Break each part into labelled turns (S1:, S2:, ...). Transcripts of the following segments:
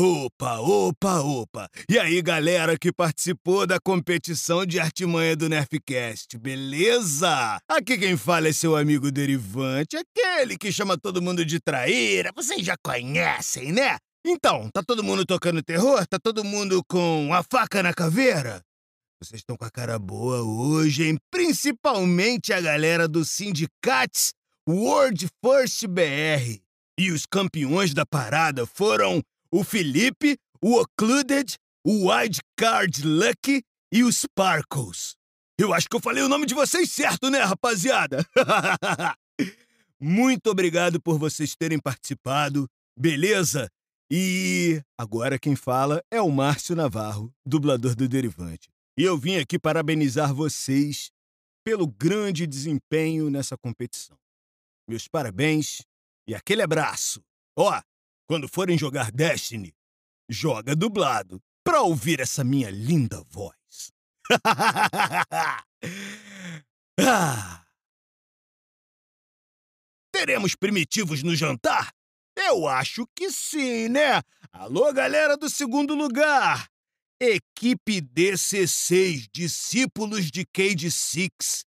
S1: Opa, opa, opa! E aí, galera que participou da competição de artimanha do Nerfcast, beleza? Aqui quem fala é seu amigo Derivante, aquele que chama todo mundo de traíra, vocês já conhecem, né? Então, tá todo mundo tocando terror? Tá todo mundo com a faca na caveira? Vocês estão com a cara boa hoje, hein? Principalmente a galera do Sindicates World First BR. E os campeões da parada foram o Felipe, o Occluded, o Wildcard Lucky e os Sparkles. Eu acho que eu falei o nome de vocês certo, né, rapaziada? Muito obrigado por vocês terem participado, beleza? E agora quem fala é o Márcio Navarro, dublador do Derivante. E eu vim aqui parabenizar vocês pelo grande desempenho nessa competição. Meus parabéns e aquele abraço. Ó, quando forem jogar Destiny, joga dublado pra ouvir essa minha linda voz. ah. Teremos primitivos no jantar? Eu acho que sim, né? Alô, galera do segundo lugar! Equipe DC6, discípulos de Cade Six.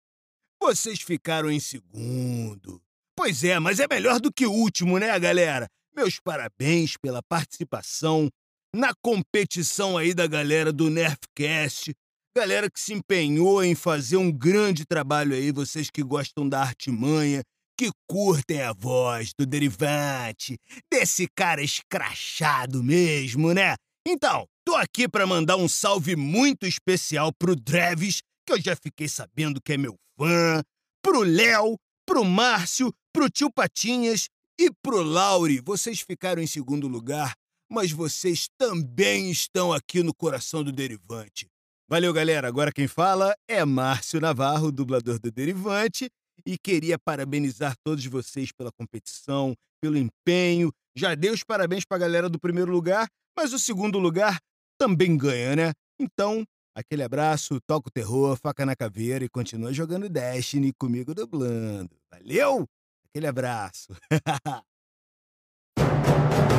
S1: Vocês ficaram em segundo. Pois é, mas é melhor do que último, né, galera? Meus parabéns pela participação na competição aí da galera do Nerfcast. Galera que se empenhou em fazer um grande trabalho aí, vocês que gostam da artimanha, que curtem a voz do Derivante, desse cara escrachado mesmo, né? Então, tô aqui para mandar um salve muito especial pro Drevis, que eu já fiquei sabendo que é meu fã, pro Léo, pro Márcio, pro tio Patinhas e pro Lauri, vocês ficaram em segundo lugar, mas vocês também estão aqui no coração do Derivante. Valeu, galera. Agora quem fala é Márcio Navarro, dublador do Derivante, e queria parabenizar todos vocês pela competição, pelo empenho. Já dei os parabéns pra galera do primeiro lugar, mas o segundo lugar também ganha, né? Então, aquele abraço, toca o terror, faca na caveira e continua jogando Destiny comigo dublando. Valeu! Aquele abraço.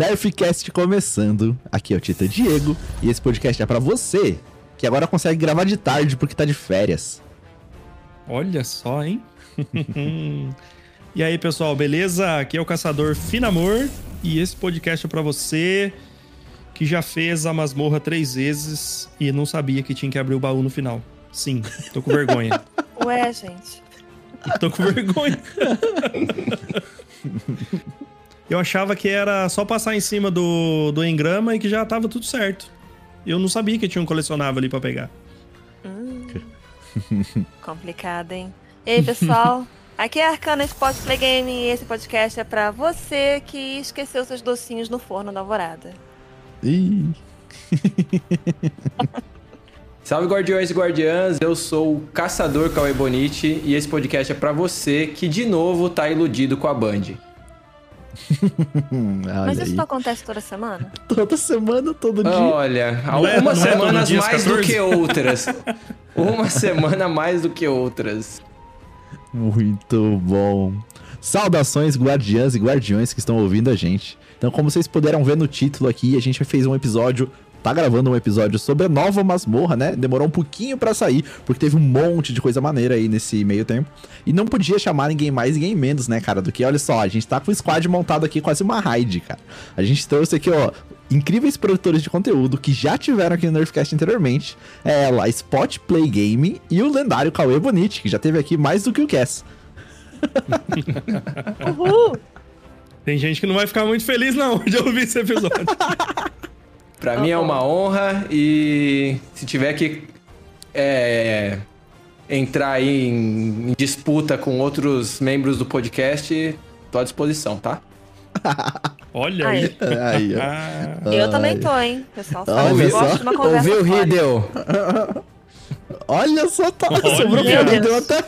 S2: Nerfcast começando. Aqui é o Tita Diego e esse podcast é para você que agora consegue gravar de tarde porque tá de férias.
S3: Olha só, hein? e aí, pessoal, beleza? Aqui é o Caçador Finamor e esse podcast é para você que já fez a masmorra três vezes e não sabia que tinha que abrir o baú no final. Sim, tô com vergonha.
S4: Ué, gente.
S3: tô com vergonha. Eu achava que era só passar em cima do, do engrama e que já tava tudo certo. Eu não sabia que tinha um colecionável ali para pegar.
S4: Hum. Complicado, hein? Ei, pessoal. Aqui é a Arcana Sport Play Game e esse podcast é pra você que esqueceu seus docinhos no forno da alvorada.
S2: Ih.
S5: Salve guardiões e guardiãs, eu sou o Caçador Cauê Bonite e esse podcast é para você que de novo tá iludido com a Band.
S4: Mas isso não acontece toda semana?
S2: Toda semana, todo dia.
S5: Olha, algumas é, semanas é mais do que outras. Uma semana mais do que outras.
S2: Muito bom. Saudações, guardiãs e guardiões que estão ouvindo a gente. Então, como vocês puderam ver no título aqui, a gente fez um episódio tá gravando um episódio sobre a nova masmorra, né? Demorou um pouquinho para sair, porque teve um monte de coisa maneira aí nesse meio tempo. E não podia chamar ninguém mais, ninguém menos, né, cara? Do que, olha só, a gente tá com o squad montado aqui, quase uma raid, cara. A gente trouxe aqui, ó, incríveis produtores de conteúdo que já tiveram aqui no Nerfcast anteriormente. É ela, Spot Play Game e o lendário Cauê Bonite, que já teve aqui mais do que o Cass.
S4: Uhul!
S3: Tem gente que não vai ficar muito feliz, não, de ouvir esse episódio.
S5: Pra mim é uma honra e se tiver que é, entrar aí em, em disputa com outros membros do podcast, tô à disposição, tá?
S3: Olha aí.
S2: Aí, ó.
S3: Ah,
S4: Eu também tô, hein? Pessoal sabe, eu gosto de uma conversa
S5: Ouviu. Riddle?
S2: Olha só, tá,
S3: Olha.
S2: sobrou mim, deu até...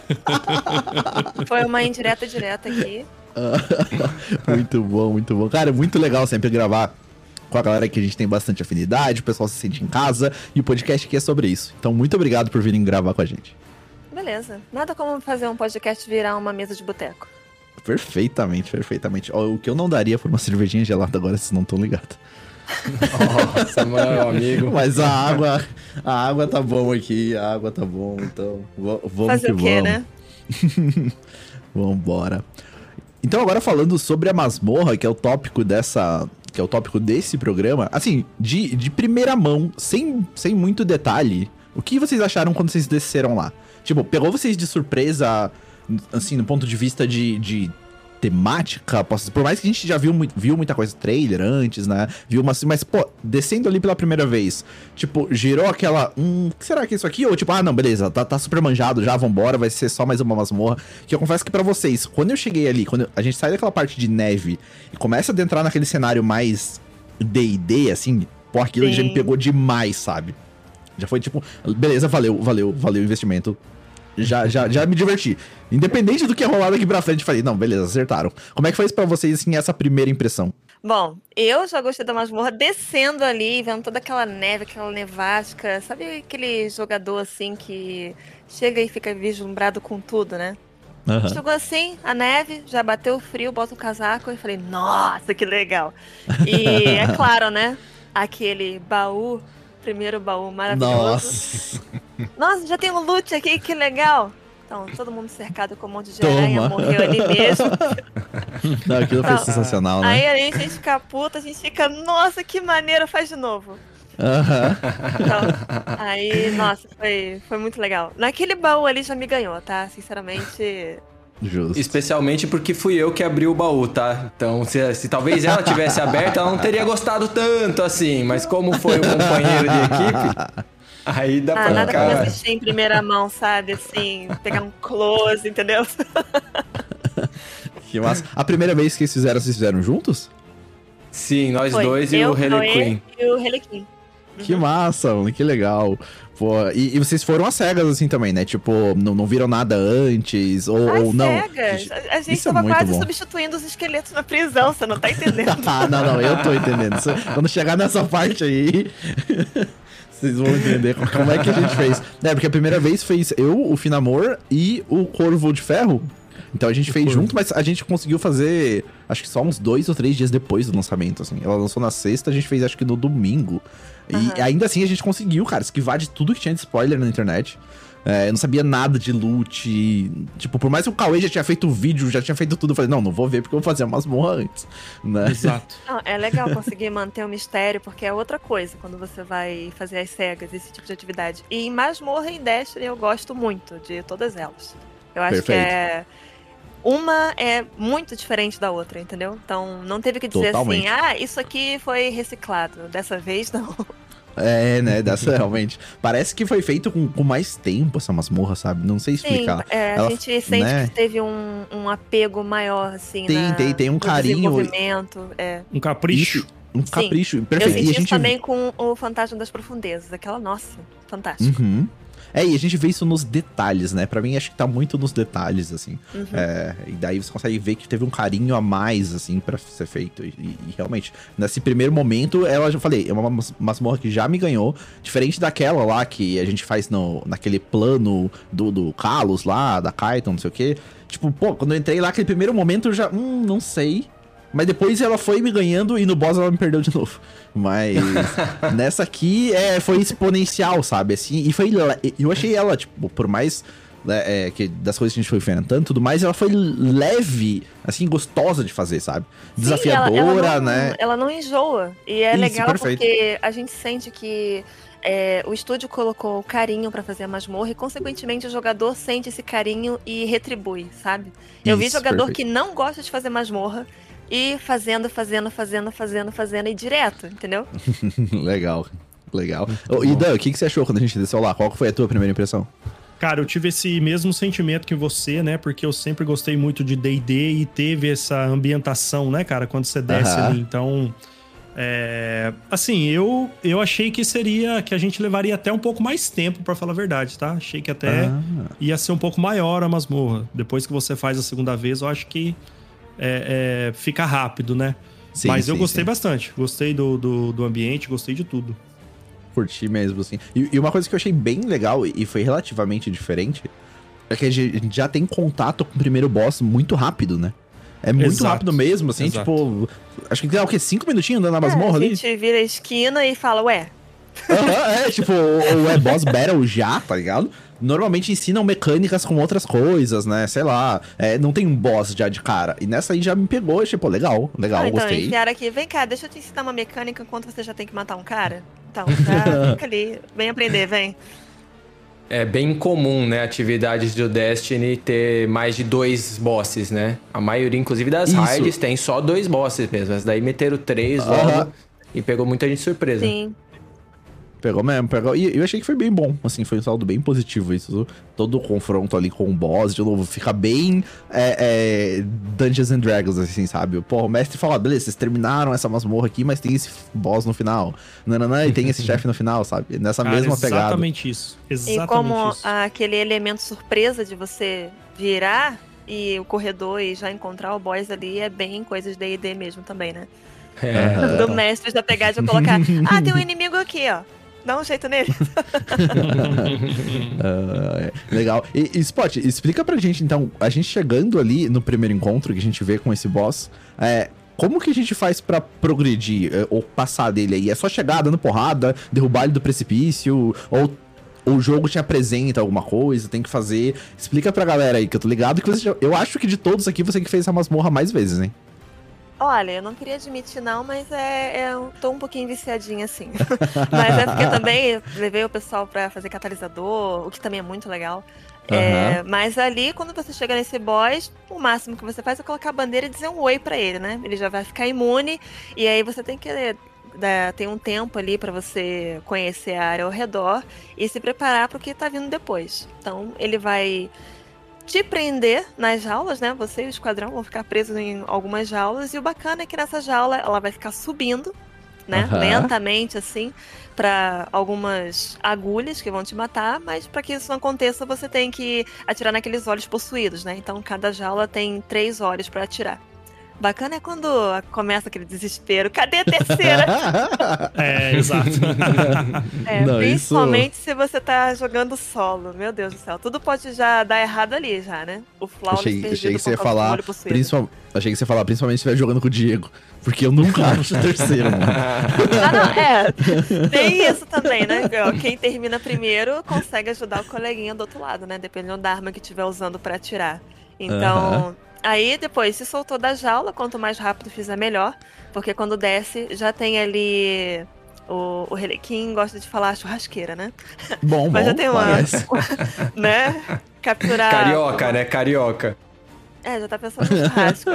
S4: Foi uma indireta direta aqui.
S2: muito bom, muito bom. Cara, é muito legal sempre gravar com a galera que a gente tem bastante afinidade, o pessoal se sente em casa, e o podcast aqui é sobre isso. Então, muito obrigado por virem gravar com a gente.
S4: Beleza. Nada como fazer um podcast virar uma mesa de boteco.
S2: Perfeitamente, perfeitamente. O que eu não daria por uma cervejinha gelada agora, vocês não estão ligados.
S5: Nossa, meu amigo.
S2: Mas a água, a água tá bom aqui, a água tá bom, então vamos
S4: Fazer
S2: que
S4: o quê,
S2: vamos.
S4: né?
S2: Vambora. Então, agora falando sobre a masmorra, que é o tópico dessa. Que é o tópico desse programa, assim, de, de primeira mão, sem, sem muito detalhe, o que vocês acharam quando vocês desceram lá? Tipo, pegou vocês de surpresa, assim, no ponto de vista de, de temática? Posso- Por mais que a gente já viu, viu muita coisa, trailer antes, né? Viu uma assim, mas, pô, descendo ali pela primeira vez, tipo, gerou aquela. Hum, o que será que é isso aqui? Ou tipo, ah, não, beleza, tá, tá super manjado já, vambora, vai ser só mais uma masmorra. Que eu confesso que pra vocês, quando eu cheguei ali, quando a gente sai daquela parte de neve e começa a adentrar naquele cenário mais DD, assim, pô, aquilo
S4: Sim.
S2: já me pegou demais, sabe? Já foi tipo, beleza, valeu, valeu, valeu o investimento. Já, já, já me diverti. Independente do que é rolado aqui pra frente, falei, não, beleza, acertaram. Como é que foi isso pra vocês, assim, essa primeira impressão?
S4: Bom, eu já gostei da masmorra descendo ali, vendo toda aquela neve, aquela nevasca. Sabe aquele jogador assim que chega e fica vislumbrado com tudo, né?
S2: Aham.
S4: Chegou assim, a neve, já bateu o frio, bota o casaco e falei, nossa, que legal. E é claro, né? Aquele baú, primeiro baú maravilhoso.
S2: Nossa.
S4: Nossa, já tem um loot aqui, que legal. Então, todo mundo cercado com um monte de
S2: Toma.
S4: aranha, morreu ali mesmo.
S2: Não, aquilo foi sensacional,
S4: Aí
S2: né?
S4: a gente fica puta, a gente fica, nossa, que maneiro, faz de novo.
S2: Aham.
S4: Então, aí, nossa, foi, foi muito legal. Naquele baú ali já me ganhou, tá? Sinceramente.
S2: Justo.
S5: Especialmente porque fui eu que abri o baú, tá? Então, se, se talvez ela tivesse aberto, ela não teria gostado tanto assim. Mas como foi o companheiro de equipe, aí dá
S4: Ah,
S5: pra
S4: nada como
S5: ficar...
S4: assistir em primeira mão, sabe? Assim, pegar um close, entendeu?
S2: Que massa. A primeira vez que vocês fizeram, vocês fizeram juntos?
S5: Sim, nós
S4: Foi
S5: dois e
S4: eu,
S5: o Harley Quinn.
S4: E o Heliquim.
S2: Que massa, mano, que legal. Pô, e, e vocês foram às cegas assim também, né? Tipo, não, não viram nada antes, ou,
S4: As
S2: ou não.
S4: cegas. A, a gente
S2: Isso é
S4: tava
S2: muito
S4: quase
S2: bom.
S4: substituindo os esqueletos na prisão, você não tá entendendo.
S2: Ah, não, não, eu tô entendendo. Quando chegar nessa parte aí, vocês vão entender como- é que a gente fez. É, porque a primeira vez fez eu, o Finamor e o Corvo de Ferro. Então a gente fez junto, mas a gente conseguiu fazer, acho que só uns dois ou três dias depois do lançamento, assim. Ela lançou na sexta, a gente fez acho que no domingo. E
S4: Aham.
S2: ainda assim a gente conseguiu, cara, esquivar de tudo que tinha de spoiler na internet. É, eu não sabia nada de loot. e, Tipo, por mais que o Cauê já tinha feito o vídeo, já tinha feito tudo, eu falei, não, não vou ver porque eu vou fazer umas masmorra antes. Né?
S3: Exato.
S4: Não, é legal conseguir manter o mistério, porque é outra coisa quando você vai fazer as cegas, esse tipo de atividade. E em Masmorra e em Destiny eu gosto muito de todas elas. Eu acho que
S2: Perfeito.
S4: é. Uma é muito diferente da outra, entendeu? Então não teve que dizer
S2: Totalmente.
S4: assim, ah, isso aqui foi reciclado. Dessa vez não.
S2: É, né? Dessa realmente. Parece que foi feito com, com mais tempo essa masmorra, sabe? Não sei
S4: Sim,
S2: explicar.
S4: é, a
S2: Ela-
S4: gente sente
S2: né?
S4: que teve um, um apego maior, assim,
S2: Tem-
S4: na-
S2: tem- tem um carinho.
S4: é.
S3: Um capricho.
S2: Isso, um
S4: Sim.
S2: capricho.
S4: Eu
S2: Perfeito.
S4: senti
S2: E a
S4: isso
S2: gente
S4: também com o Fantasma das Profundezas. Aquela, nossa, fantástico.
S2: Uhum. É, e a gente vê isso nos detalhes, né? Pra mim, acho que tá muito nos detalhes, assim.
S4: Uhum.
S2: É, e daí você consegue ver que teve um carinho a mais, assim, pra ser feito. E, e realmente, nesse primeiro momento, ela já falei, é uma mas- masmorra que já me ganhou. Diferente daquela lá que a gente faz no, naquele plano do, do Kalos lá, da Kaiton, não sei o quê. Tipo, pô, quando eu entrei lá, aquele primeiro momento, eu já, hum, não sei. Mas depois ela foi me ganhando e no boss ela me perdeu de novo. Mas nessa aqui é, foi exponencial, sabe? Assim, e foi. Eu achei ela, tipo, por mais. né, é, que das coisas que a gente foi enfrentando e tudo mais, ela foi leve, assim, gostosa de fazer, sabe?
S4: Sim,
S2: Desafiadora,
S4: ela- ela não-
S2: né?
S4: Ela não enjoa. E é
S2: Isso,
S4: legal
S2: perfeito.
S4: porque a gente sente que é, o estúdio colocou carinho pra fazer a masmorra e, consequentemente, o jogador sente esse carinho e retribui, sabe? Eu vi
S2: Isso,
S4: jogador
S2: perfeito.
S4: que não gosta de fazer masmorra e fazendo, fazendo, fazendo, fazendo, fazendo e direto, entendeu?
S2: legal, legal. Ô, e Dan, o que, que você achou quando a gente desceu lá? Qual foi a tua primeira impressão?
S3: Cara, eu tive esse mesmo sentimento que você, né? Porque eu sempre gostei muito de D&D e teve essa ambientação, né, cara? Quando você desce
S2: Aham.
S3: ali. Então, é... Assim, eu, eu achei que seria... Que a gente levaria até um pouco mais tempo, pra falar a verdade, tá? Achei que até
S2: Ah.
S3: ia ser um pouco maior a masmorra. Depois que você faz a segunda vez, eu acho que é, é, fica rápido, né?
S2: Sim,
S3: Mas eu
S2: sim,
S3: gostei
S2: sim.
S3: bastante. Gostei do, do, do ambiente, gostei de tudo.
S2: curti mesmo, assim. E, e uma coisa que eu achei bem legal e foi relativamente diferente é que a gente já tem contato com o primeiro boss muito rápido, né? É muito
S3: Exato,
S2: rápido mesmo, assim,
S3: exato.
S2: tipo. Acho que tem o quê? Cinco minutinhos andando na masmorra
S4: É, a
S2: ali?
S4: gente vira a esquina e fala, ué,
S2: é, tipo, ou é boss battle já, tá ligado? Normalmente ensinam mecânicas com outras coisas, né? Sei lá. é, não tem um boss já de cara. E nessa aí já me pegou, tipo, legal, legal,
S4: ah, então,
S2: gostei.
S4: enfiaram aqui, vem cá, deixa eu te ensinar uma mecânica enquanto você já tem que matar um cara. Então, fica ali, vem aprender, vem.
S5: É bem comum, né, atividades do Destiny ter mais de dois bosses, né? A maioria, inclusive, das
S2: Isso.
S5: raids tem só dois bosses mesmo. Mas daí meteram três
S2: Aham.
S5: logo e pegou muita gente de surpresa.
S4: Sim.
S2: Pegou mesmo, pegou. E eu achei que foi bem bom, assim, foi um saldo bem positivo isso. Todo o confronto ali com o boss, de novo, fica bem é, é, Dungeons and Dragons, assim, sabe? Pô, o mestre fala, beleza, vocês terminaram essa masmorra aqui, mas tem esse boss no final. Nananã, e tem esse chefe no final, sabe? Nessa
S3: Cara,
S2: mesma pegada.
S3: exatamente isso. Exatamente
S4: E como
S3: isso.
S4: aquele elemento surpresa de você virar e o corredor e já encontrar o boss ali é bem coisas de D&D mesmo também, né?
S5: É.
S4: Do mestre já pegar e já colocar, ah, tem um inimigo aqui, ó. Dá um jeito nele.
S2: É. Legal. E, e Spot, explica pra gente, então, a gente chegando ali no primeiro encontro que a gente vê com esse boss, é. Como que a gente faz pra progredir é, ou passar dele aí? É só chegar dando porrada, derrubar ele do precipício ou o jogo te apresenta alguma coisa, tem que fazer. Explica pra galera aí, que eu tô ligado que você. Eu acho que de todos aqui você que fez essa masmorra mais vezes, hein?
S4: Olha, eu não queria admitir não, mas é, é eu tô um pouquinho viciadinha assim. mas é porque também levei o pessoal pra fazer catalisador, o que também é muito legal. É, mas ali, quando você chega nesse boss, o máximo que você faz é colocar a bandeira e dizer um oi pra ele, né? Ele já vai ficar imune, e aí você tem que né, tem um tempo ali pra você conhecer a área ao redor e se preparar pro que tá vindo depois. Então, ele vai te prender nas jaulas, né? Você e o esquadrão vão ficar presos em algumas jaulas. E o bacana é que nessa jaula ela vai ficar subindo, né?
S2: Aham.
S4: Lentamente, assim, para algumas agulhas que vão te matar. Mas para que isso não aconteça, você tem que atirar naqueles olhos possuídos, né? Então cada jaula tem três olhos para atirar. Bacana é quando começa aquele desespero. Cadê a terceira?
S3: É, exato.
S4: É,
S2: Não,
S4: principalmente se você tá jogando solo. Meu Deus do céu. Tudo pode já dar errado ali, já, né? O Flawless
S2: achei,
S4: perdido
S2: achei que você ia falar. Principal, achei que você ia falar, principalmente se estiver jogando com o Diego. Porque eu nunca acho o terceiro, mano.
S4: Ah, não, é. Tem isso também, né? Quem termina primeiro consegue ajudar o coleguinha do outro lado, né? Dependendo da arma que estiver usando pra atirar. Então,
S2: Aham.
S4: Aí depois se soltou da jaula, quanto mais rápido fizer, melhor. Porque quando desce, já tem ali. O, o Relequim gosta de falar churrasqueira, né?
S2: Bom,
S4: Mas
S2: bom,
S4: já tem uma. né? Capturar.
S5: Carioca, né? Carioca.
S4: É, já tá pensando no churrasco.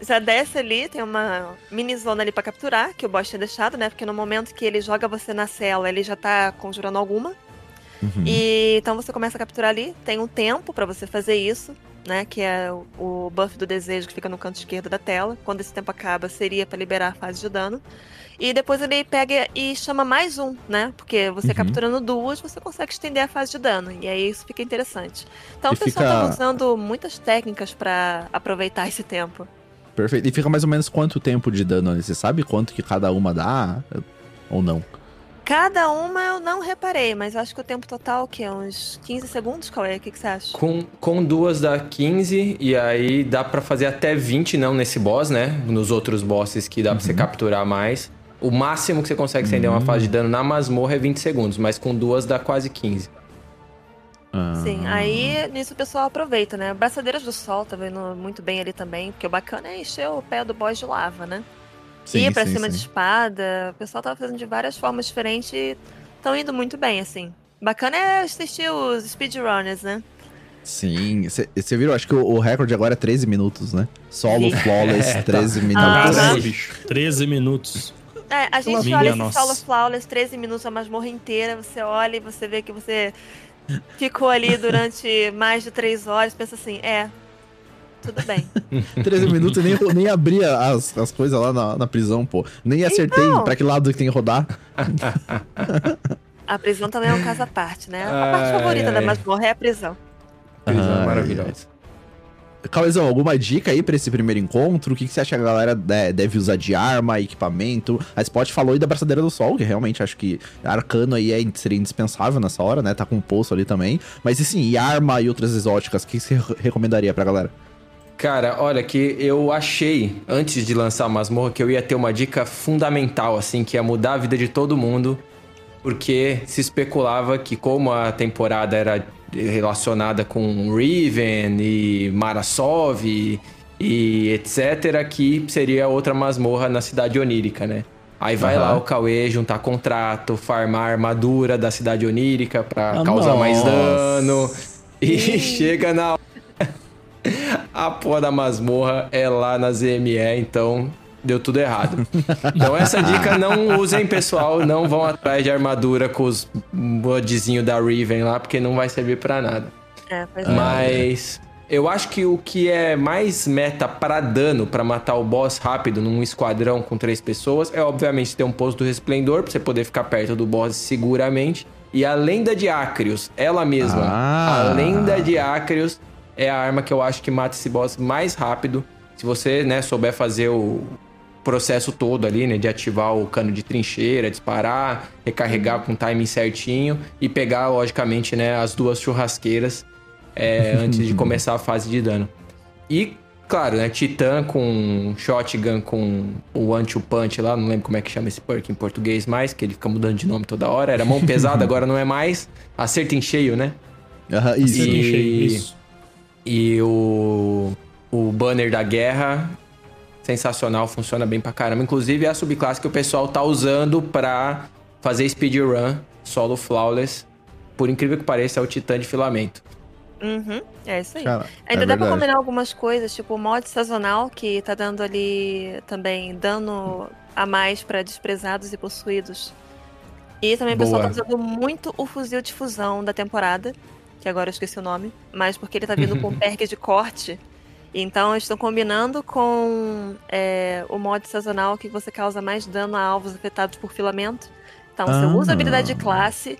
S4: Já desce ali, tem uma mini zona ali pra capturar, que o boss tinha deixado, né? Porque no momento que ele joga você na cela, ele já tá conjurando alguma.
S2: Uhum.
S4: E então você começa a capturar ali, tem um tempo pra você fazer isso. Né? Que é o, buff do desejo que fica no canto esquerdo da tela. Quando esse tempo acaba, seria para liberar a fase de dano. E depois ele pega e chama mais um, né? Porque você
S2: Uhum.
S4: capturando duas, você consegue estender a fase de dano. E aí isso fica interessante. Então
S2: E
S4: o pessoal
S2: fica-
S4: tá usando muitas técnicas para aproveitar esse tempo.
S2: Perfeito. E fica mais ou menos quanto tempo de dano ali? Você sabe quanto que cada uma dá? Ou não?
S4: Cada uma eu não reparei, mas eu acho que o tempo total, que é uns 15 segundos, qual é? O que, que você acha?
S5: Com, com duas dá 15, e aí dá pra fazer até 20, não nesse boss, né? Nos outros bosses que dá pra você capturar mais. O máximo que você consegue estender uma fase de dano na masmorra é 20 segundos, mas com duas dá quase 15.
S2: Ah,
S4: Sim, aí nisso o pessoal aproveita, né? Braçadeiras do Sol tá vendo muito bem ali também, porque o bacana é encher o pé do boss de lava, né?
S2: Sim,
S4: Ir pra
S2: sim,
S4: cima
S2: sim.
S4: de espada, o pessoal tá fazendo de várias formas diferentes e estão indo muito bem, assim. Bacana é assistir os speedrunners, né?
S2: Sim, você viu? Acho que o, o recorde agora é 13 minutos, né? Solo
S4: Sim.
S2: flawless,
S5: É, tá.
S2: 13
S4: Ah,
S2: minutos.
S4: Aham.
S3: bicho. 13 minutos.
S4: É, a gente
S3: Minha
S4: olha esse solo flawless 13 minutos, a masmorra inteira, você olha e você vê que você ficou ali durante mais de 3 horas, pensa assim, é, tudo bem.
S2: 13 minutos e nem, nem abria as, as coisas lá na, na prisão, pô. Nem acertei
S4: Então.
S2: pra que lado que tem que rodar.
S4: A prisão também é um caso à parte, né? A
S5: Ai,
S4: parte favorita da
S5: ai.
S4: masmorra é a prisão.
S5: Prisão
S2: Ai,
S5: maravilhosa.
S2: Cauezão, alguma dica aí pra esse primeiro encontro? O que, que você acha que a galera de- deve usar de arma, equipamento? A Spot falou aí da Braçadeira do Sol, que realmente acho que arcano aí é, seria indispensável nessa hora, né? Tá com o pulso ali também. Mas e sim, e arma e outras exóticas, o que você re- recomendaria pra galera?
S5: Cara, olha que eu achei, antes de lançar a masmorra, que eu ia ter uma dica fundamental, assim, que ia mudar a vida de todo mundo. Porque se especulava que como a temporada era relacionada com Riven e Marasov e, e etc, que seria outra masmorra na cidade onírica, né? Aí vai
S2: Aham.
S5: lá o Cauê juntar contrato, farmar armadura da cidade onírica pra
S2: Ah,
S5: causar mais
S2: nossa.
S5: dano. E chega na a porra da masmorra é lá na ZME, então deu tudo errado. Então essa dica não usem, pessoal. Não vão atrás de armadura com os modzinhos da Riven lá, porque não vai servir pra nada.
S4: É, pois é.
S5: Mas eu acho que o que é mais meta pra dano, pra matar o boss rápido num esquadrão com três pessoas, é obviamente ter um posto do resplendor, pra você poder ficar perto do boss seguramente. E a lenda de Acrius, ela mesma,
S2: Ah.
S5: a lenda de Acrius é a arma que eu acho que mata esse boss mais rápido. Se você, né, souber fazer o processo todo ali, né, de ativar o cano de trincheira, disparar, recarregar com o timing certinho e pegar, logicamente, né, as duas churrasqueiras é, antes de começar a fase de dano. E, claro, né, Titã com shotgun com o anti-punch lá, não lembro como é que chama esse perk em português mais, que ele fica mudando de nome toda hora. Era mão pesada, agora não é mais. Acerto em cheio, né?
S2: Aham, isso.
S5: E-
S3: isso.
S5: E o, o banner da guerra, sensacional, funciona bem pra caramba. Inclusive é a subclasse que o pessoal tá usando pra fazer speedrun solo flawless. Por incrível que pareça, é o Titã de filamento.
S4: Uhum, é isso aí.
S2: Cara,
S4: Ainda
S2: é
S4: dá pra
S2: verdade.
S4: combinar algumas coisas, tipo o mod sazonal, que tá dando ali também dano a mais pra desprezados e possuídos. E também o pessoal tá usando muito o fuzil de fusão da temporada, que agora eu esqueci o nome, mas porque ele tá vindo com perk de corte. Então eles estão combinando com é, o mod sazonal que você causa mais dano a alvos afetados por filamento. Então você
S2: Ah.
S4: usa a habilidade de classe,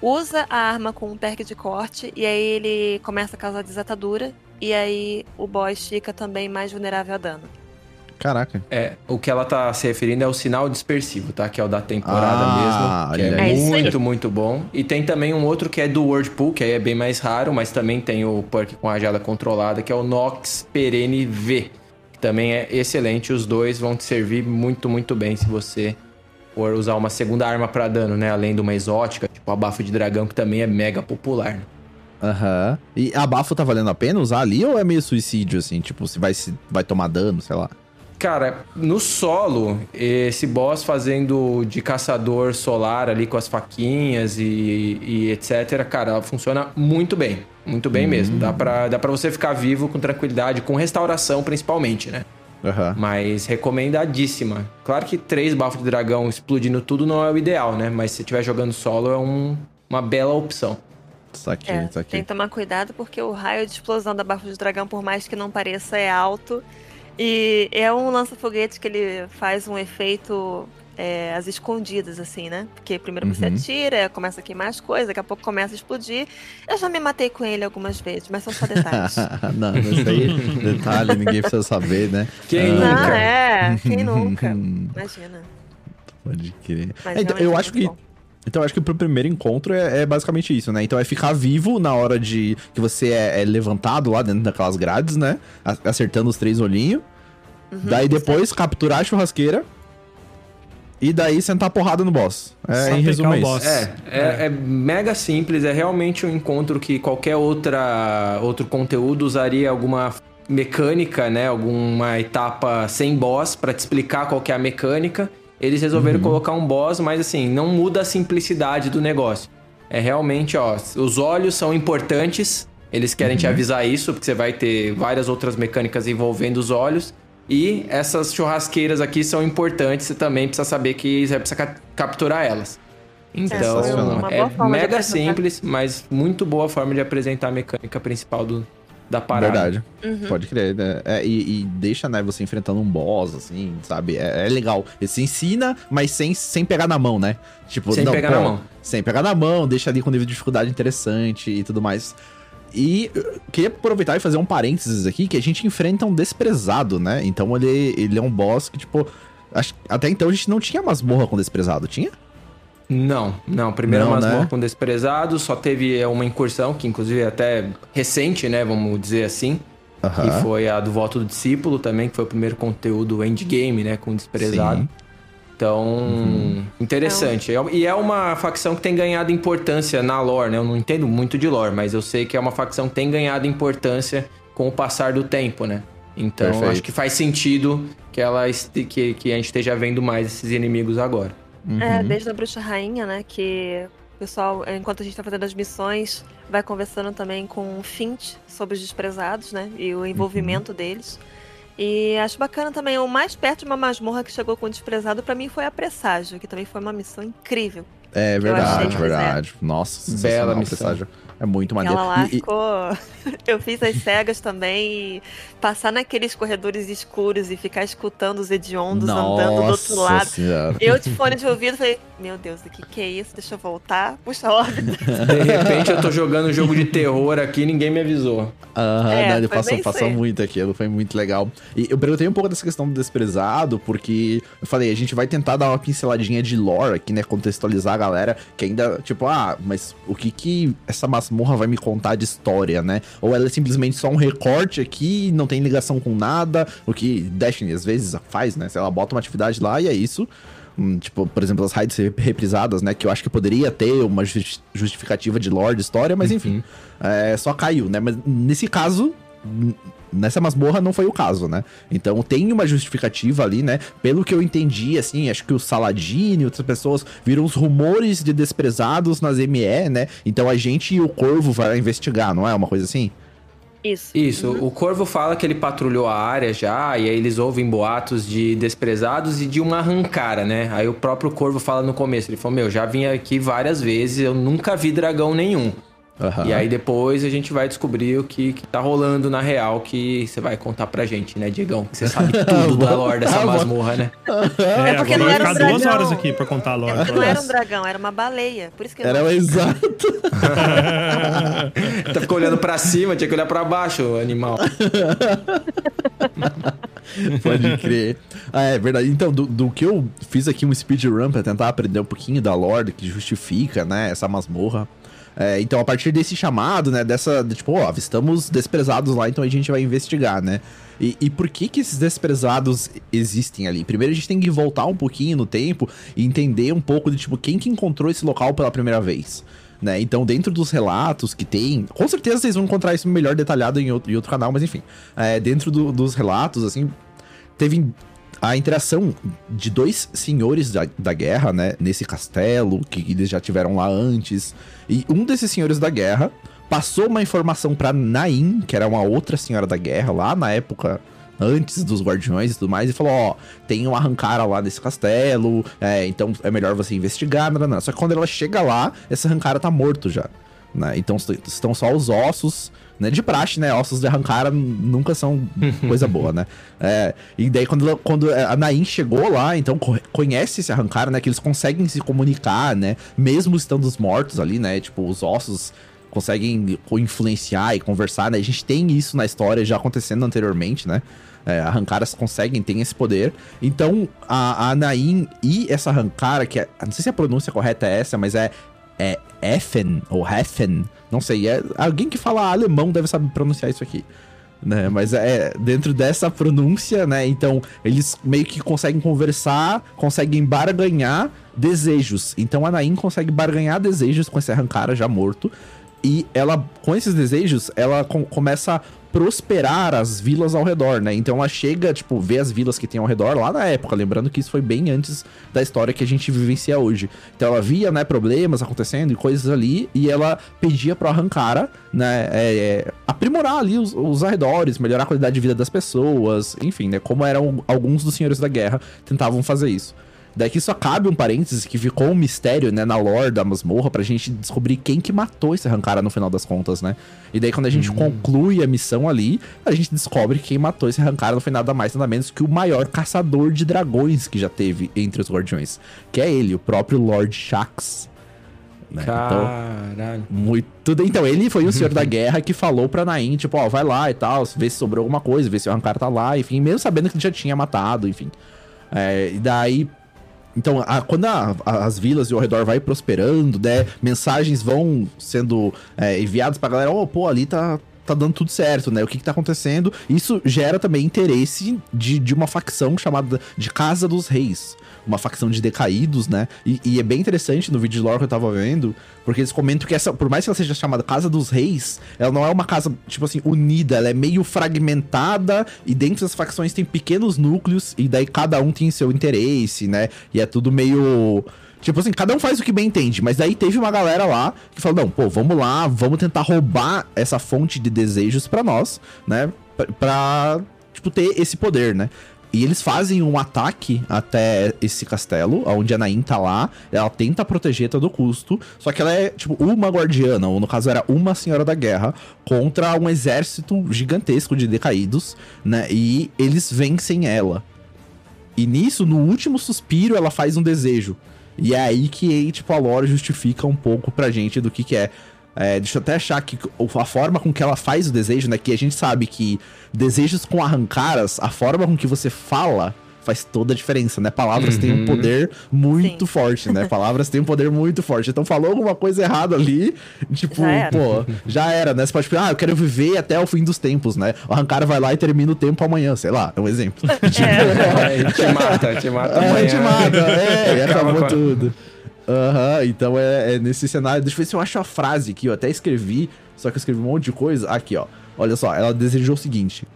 S4: usa a arma com um perk de corte, e aí ele começa a causar desatadura, e aí o boss fica também mais vulnerável a dano.
S2: Caraca.
S5: É, o que ela tá se referindo é o sinal dispersivo, tá? Que é o da temporada
S2: Ah,
S5: mesmo. Que é.
S4: É
S5: muito, muito bom. E tem também um outro que é do Whirlpool, que aí é bem mais raro, mas também tem o perk com rajada controlada, que é o Nox Perene V. Que também é excelente. Os dois vão te servir muito, muito bem se você for usar uma segunda arma pra dano, né? Além de uma exótica, tipo a bafo de dragão, que também é mega popular. né?
S2: Aham. E a bafo tá valendo a pena usar ali ou é meio suicídio, assim? Tipo, se vai, se vai tomar dano, sei lá.
S5: Cara, no solo, esse boss fazendo de caçador solar ali com as faquinhas e, e etc, cara, ela funciona muito bem. Muito bem mesmo. Dá pra, dá pra você ficar vivo com tranquilidade, com restauração principalmente, né?
S2: Aham.
S5: Mas recomendadíssima. Claro que três bafos de dragão explodindo tudo não é o ideal, né? Mas se estiver jogando solo é um- uma bela opção.
S2: Saquei,
S4: É,
S2: saquei.
S4: tem que tomar cuidado porque o raio de explosão da bafo de dragão, por mais que não pareça, é alto. E é um lança-foguete que ele faz um efeito é, às escondidas, assim, né? Porque primeiro você
S2: Uhum.
S4: atira, começa a queimar as coisas, daqui a pouco começa a explodir. Eu já me matei com ele algumas vezes, mas são só detalhes.
S2: não, isso aí, detalhe, ninguém precisa saber, né?
S5: Quem
S2: Ah,
S4: Não,
S5: nunca?
S4: é, quem nunca? Imagina.
S2: Pode crer.
S4: Mas
S2: É, então, eu acho que
S4: bom.
S2: Então, eu acho que pro primeiro encontro é, é basicamente isso, né? Então é ficar vivo na hora de que você é, é levantado lá dentro daquelas grades, né? A- Acertando os três olhinhos.
S4: Uhum,
S2: daí depois capturar a churrasqueira. E daí sentar porrada no boss. É,
S3: Só
S2: em resumo, é isso.
S3: boss.
S5: É, é, é mega simples, é realmente um encontro que qualquer outra outro conteúdo usaria alguma mecânica, né, alguma etapa sem boss pra te explicar qual que é a mecânica. Eles resolveram colocar um boss, mas assim, não muda a simplicidade do negócio. É realmente, ó, os olhos são importantes, eles querem te avisar isso, porque você vai ter várias outras mecânicas envolvendo os olhos. E essas churrasqueiras aqui são importantes, você também precisa saber que você precisa ca- capturar elas. Então, é
S4: boa forma de
S5: mega simples, mas muito boa forma de apresentar a mecânica principal do, da parada.
S2: Verdade.
S4: Uhum.
S2: Pode crer, né? É, e, e deixa, né, você enfrentando um boss, assim, sabe? É, é legal. Ele se ensina, mas sem, sem pegar na mão, né? Tipo,
S5: Sem pegar na mão.
S2: Sem pegar na mão, deixa ali com nível de dificuldade interessante e tudo mais. E eu queria aproveitar e fazer um parênteses aqui, que a gente enfrenta um desprezado, né? Então ele, ele é um boss que, tipo. acho- até então a gente não tinha masmorra com desprezado, tinha?
S5: Não, não. Primeiro
S2: Não,
S5: masmorra
S2: né?
S5: com desprezado, só teve é, uma incursão, que inclusive é até recente, né? Vamos dizer assim.
S2: Aham.
S5: Que foi a do voto do discípulo também, que foi o primeiro conteúdo endgame, né? Com desprezado.
S2: Sim.
S5: Então, interessante. É- E é uma facção que tem ganhado importância na lore, né? Eu não entendo muito de lore, mas eu sei que é uma facção que tem ganhado importância com o passar do tempo, né? Então,
S2: Perfeito.
S5: acho que faz sentido que, ela este- que, que a gente esteja vendo mais esses inimigos agora.
S4: É,
S2: Uhum.
S4: desde a Bruxa Rainha, né? Que o pessoal, enquanto a gente tá fazendo as missões, vai conversando também com o Fint sobre os desprezados, né? E o envolvimento deles. E acho bacana também, o mais perto de uma masmorra que chegou com o desprezado, pra mim foi a Presságio, que também foi uma missão incrível.
S2: É verdade, verdade. Nossa,
S5: Bela
S2: sensacional,
S5: missão.
S2: presságio. É muito maneiro.
S4: Ela lá
S2: E-
S4: ficou. Eu fiz as cegas também e passar naqueles corredores escuros e ficar escutando os hediondos andando do outro lado.
S2: Senhora.
S4: Eu de fone de ouvido falei, meu Deus, o que, que é isso? Deixa eu voltar. Puxa a ordem.
S5: De repente eu tô jogando um jogo de terror aqui e ninguém me avisou.
S2: Aham,
S4: É,
S2: né, ele
S4: foi
S2: passou, muito aquilo, foi muito legal. E eu perguntei um pouco dessa questão do desprezado, porque eu falei, a gente vai tentar dar uma pinceladinha de lore aqui, né? Contextualizar a galera que ainda, tipo, ah, mas o que que essa masmorra vai me contar de história, né? Ou ela é simplesmente só um recorte aqui, não tem ligação com nada, o que Destiny às vezes faz, né? Se ela bota uma atividade lá e é isso. Hum, tipo, por exemplo, as raids reprisadas, né? Que eu acho que poderia ter uma justi- justificativa de lore, de história, mas enfim. é, só caiu, né? Mas nesse caso, nessa masmorra não foi o caso, né? Então tem uma justificativa ali, né? Pelo que eu entendi, assim, acho que o Saladino e outras pessoas viram os rumores de desprezados nas ME, né? Então a gente e o Corvo vai investigar, não é? Uma coisa assim?
S4: Isso.
S5: Isso, o Corvo fala que ele patrulhou a área já, e aí eles ouvem boatos de desprezados e de uma arrancara, né? Aí o próprio Corvo fala no começo, ele falou, meu, já vim aqui várias vezes, eu nunca vi dragão nenhum.
S2: Aham.
S5: E aí depois a gente vai descobrir o que, que tá rolando na real, que você vai contar pra gente, né, Diegão? Que você sabe tudo da lore dessa
S2: Ah,
S5: masmorra, né?
S3: É,
S4: porque
S3: agora
S4: não era um
S3: ficar duas
S4: dragão.
S3: horas aqui pra contar a lore.
S4: É, não era um dragão, era uma baleia. Por isso que eu
S2: Era exato.
S5: Tá ficou olhando pra cima, tinha que olhar pra baixo, o animal.
S2: Pode crer. Ah, é verdade. Então, do, do que eu fiz aqui um speedrun pra tentar aprender um pouquinho da lore que justifica, né, essa masmorra. É, então, a partir desse chamado, né, dessa, de, tipo, ó, estamos desprezados lá, então a gente vai investigar, né? E, e por que que esses desprezados existem ali? Primeiro a gente tem que voltar um pouquinho no tempo e entender um pouco de, tipo, quem que encontrou esse local pela primeira vez. Né? Então, dentro dos relatos que tem, com certeza vocês vão encontrar isso melhor detalhado em outro, em outro canal, mas enfim, é, dentro do- dos relatos, assim, teve a interação de dois senhores da, da guerra, né? Nesse castelo, que eles já tiveram lá antes. E um desses senhores da guerra passou uma informação pra Nain, que era uma outra senhora da guerra, lá na época antes dos guardiões e tudo mais, e falou: Ó, tem um arrancara lá nesse castelo, é, então é melhor você investigar. Não, não, não. Só que quando ela chega lá, esse arrancara tá morto já. né? Então estão só os ossos, né? De praxe, né? Ossos de arrancar nunca são coisa boa, né? É, e daí quando, quando a Nain chegou lá, então conhece esse arrancar, né? Que eles conseguem se comunicar, né? Mesmo estando os mortos ali, né? Tipo, os ossos conseguem influenciar e conversar, né? A gente tem isso na história já acontecendo anteriormente, né? É, arrancaras conseguem, tem esse poder. Então, a, a Nain e essa arrancara, que é, não sei se a pronúncia correta é essa, mas é, é Effen ou Heffen, não sei. É, alguém que fala alemão deve saber pronunciar isso aqui. Né, mas é dentro dessa pronúncia, né? Então eles meio que conseguem conversar, conseguem barganhar desejos. Então a Nain consegue barganhar desejos com esse arrancara já morto. E ela, com esses desejos, ela com, começa prosperar as vilas ao redor, né? Então ela chega, tipo, vê as vilas que tem ao redor lá na época, lembrando que isso foi bem antes da história que a gente vivencia hoje. Então ela via, né, problemas acontecendo e coisas ali, e ela pedia pro Arrancara, né, é, é, aprimorar ali os, os arredores, melhorar a qualidade de vida das pessoas, enfim, né, como eram alguns dos senhores da guerra tentavam fazer isso. Daí que só cabe um parênteses que ficou um mistério, né, na lore da masmorra pra gente descobrir quem que matou esse Arrancara no final das contas, né? E daí quando a gente hum. conclui a missão ali, a gente descobre que quem matou esse Arrancara não foi nada mais nada menos que o maior caçador de dragões que já teve entre os guardiões, que é ele, o próprio Lord Shax.
S5: Né? Então, Caralho.
S2: Então, muito. Então, ele foi o senhor da guerra que falou pra Nain, tipo, ó, vai lá e tal, vê se sobrou alguma coisa, vê se o Arrancara tá lá, enfim, mesmo sabendo que ele já tinha matado, enfim. É, e daí, então, a, quando a, a, as vilas e ao redor vai prosperando, né, mensagens vão sendo é, enviadas pra galera, oh, pô, ali tá, tá dando tudo certo, né? O que que tá acontecendo? Isso gera também interesse de, de uma facção chamada de Casa dos Reis uma facção de decaídos, né? E, e, é bem interessante no vídeo de lore que eu tava vendo, porque eles comentam que essa, por mais que ela seja chamada Casa dos Reis, ela não é uma casa, tipo assim, unida, ela é meio fragmentada e dentro das facções tem pequenos núcleos e daí cada um tem seu interesse, né? E é tudo meio. Tipo assim, cada um faz o que bem entende, mas daí teve uma galera lá que falou: não, pô, vamos lá, vamos tentar roubar essa fonte de desejos para nós, né? Pra, pra, tipo, ter esse poder, né? E eles fazem um ataque até esse castelo, onde a Nain tá lá. Ela tenta proteger todo custo. Só que ela é, tipo, uma guardiana, ou no caso era uma senhora da guerra, contra um exército gigantesco de decaídos, né? E eles vencem ela. E nisso, no último suspiro, ela faz um desejo. E é aí que, tipo, a lore justifica um pouco pra gente do que que é. É, deixa eu até achar que a forma com que ela faz o desejo, né? Que a gente sabe que desejos com arrancaras, a forma com que você fala faz toda a diferença, né? Palavras uhum. têm um uhum. poder muito Sim. forte, né? Palavras têm um poder muito forte. Então falou alguma coisa errada ali, tipo, já pô, já era, né? Você pode falar, ah, eu quero viver até o fim dos tempos, né? O Arrancara vai lá e termina o tempo amanhã, sei lá, é um exemplo.
S5: tipo, é. te mata, te mata é, amanhã.
S2: te mata, é, acabou tudo. Aham, uhum, então é, é, nesse cenário. Deixa eu ver se eu acho a frase que eu até escrevi, só que eu escrevi um monte de coisa. Aqui, ó. Olha só, ela desejou o seguinte: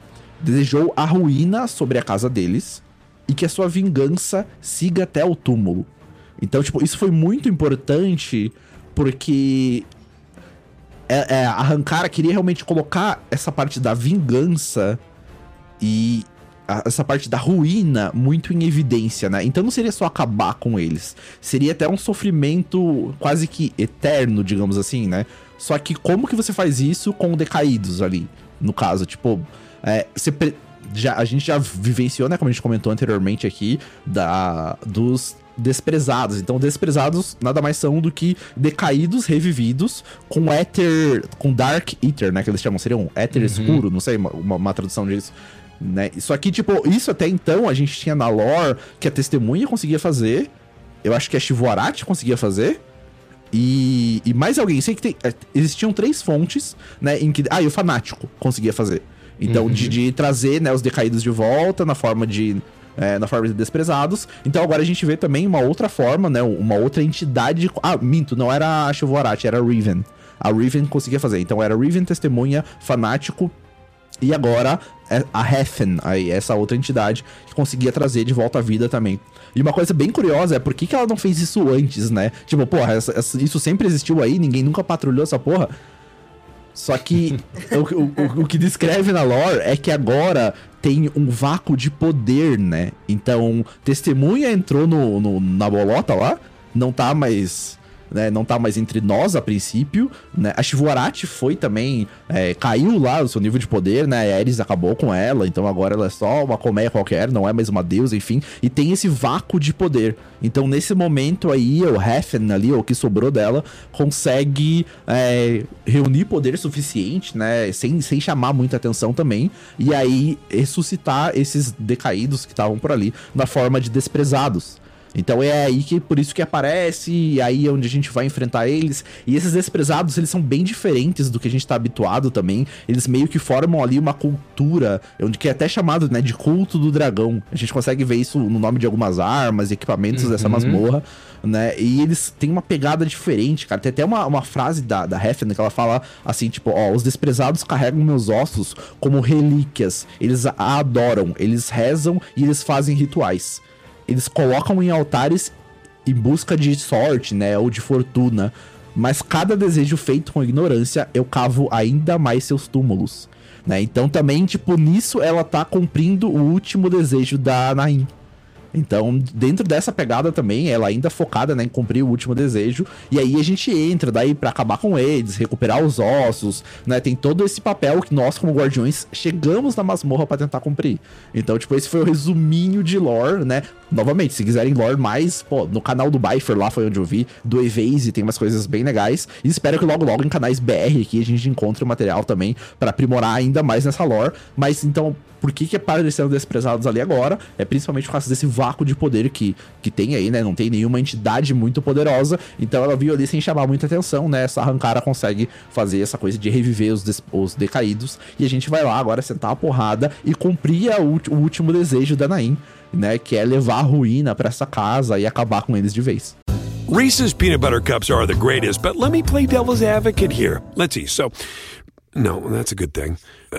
S2: desejou a ruína sobre a casa deles e que a sua vingança siga até o túmulo. Então, tipo, isso foi muito importante porque é, é, a Hankara queria realmente colocar essa parte da vingança e essa parte da ruína muito em evidência, né? Então não seria só acabar com eles. Seria até um sofrimento quase que eterno, digamos assim, né? Só que como que você faz isso com decaídos ali? No caso, tipo, é, você já, a gente já vivenciou, né? Como a gente comentou anteriormente aqui, da, dos desprezados. Então, desprezados nada mais são do que decaídos revividos com éter, com dark ether, né? Que eles chamam, seria um éter uhum. escuro, não sei, uma, uma tradução disso né? Só que, tipo, isso até então a gente tinha na lore que a testemunha conseguia fazer. Eu acho que a Shivoarati conseguia fazer. E, e mais alguém, sei que tem, é, existiam três fontes, né, em que... Ah, e o Fanático conseguia fazer. Então, uhum. de, de, trazer, né, os decaídos de volta na forma de... É, na forma de desprezados. Então agora a gente vê também uma outra forma, né, uma outra entidade... Ah, minto, não era a Shivoarati, era a Riven. A Riven conseguia fazer. Então era Riven, Testemunha, Fanático e agora a Heffen, aí, essa outra entidade, que conseguia trazer de volta a vida também. E uma coisa bem curiosa é por que, que ela não fez isso antes, né? Tipo, porra, essa, essa, isso sempre existiu aí, ninguém nunca patrulhou essa porra. Só que o, o, o, que descreve na lore é que agora tem um vácuo de poder, né? Então, testemunha entrou no, no, na bolota lá, não tá mais né, não tá mais entre nós a princípio, né? A Shivuarati foi também, é, caiu lá o seu nível de poder, né? A Ares acabou com ela, então agora ela é só uma colmeia qualquer, não é mais uma deusa, enfim. E tem esse vácuo de poder. Então nesse momento aí, o Heffen ali, o que sobrou dela, consegue é, reunir poder suficiente, né? Sem, sem chamar muita atenção também. E aí ressuscitar esses decaídos que estavam por ali na forma de desprezados. Então é aí que por isso que aparece, e aí é onde a gente vai enfrentar eles. E esses desprezados, eles são bem diferentes do que a gente tá habituado também. Eles meio que formam ali uma cultura, onde que é até chamado, né, de culto do dragão. A gente consegue ver isso no nome de algumas armas e equipamentos uhum. dessa masmorra, né? E eles têm uma pegada diferente, cara. Tem até uma, uma frase da, da Hefner que ela fala assim, tipo, ó, os desprezados carregam meus ossos como relíquias. Eles a adoram, eles rezam e eles fazem rituais eles colocam em altares em busca de sorte, né, ou de fortuna. Mas cada desejo feito com ignorância, eu cavo ainda mais seus túmulos. Né? Então também, tipo, nisso ela tá cumprindo o último desejo da Nain. Então, dentro dessa pegada também, ela ainda focada né, em cumprir o último desejo. E aí a gente entra daí para acabar com eles, recuperar os ossos, né? Tem todo esse papel que nós, como guardiões, chegamos na masmorra para tentar cumprir. Então, tipo, esse foi o resuminho de lore, né? Novamente, se quiserem lore mais, pô, no canal do Bifer lá foi onde eu vi, do Evase tem umas coisas bem legais. E espero que logo logo em canais BR aqui a gente encontre material também para aprimorar ainda mais nessa lore. Mas então, por que, que apareceram desprezados ali agora? É principalmente por causa desse vácuo de poder que, que tem aí, né? Não tem nenhuma entidade muito poderosa. Então ela viu ali sem chamar muita atenção, né? Essa arrancara consegue fazer essa coisa de reviver os, os decaídos. E a gente vai lá agora sentar a porrada e cumprir o último desejo da Naim, né? Que é levar a ruína para essa casa e acabar com eles de vez.
S6: Reese's peanut butter cups are the greatest, but let me play devil's advocate here. Let's see. So, no, that's a good thing. Uh,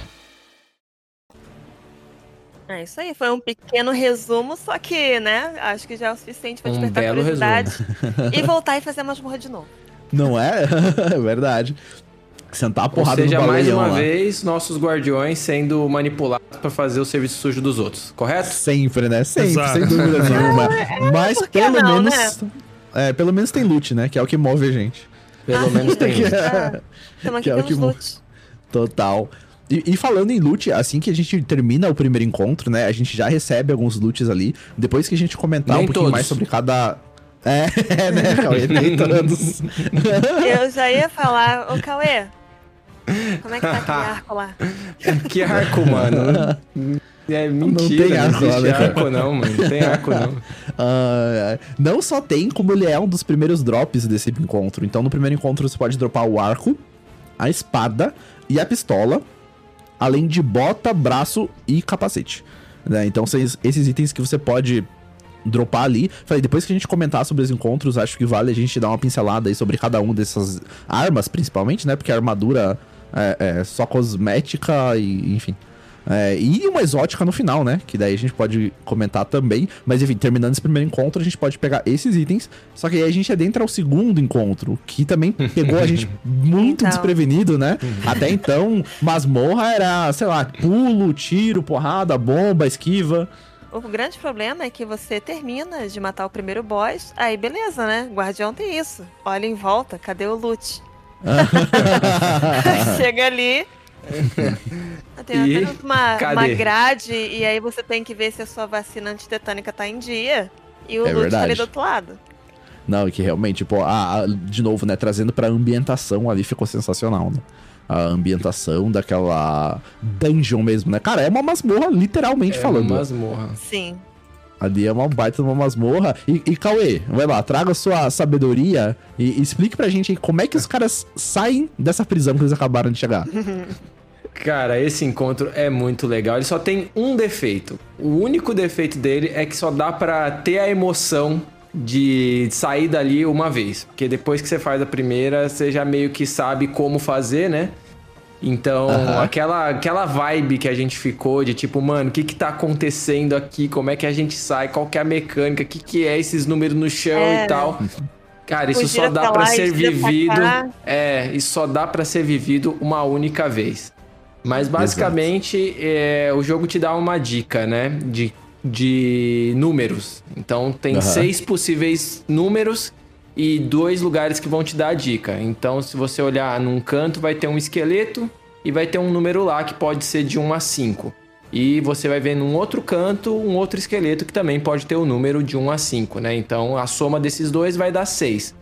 S4: É isso aí, foi um pequeno resumo, só que, né, acho que já é o suficiente para
S5: um
S4: despertar
S5: belo
S4: curiosidade e voltar e fazer a masmorra de novo.
S2: Não é? é verdade. Sentar a porrada
S5: Ou seja,
S2: no
S5: mais uma
S2: lá.
S5: vez, nossos guardiões sendo manipulados para fazer o serviço sujo dos outros, correto?
S2: Sempre, né? Sempre,
S3: Exato.
S2: sem dúvida nenhuma. Mas
S4: por que
S2: pelo
S4: não,
S2: menos. É, pelo menos tem loot, né? Que é o que move a gente.
S5: Pelo menos tem.
S4: Estamos aqui
S2: Que é o que mo-
S4: loot.
S2: Total. E, e falando em loot, assim que a gente termina o primeiro encontro, né? A gente já recebe alguns loots ali. Depois que a gente comentar
S5: Nem
S2: um pouquinho
S5: todos.
S2: mais sobre cada. É, é né, Cauê? Nem todos.
S4: Eu já ia falar, ô Cauê, como é que tá aquele arco lá?
S5: Que arco, mano. É mentira,
S2: tem
S5: não,
S2: arco lá,
S5: existe
S2: né,
S5: arco não, mano. Não tem arco não.
S2: Ah, não só tem, como ele é um dos primeiros drops desse encontro. Então, no primeiro encontro, você pode dropar o arco, a espada e a pistola, além de bota, braço e capacete. né? Então, esses itens que você pode dropar ali. Falei, depois que a gente comentar sobre os encontros, acho que vale a gente dar uma pincelada aí sobre cada um dessas armas, principalmente, né? Porque a armadura é, é só cosmética e, enfim. É, e uma exótica no final, né? Que daí a gente pode comentar também. Mas enfim, terminando esse primeiro encontro, a gente pode pegar esses itens. Só que aí a gente adentra ao segundo encontro, que também pegou a gente muito
S4: Então.
S2: desprevenido, né? Até então, masmorra era, sei lá, pulo, tiro, porrada, bomba, esquiva.
S4: O grande problema é que você termina de matar o primeiro boss, aí beleza, né? Guardião tem isso. Olha em volta, cadê o loot? Chega ali. Tem
S5: E
S4: apenas uma, uma grade, e aí você tem que ver se a sua vacina antitetânica tá em dia. E o
S2: É
S4: loot tá ali do outro lado.
S2: Não, e que realmente, tipo, a, a- de novo, né, trazendo pra ambientação ali ficou sensacional, né? A ambientação daquela dungeon mesmo, né? Cara, é uma masmorra, literalmente
S5: É
S2: falando.
S5: uma masmorra.
S4: Sim.
S2: Ali é uma baita uma masmorra. E, e Cauê, vai lá, traga sua sabedoria e, e explique pra gente como é que os caras saem dessa prisão que eles acabaram de chegar.
S5: Cara, esse encontro é muito legal. Ele só tem um defeito. O único defeito dele é que só dá para ter a emoção de sair dali uma vez. Porque depois que você faz a primeira, você já meio que sabe como fazer, né? Então, uhum. aquela, aquela vibe que a gente ficou de tipo, mano, o que que tá acontecendo aqui? Como é que a gente sai? Qual que é a mecânica? O que que é esses números no chão é. e tal? Cara, isso só dá para ser vivido. É, isso só dá para ser vivido uma única vez. Mas basicamente, é, o jogo te dá uma dica, né? De, de números. Então tem uhum. seis possíveis números e dois lugares que vão te dar a dica. Então, se você olhar num canto, vai ter um esqueleto e vai ter um número lá que pode ser de 1 a 5. E você vai ver num outro canto um outro esqueleto que também pode ter o número de 1 a 5, né? Então a soma desses dois vai dar 6.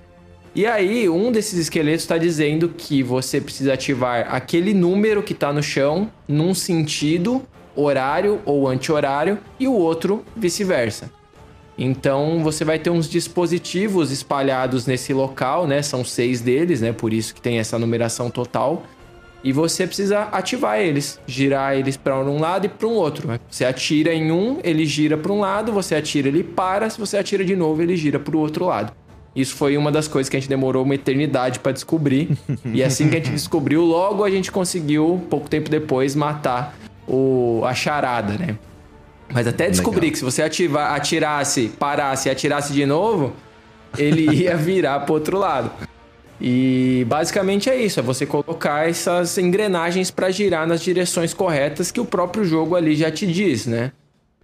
S5: E aí, um desses esqueletos está dizendo que você precisa ativar aquele número que está no chão num sentido horário ou anti-horário e o outro vice-versa. Então você vai ter uns dispositivos espalhados nesse local, né? São seis deles, né? Por isso que tem essa numeração total. E você precisa ativar eles, girar eles para um lado e para um outro. Você atira em um, ele gira para um lado, você atira, ele para, se você atira de novo, ele gira para o outro lado. Isso foi uma das coisas que a gente demorou uma eternidade para descobrir. e assim que a gente descobriu, logo a gente conseguiu, pouco tempo depois, matar o, a charada, né? Mas até descobri Legal. que se você ativar, atirasse, parasse e atirasse de novo, ele ia virar pro outro lado. E basicamente é isso, é você colocar essas engrenagens para girar nas direções corretas que o próprio jogo ali já te diz, né?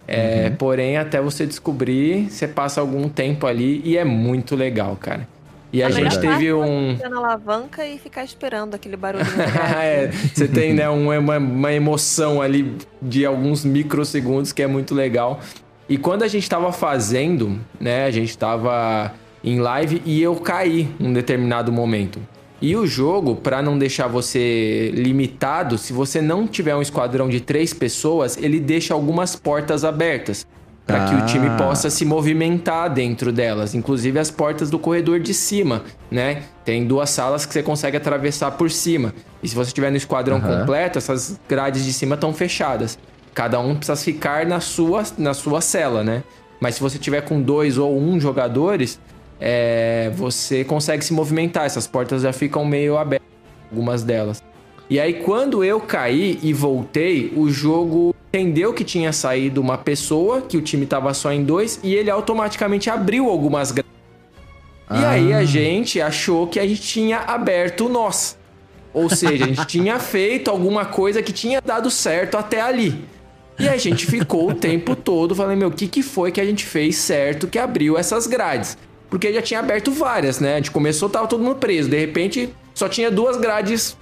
S5: É, uhum. Porém, até você descobrir, você passa algum tempo ali e é muito legal, cara. E a, a gente teve um.
S4: na alavanca e ficar esperando aquele barulho.
S5: é, você tem né, uma, uma emoção ali de alguns microsegundos que é muito legal. E quando a gente tava fazendo, né, a gente tava em live e eu caí num determinado momento. E o jogo, para não deixar você limitado, se você não tiver um esquadrão de três pessoas, ele deixa algumas portas abertas para ah. que o time ah. possa se movimentar dentro delas, inclusive as portas do corredor de cima, né? Tem duas salas que você consegue atravessar por cima. E se você estiver no esquadrão uhum. completo, essas grades de cima estão fechadas. Cada um precisa ficar na sua, na sua cela, né? Mas se você tiver com dois ou um jogadores, é, você consegue se movimentar. Essas portas já ficam meio abertas, algumas delas. E aí, quando eu caí e voltei, o jogo entendeu que tinha saído uma pessoa, que o time tava só em dois, e ele automaticamente abriu algumas grades. Ah. E aí a gente achou que a gente tinha aberto nós. Ou seja, a gente tinha feito alguma coisa que tinha dado certo até ali. E a gente ficou o tempo todo falando, meu, o que, que foi que a gente fez certo que abriu essas grades? porque já tinha aberto várias, né? A gente começou, tava todo mundo preso. De repente, só tinha duas grades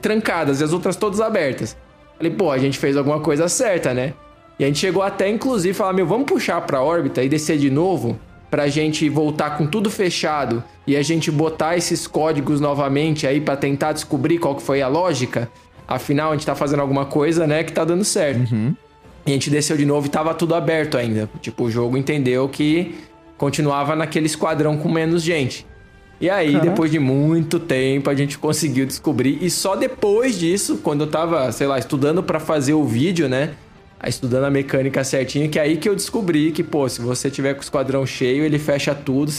S5: trancadas e as outras todas abertas. Falei, pô, a gente fez alguma coisa certa, né? E a gente chegou até, inclusive, falar, meu, vamos puxar pra órbita e descer de novo pra gente voltar com tudo fechado e a gente botar esses códigos novamente aí para tentar descobrir qual que foi a lógica. Afinal, a gente tá fazendo alguma coisa, né, que tá dando certo. Uhum. E a gente desceu de novo e tava tudo aberto ainda. Tipo, o jogo entendeu que continuava naquele esquadrão com menos gente. E aí, Caraca. depois de muito tempo, a gente conseguiu descobrir. E só depois disso, quando eu tava, sei lá, estudando para fazer o vídeo, né? Estudando a mecânica certinho, que é aí que eu descobri que, pô, se você tiver com o esquadrão cheio, ele fecha tudo,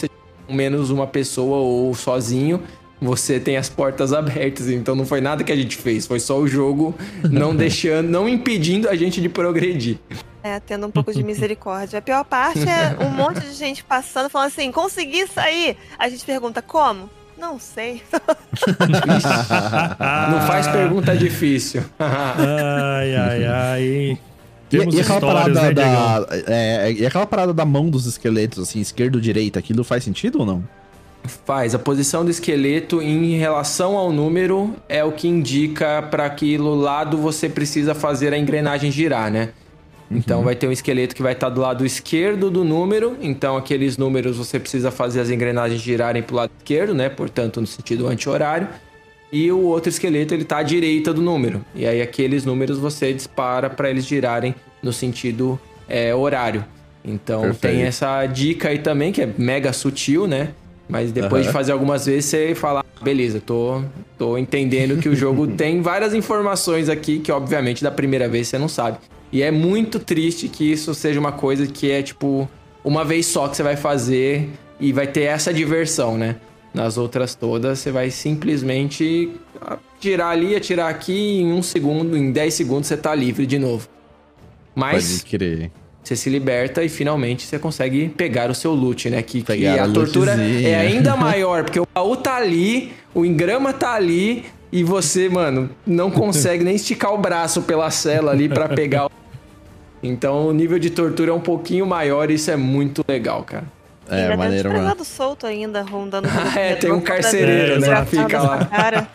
S5: com menos uma pessoa ou sozinho, você tem as portas abertas. Então não foi nada que a gente fez, foi só o jogo não deixando, não impedindo a gente de progredir.
S4: É, tendo um pouco de misericórdia. A pior parte é um monte de gente passando, falando assim: consegui sair. A gente pergunta como? Não sei.
S5: Não faz pergunta difícil.
S3: ai, ai, ai.
S2: Temos e, e aquela parada né, da. É, e aquela parada da mão dos esqueletos, assim, esquerdo direita, aquilo faz sentido ou não?
S5: Faz. A posição do esqueleto em relação ao número é o que indica para aquilo lado você precisa fazer a engrenagem girar, né? Então uhum. vai ter um esqueleto que vai estar tá do lado esquerdo do número. Então aqueles números você precisa fazer as engrenagens girarem para o lado esquerdo, né? Portanto, no sentido anti-horário. E o outro esqueleto ele está à direita do número. E aí aqueles números você dispara para eles girarem no sentido é, horário. Então Perfeito. tem essa dica aí também que é mega sutil, né? Mas depois uhum. de fazer algumas vezes você fala, beleza, tô, tô entendendo que o jogo tem várias informações aqui que, obviamente, da primeira vez você não sabe. E é muito triste que isso seja uma coisa que é, tipo, uma vez só que você vai fazer e vai ter essa diversão, né? Nas outras todas, você vai simplesmente tirar ali, atirar aqui, em um segundo, em 10 segundos você tá livre de novo. Mas. Você se liberta e finalmente você consegue pegar o seu loot, né? Que, que a
S2: o
S5: tortura é ainda maior, porque o baú tá ali, o engrama tá ali e você, mano, não consegue nem esticar o braço pela cela ali pra pegar. o- Então o nível de tortura é um pouquinho maior e isso é muito legal, cara.
S2: É,
S4: ainda tem um
S2: maneiro, mano.
S4: solto ainda, rondando
S5: Ah, é, tem um carcereiro,
S4: toda
S3: né,
S4: vez,
S5: fica lá.
S4: Cara.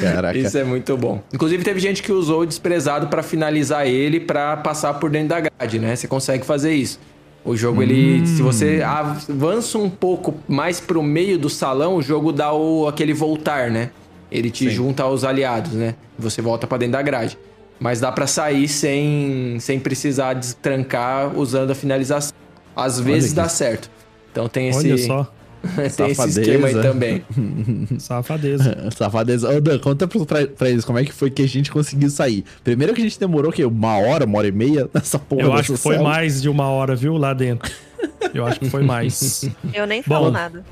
S2: Caraca.
S5: Isso é muito bom. Inclusive, teve gente que usou o desprezado pra finalizar ele pra passar por dentro da grade, né? Você consegue fazer isso. O jogo, ele. Se você avança um pouco mais pro meio do salão, o jogo dá o, aquele voltar, né? Ele te junta aos aliados, né? Você volta pra dentro da grade. Mas dá pra sair sem, sem precisar destrancar usando a finalização. Às vezes dá certo. Então tem esse,
S3: Olha só,
S5: tem esse
S2: Safadeza.
S5: esquema aí também.
S3: safadeza.
S2: Safadeza. Ô, Dan, conta pra, pra, eles como é que foi que a gente conseguiu sair. Primeiro que a gente demorou, o quê? Uma hora, uma hora e meia nessa porra
S3: Eu acho que foi mais de uma hora, viu, lá dentro. Eu acho que foi mais.
S4: Eu nem falo
S3: Bom.
S4: nada.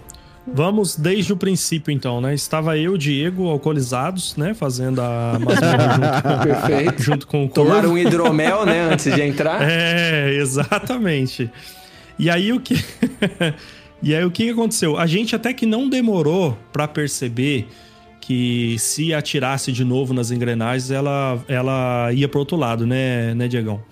S3: Vamos desde o princípio, então, né? Estava eu e o Diego alcoolizados, né? Fazendo a masmorra
S5: Perfeito.
S3: junto, junto com o Corvo.
S5: Tomaram um hidromel, né? Antes de entrar.
S3: É, exatamente. E aí o que E aí o que aconteceu? A gente até que não demorou pra perceber que se atirasse de novo nas engrenagens, ela ela ia pro outro lado, né, né, Diegão?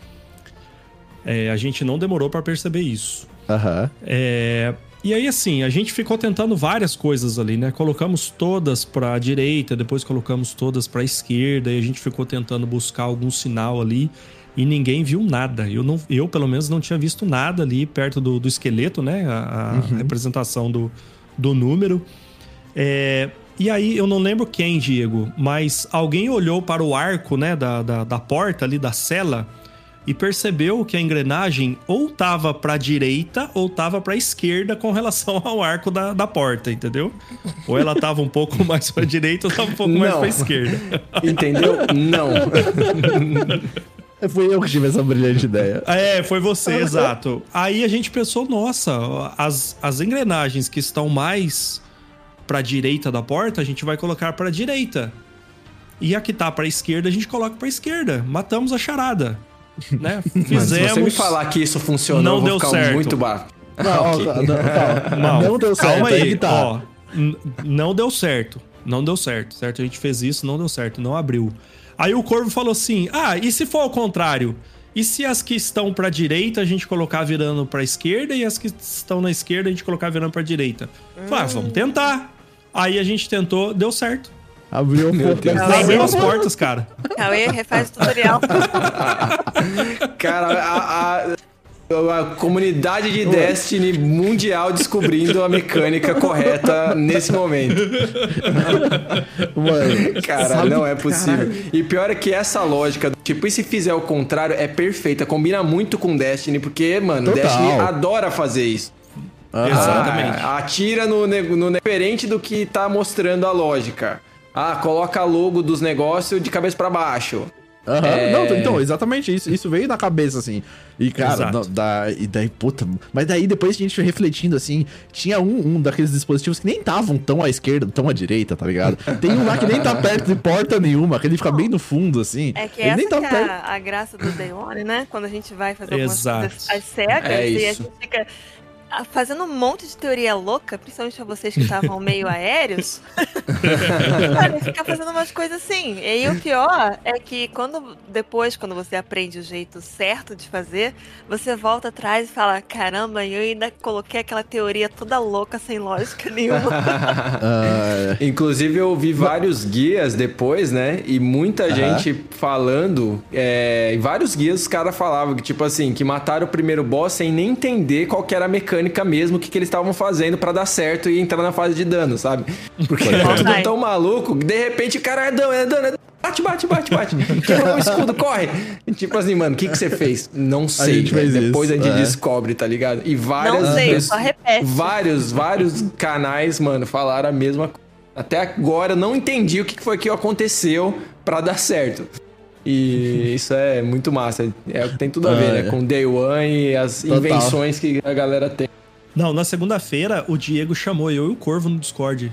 S3: É, a gente não demorou pra perceber isso.
S2: Aham.
S3: É, e aí, assim, a gente ficou tentando várias coisas ali, né? Colocamos todas pra direita, depois colocamos todas pra esquerda, e a gente ficou tentando buscar algum sinal ali e ninguém viu nada. Eu, não, eu pelo menos, não tinha visto nada ali perto do, do esqueleto, né? A, a representação do, do número. É, e aí, eu não lembro quem, Diego, mas alguém olhou para o arco, né, da, da, da porta ali, da cela, e percebeu que a engrenagem ou tava pra direita ou tava pra esquerda com relação ao arco da, da porta, entendeu? Ou ela tava um pouco mais pra direita ou tava um pouco mais
S5: Não.
S3: pra esquerda.
S5: Entendeu? Não.
S2: Foi eu que tive essa brilhante ideia.
S3: É, foi você, exato. Aí a gente pensou, nossa, as, as engrenagens que estão mais pra direita da porta, a gente vai colocar pra direita. E a que tá pra esquerda, a gente coloca pra esquerda. Matamos a charada. Né? Fizemos.
S5: se você me falar que isso funcionou,
S3: Não
S5: eu vou
S3: deu
S5: ficar
S3: certo.
S5: muito baixo.
S2: Não,
S5: Ok.
S2: não, não,
S3: Não,
S2: não deu certo.
S3: Calma aí,
S2: que tá.
S3: ó. Não deu certo. Não deu certo, certo? A gente fez isso, não deu certo, não abriu. Aí o Corvo falou assim: ah, e se for ao contrário? E se as que estão pra direita a gente colocar virando pra esquerda e as que estão na esquerda a gente colocar virando pra direita? Falei, ah, vamos tentar. Aí a gente tentou, deu certo.
S2: Abriu.
S3: Abriu as portas, cara.
S4: Cauê, refaz o tutorial.
S5: Cara, a, a- a comunidade de Destiny mundial descobrindo a mecânica correta nesse momento.
S2: Mano,
S5: Cara,
S2: sabe-
S5: não é possível. E pior é que essa lógica, do tipo, e se fizer o contrário, é perfeita. Combina muito com Destiny, porque, mano,
S2: Total.
S5: Destiny adora fazer isso.
S3: Exatamente.
S5: Ah, atira no, no diferente do que tá mostrando a lógica. Ah, coloca logo dos negócios de cabeça pra baixo.
S2: Aham,
S5: É.
S2: Não, então, exatamente isso. Isso veio na cabeça, assim. E, cara, não, da, e daí, puta. Mas daí, depois a gente foi refletindo, assim, tinha um, um daqueles dispositivos que nem estavam tão à esquerda, tão à direita, tá ligado? Tem um lá que nem tá perto de porta nenhuma, que ele fica bem no fundo, assim.
S4: É que
S2: ele
S4: essa
S2: nem tá
S4: que é
S2: perto.
S4: a, a graça do Day One, né? Quando a gente vai fazer algumas
S3: Exato.
S4: coisas às cegas
S5: É
S4: e a gente fica fazendo um monte de teoria louca, principalmente pra vocês que estavam meio aéreos. Cara, ficar fazendo umas coisas assim. E aí o pior é que quando depois, quando você aprende o jeito certo de fazer, você volta atrás e fala: caramba, eu ainda coloquei aquela teoria toda louca, sem lógica nenhuma.
S2: Ah,
S5: Inclusive, eu vi vários guias depois, né? E muita gente falando. É, em vários guias os caras falavam que, tipo assim, que mataram o primeiro boss sem nem entender qual que era a mecânica mesmo, o que, que eles estavam fazendo pra dar certo e entrar na fase de dano, sabe? Porque é tudo tão maluco que de repente o cara é dano, é dano, é dano. Bate, bate, bate, bate. Quebrou o escudo, corre. Tipo assim, mano, o que, que você fez? Não sei.
S2: gente
S5: né?
S2: fez
S5: Depois
S2: isso,
S5: a gente
S2: é.
S5: descobre, tá ligado? E várias
S4: Não sei,
S5: vezes-
S4: só repete.
S5: Vários, vários canais, mano, falaram a mesma coisa. Até agora eu não entendi o que que foi que aconteceu pra dar certo. E isso é muito massa. É, tem tudo a ver,
S2: Ah,
S5: né?
S2: é.
S5: Com Day One e as
S2: Total.
S5: invenções que a galera tem.
S3: Não, na segunda-feira o Diego chamou eu e o Corvo no Discord.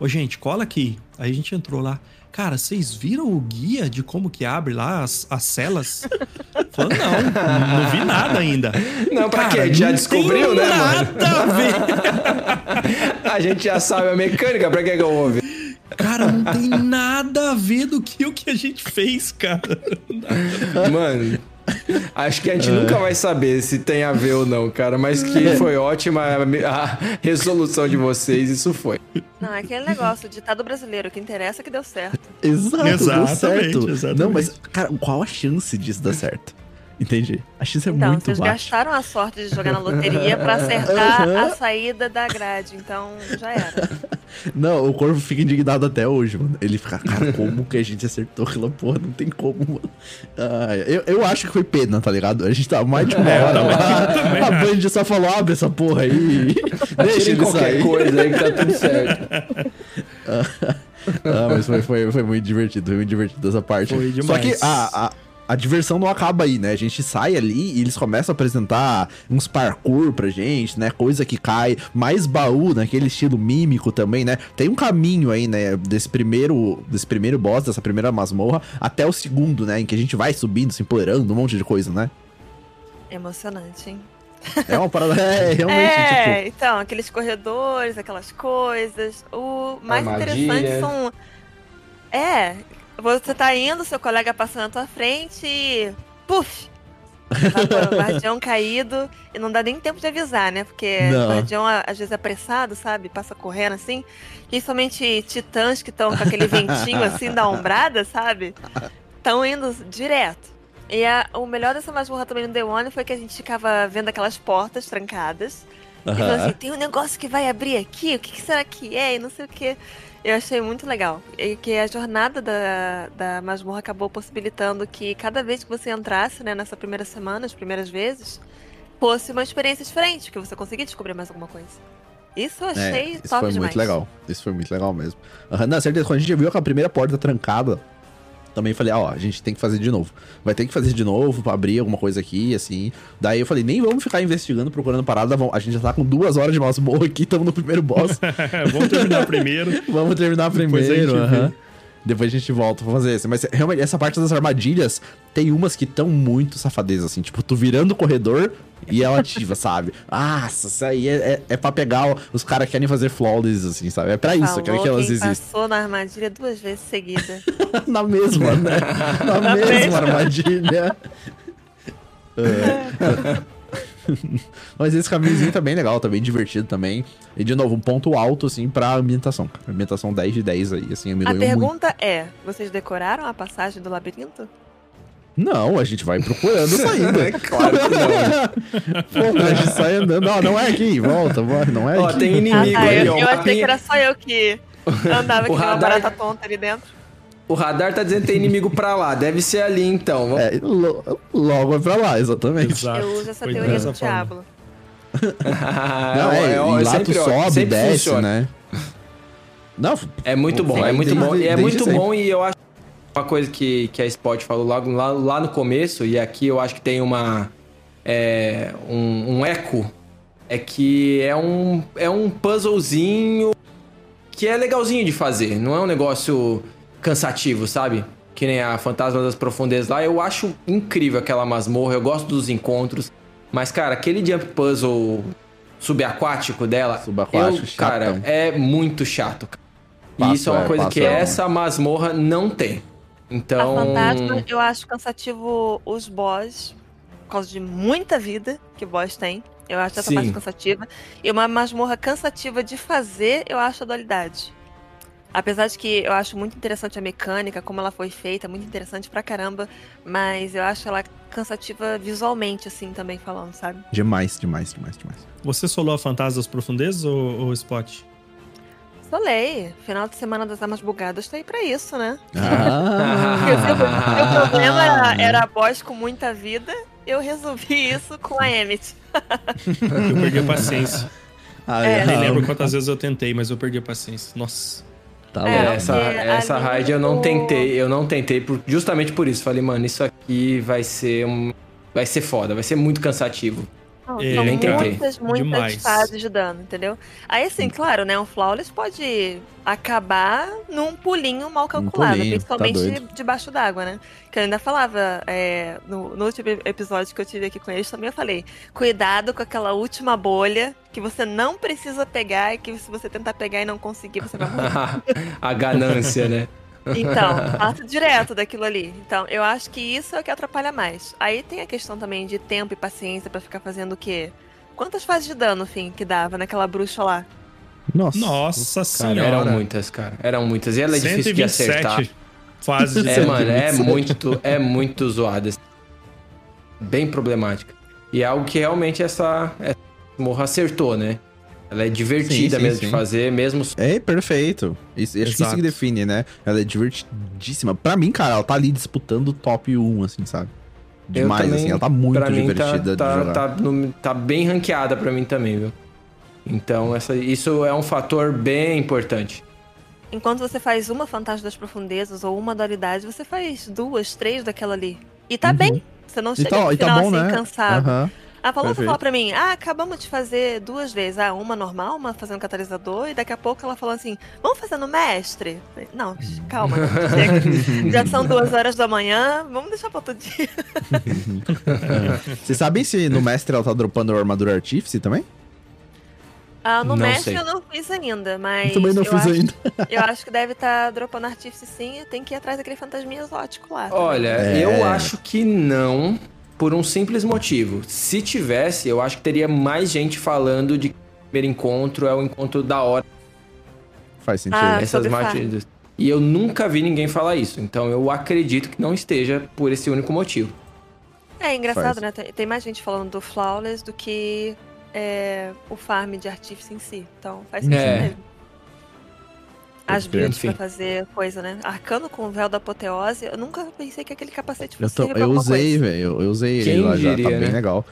S3: Ô, gente, cola aqui. Aí a gente entrou lá. Cara, vocês viram o guia de como que abre lá as, as celas? Falou, não, não vi nada ainda.
S5: Não, pra
S3: Cara,
S5: quê? Já descobriu, né, mano?
S3: nada a ver.
S5: A gente já sabe a mecânica, pra que que eu ouve?
S3: Cara, não tem nada a ver do que o que a gente fez, cara.
S5: Mano, acho que a gente nunca vai saber se tem a ver ou não, cara. Mas que foi ótima a, resolução de vocês, isso foi.
S4: Não, é aquele negócio, ditado brasileiro, o que interessa é que deu certo.
S2: Exato, deu
S3: Exatamente,
S2: certo.
S3: exatamente.
S2: Não, mas, cara, qual a chance disso dar certo? Entendi. A chance é
S4: Então,
S2: muito
S4: vocês gastaram a sorte de jogar na loteria pra acertar a saída da grade, então já era.
S2: Não, o corvo fica indignado até hoje, mano. Ele fica, cara, como que a gente acertou aquela porra? Não tem como, mano. Ah, eu, eu acho que foi pena, tá ligado? A gente tava mais de uma
S3: É,
S2: hora
S3: também
S2: A Band só falou, abre essa porra aí. Deixa ele
S5: qualquer
S2: sair.
S5: coisa aí que tá tudo certo.
S2: Ah, mas foi, foi, foi muito divertido, foi muito divertido essa parte.
S3: Foi
S2: Só
S3: demais.
S2: que a, a, a diversão não acaba aí, né? A gente sai ali e eles começam a apresentar uns parkour pra gente, né? Coisa que cai, mais baú naquele estilo mímico também, né? Tem um caminho aí, né? Desse primeiro, desse primeiro boss, dessa primeira masmorra, até o segundo, né? Em que a gente vai subindo, se empolerando, um monte de coisa, né?
S4: Emocionante, hein?
S2: É uma parada, é, realmente,
S4: é,
S2: tipo...
S4: então, aqueles corredores, aquelas coisas. O mais
S5: Armadilha.
S4: interessante são. É, você tá indo, seu colega passa na tua frente e. Puf! Tá o guardião caído e não dá nem tempo de avisar, né? Porque
S2: Não.
S4: o guardião às vezes é apressado, sabe? Passa correndo assim. Principalmente titãs que estão com aquele ventinho assim da ombrada, sabe? Estão indo direto. E a- o melhor dessa masmorra também no The One foi que a gente ficava vendo aquelas portas trancadas. E falou assim, tem um negócio que vai abrir aqui, o que, que será que é? E não sei o que. Eu achei muito legal. E que a jornada da, da masmorra acabou possibilitando que cada vez que você entrasse, né, nessa primeira semana, as primeiras vezes, fosse uma experiência diferente, que você conseguia descobrir mais alguma coisa. Isso eu achei
S2: É, isso
S4: top
S2: foi
S4: demais.
S2: muito legal. Isso foi muito legal mesmo. Aham, não, certeza. Quando a gente viu que a primeira porta trancada, também falei, ó, a gente tem que fazer de novo. Vai ter que fazer de novo pra abrir alguma coisa aqui, assim. Daí eu falei, nem vamos ficar investigando, procurando parada. vamos- A gente já tá com duas horas de masmorra aqui, estamos no primeiro boss.
S3: Vamos terminar primeiro.
S2: vamos terminar
S3: Depois a
S2: primeiro.
S3: gente
S2: aham.
S3: vê.
S2: Depois a gente volta pra fazer esse. Mas realmente, essa parte das armadilhas, tem umas que estão muito safadezas, assim. Tipo, tu virando o corredor e ela ativa, sabe? Nossa, isso aí é, é, é pra pegar. Os caras querem fazer flawless, assim, sabe? É pra isso
S4: Falou
S2: que, que elas
S4: quem
S2: existem.
S4: passou na armadilha duas vezes seguida.
S2: Na mesma, né? Na,
S4: Na
S2: mesma
S4: mesma.
S2: armadilha. É. Mas esse caminhozinho tá bem legal, tá bem divertido também. E de novo, um ponto alto, assim, pra ambientação. Ambientação 10 de 10 aí, assim, me
S4: a
S2: ganhou muito.
S4: pergunta é, vocês decoraram a passagem do labirinto?
S2: Não, a gente vai procurando saída.
S5: claro que não.
S2: Pô, a gente sai andando. Não, não é aqui, volta, vai, não é
S5: Ó,
S2: aqui.
S5: tem
S4: Ah,
S5: inimigo
S4: tá,
S5: ali,
S4: eu,
S5: ó.
S4: eu achei que era só eu que andava uma
S5: radar-
S4: barata tonta ali dentro.
S5: O radar tá dizendo que tem inimigo pra lá. Deve ser ali, então. Vamos-
S2: É, lo- logo é pra lá, exatamente.
S3: Exato.
S4: eu uso essa
S3: Foi
S4: teoria do diabo.
S2: Não, é,
S5: é,
S2: lá tu
S5: sempre
S2: sobe,
S5: sempre
S2: desce,
S5: funciona.
S2: né? Não,
S5: É muito bom,
S2: Sim,
S5: é muito
S2: desde-
S5: bom. E é muito
S2: sempre.
S5: bom e eu acho uma coisa que, que a Spot falou logo lá, lá no começo, e aqui eu acho que tem uma. é, um, um eco. É que é um, é um puzzlezinho que é legalzinho de fazer. Não é um negócio cansativo, sabe? Que nem a Fantasma das Profundezas lá. Eu acho incrível aquela masmorra, eu gosto dos encontros. Mas, cara, aquele jump puzzle subaquático dela,
S2: Subaquático,
S5: eu, cara,
S2: chatão.
S5: é muito chato.
S2: Passo,
S5: e isso é uma
S2: é,
S5: coisa
S2: passo
S5: que
S2: é.
S5: essa masmorra não tem. Então.
S4: A Fantasma, eu acho cansativo os boss, por causa de muita vida que o boss tem. Eu acho essa
S5: Sim.
S4: parte cansativa. E uma masmorra cansativa de fazer, eu acho a dualidade. Apesar de que eu acho muito interessante a mecânica, como ela foi feita, muito interessante pra caramba. Mas eu acho ela cansativa visualmente, assim, também falando, sabe?
S2: Demais, demais, demais, demais.
S3: Você solou a Fantasma das Profundezas ou, ou Spot?
S4: falei, final de semana das armas bugadas tá aí pra isso, né?
S2: Ah.
S4: Porque o problema era, era a boss com muita vida, eu resolvi isso com a Emmett.
S3: Eu perdi a paciência.
S2: Ah,
S4: É.
S3: Nem lembro quantas vezes eu tentei, mas eu perdi a paciência. Nossa.
S2: Tá
S4: É,
S2: louco.
S5: essa
S4: porque
S5: essa raid eu não tentei, eu não tentei por- justamente por isso. Falei, mano, isso aqui vai ser um, vai ser foda, vai ser muito cansativo.
S4: Não,
S3: É,
S4: são muitas, muitas
S3: Demais.
S4: fases de dano, entendeu? Aí, assim, claro, né? Um Flawless pode acabar num pulinho mal calculado,
S2: pulinho, tá
S4: principalmente
S2: doido.
S4: debaixo d'água, né? Que eu ainda falava, é, no, no último episódio que eu tive aqui com eles, também eu falei, cuidado com aquela última bolha que você não precisa pegar e que se você tentar pegar e não conseguir, você vai morrer.
S5: a ganância, né?
S4: Então, passa direto daquilo ali. Então, eu acho que isso é o que atrapalha mais. Aí tem a questão também de tempo e paciência pra ficar fazendo o quê? Quantas fases de dano, fim, que dava naquela bruxa lá?
S2: Nossa.
S3: Nossa
S5: Cara,
S3: senhora.
S5: eram muitas, cara. Eram muitas. E ela é difícil de acertar.
S3: fases de
S5: É, mano, é
S2: 127.
S5: muito, é muito zoada. Bem problemática. E é algo que realmente essa, essa morra acertou, né? Ela é divertida
S2: Sim, sim,
S5: mesmo
S2: sim.
S5: de fazer, mesmo
S2: É perfeito. Isso, acho que isso que define, né? Ela é divertidíssima. Pra mim, cara, ela tá ali disputando o top 1, assim, sabe? Demais,
S5: também,
S2: assim. Ela tá muito
S5: pra mim,
S2: divertida
S5: tá,
S2: de jogar.
S5: tá, tá, no- tá bem ranqueada pra mim também, viu? Então, essa, isso é um fator bem importante.
S4: Enquanto você faz uma Fantasma das Profundezas ou uma dualidade, você faz duas, três daquela ali. E tá bem. Você não chega
S2: Então,
S4: no
S2: tá
S4: final
S2: bom,
S4: assim,
S2: né?
S4: cansado.
S2: Aham.
S4: A Paloma
S2: Perfeito.
S4: falou pra mim, ah, acabamos de fazer duas vezes. Ah, uma normal, uma fazendo catalisador, e daqui a pouco ela falou assim, vamos fazer no mestre? Falei, Não, calma, não, chega. Já são duas horas da manhã, vamos deixar pra outro dia.
S2: Vocês sabem se no mestre ela tá dropando a armadura artífice também?
S4: Ah, no
S5: Não
S4: mestre
S5: sei.
S4: eu não fiz ainda, mas.
S2: Eu também não
S4: eu
S2: fiz
S4: acho-
S2: ainda.
S4: Eu acho que deve estar dropando artífice sim, e tem que ir atrás daquele fantasminha exótico lá.
S5: Olha,
S2: É.
S5: eu acho que não, por um simples motivo. Se tivesse, eu acho que teria mais gente falando de que o primeiro encontro é o encontro da hora.
S2: Faz sentido.
S4: Ah,
S5: essas partidas. E eu nunca vi ninguém falar isso. Então eu acredito que não esteja por esse único motivo.
S4: É engraçado,
S2: Faz.
S4: né? Tem, tem mais gente falando do Flawless do que é, o farm de artífice em si. Então faz sentido
S5: É.
S4: mesmo. As builds pra fazer coisa, né? Arcano com o véu da apoteose, eu nunca pensei que aquele capacete
S2: Eu,
S4: fosse
S2: tô-
S4: servir pra
S2: eu usei, velho. Eu, eu usei
S5: Quem
S2: ele lá já.
S5: diria,
S2: Tá bem
S5: né?
S2: legal.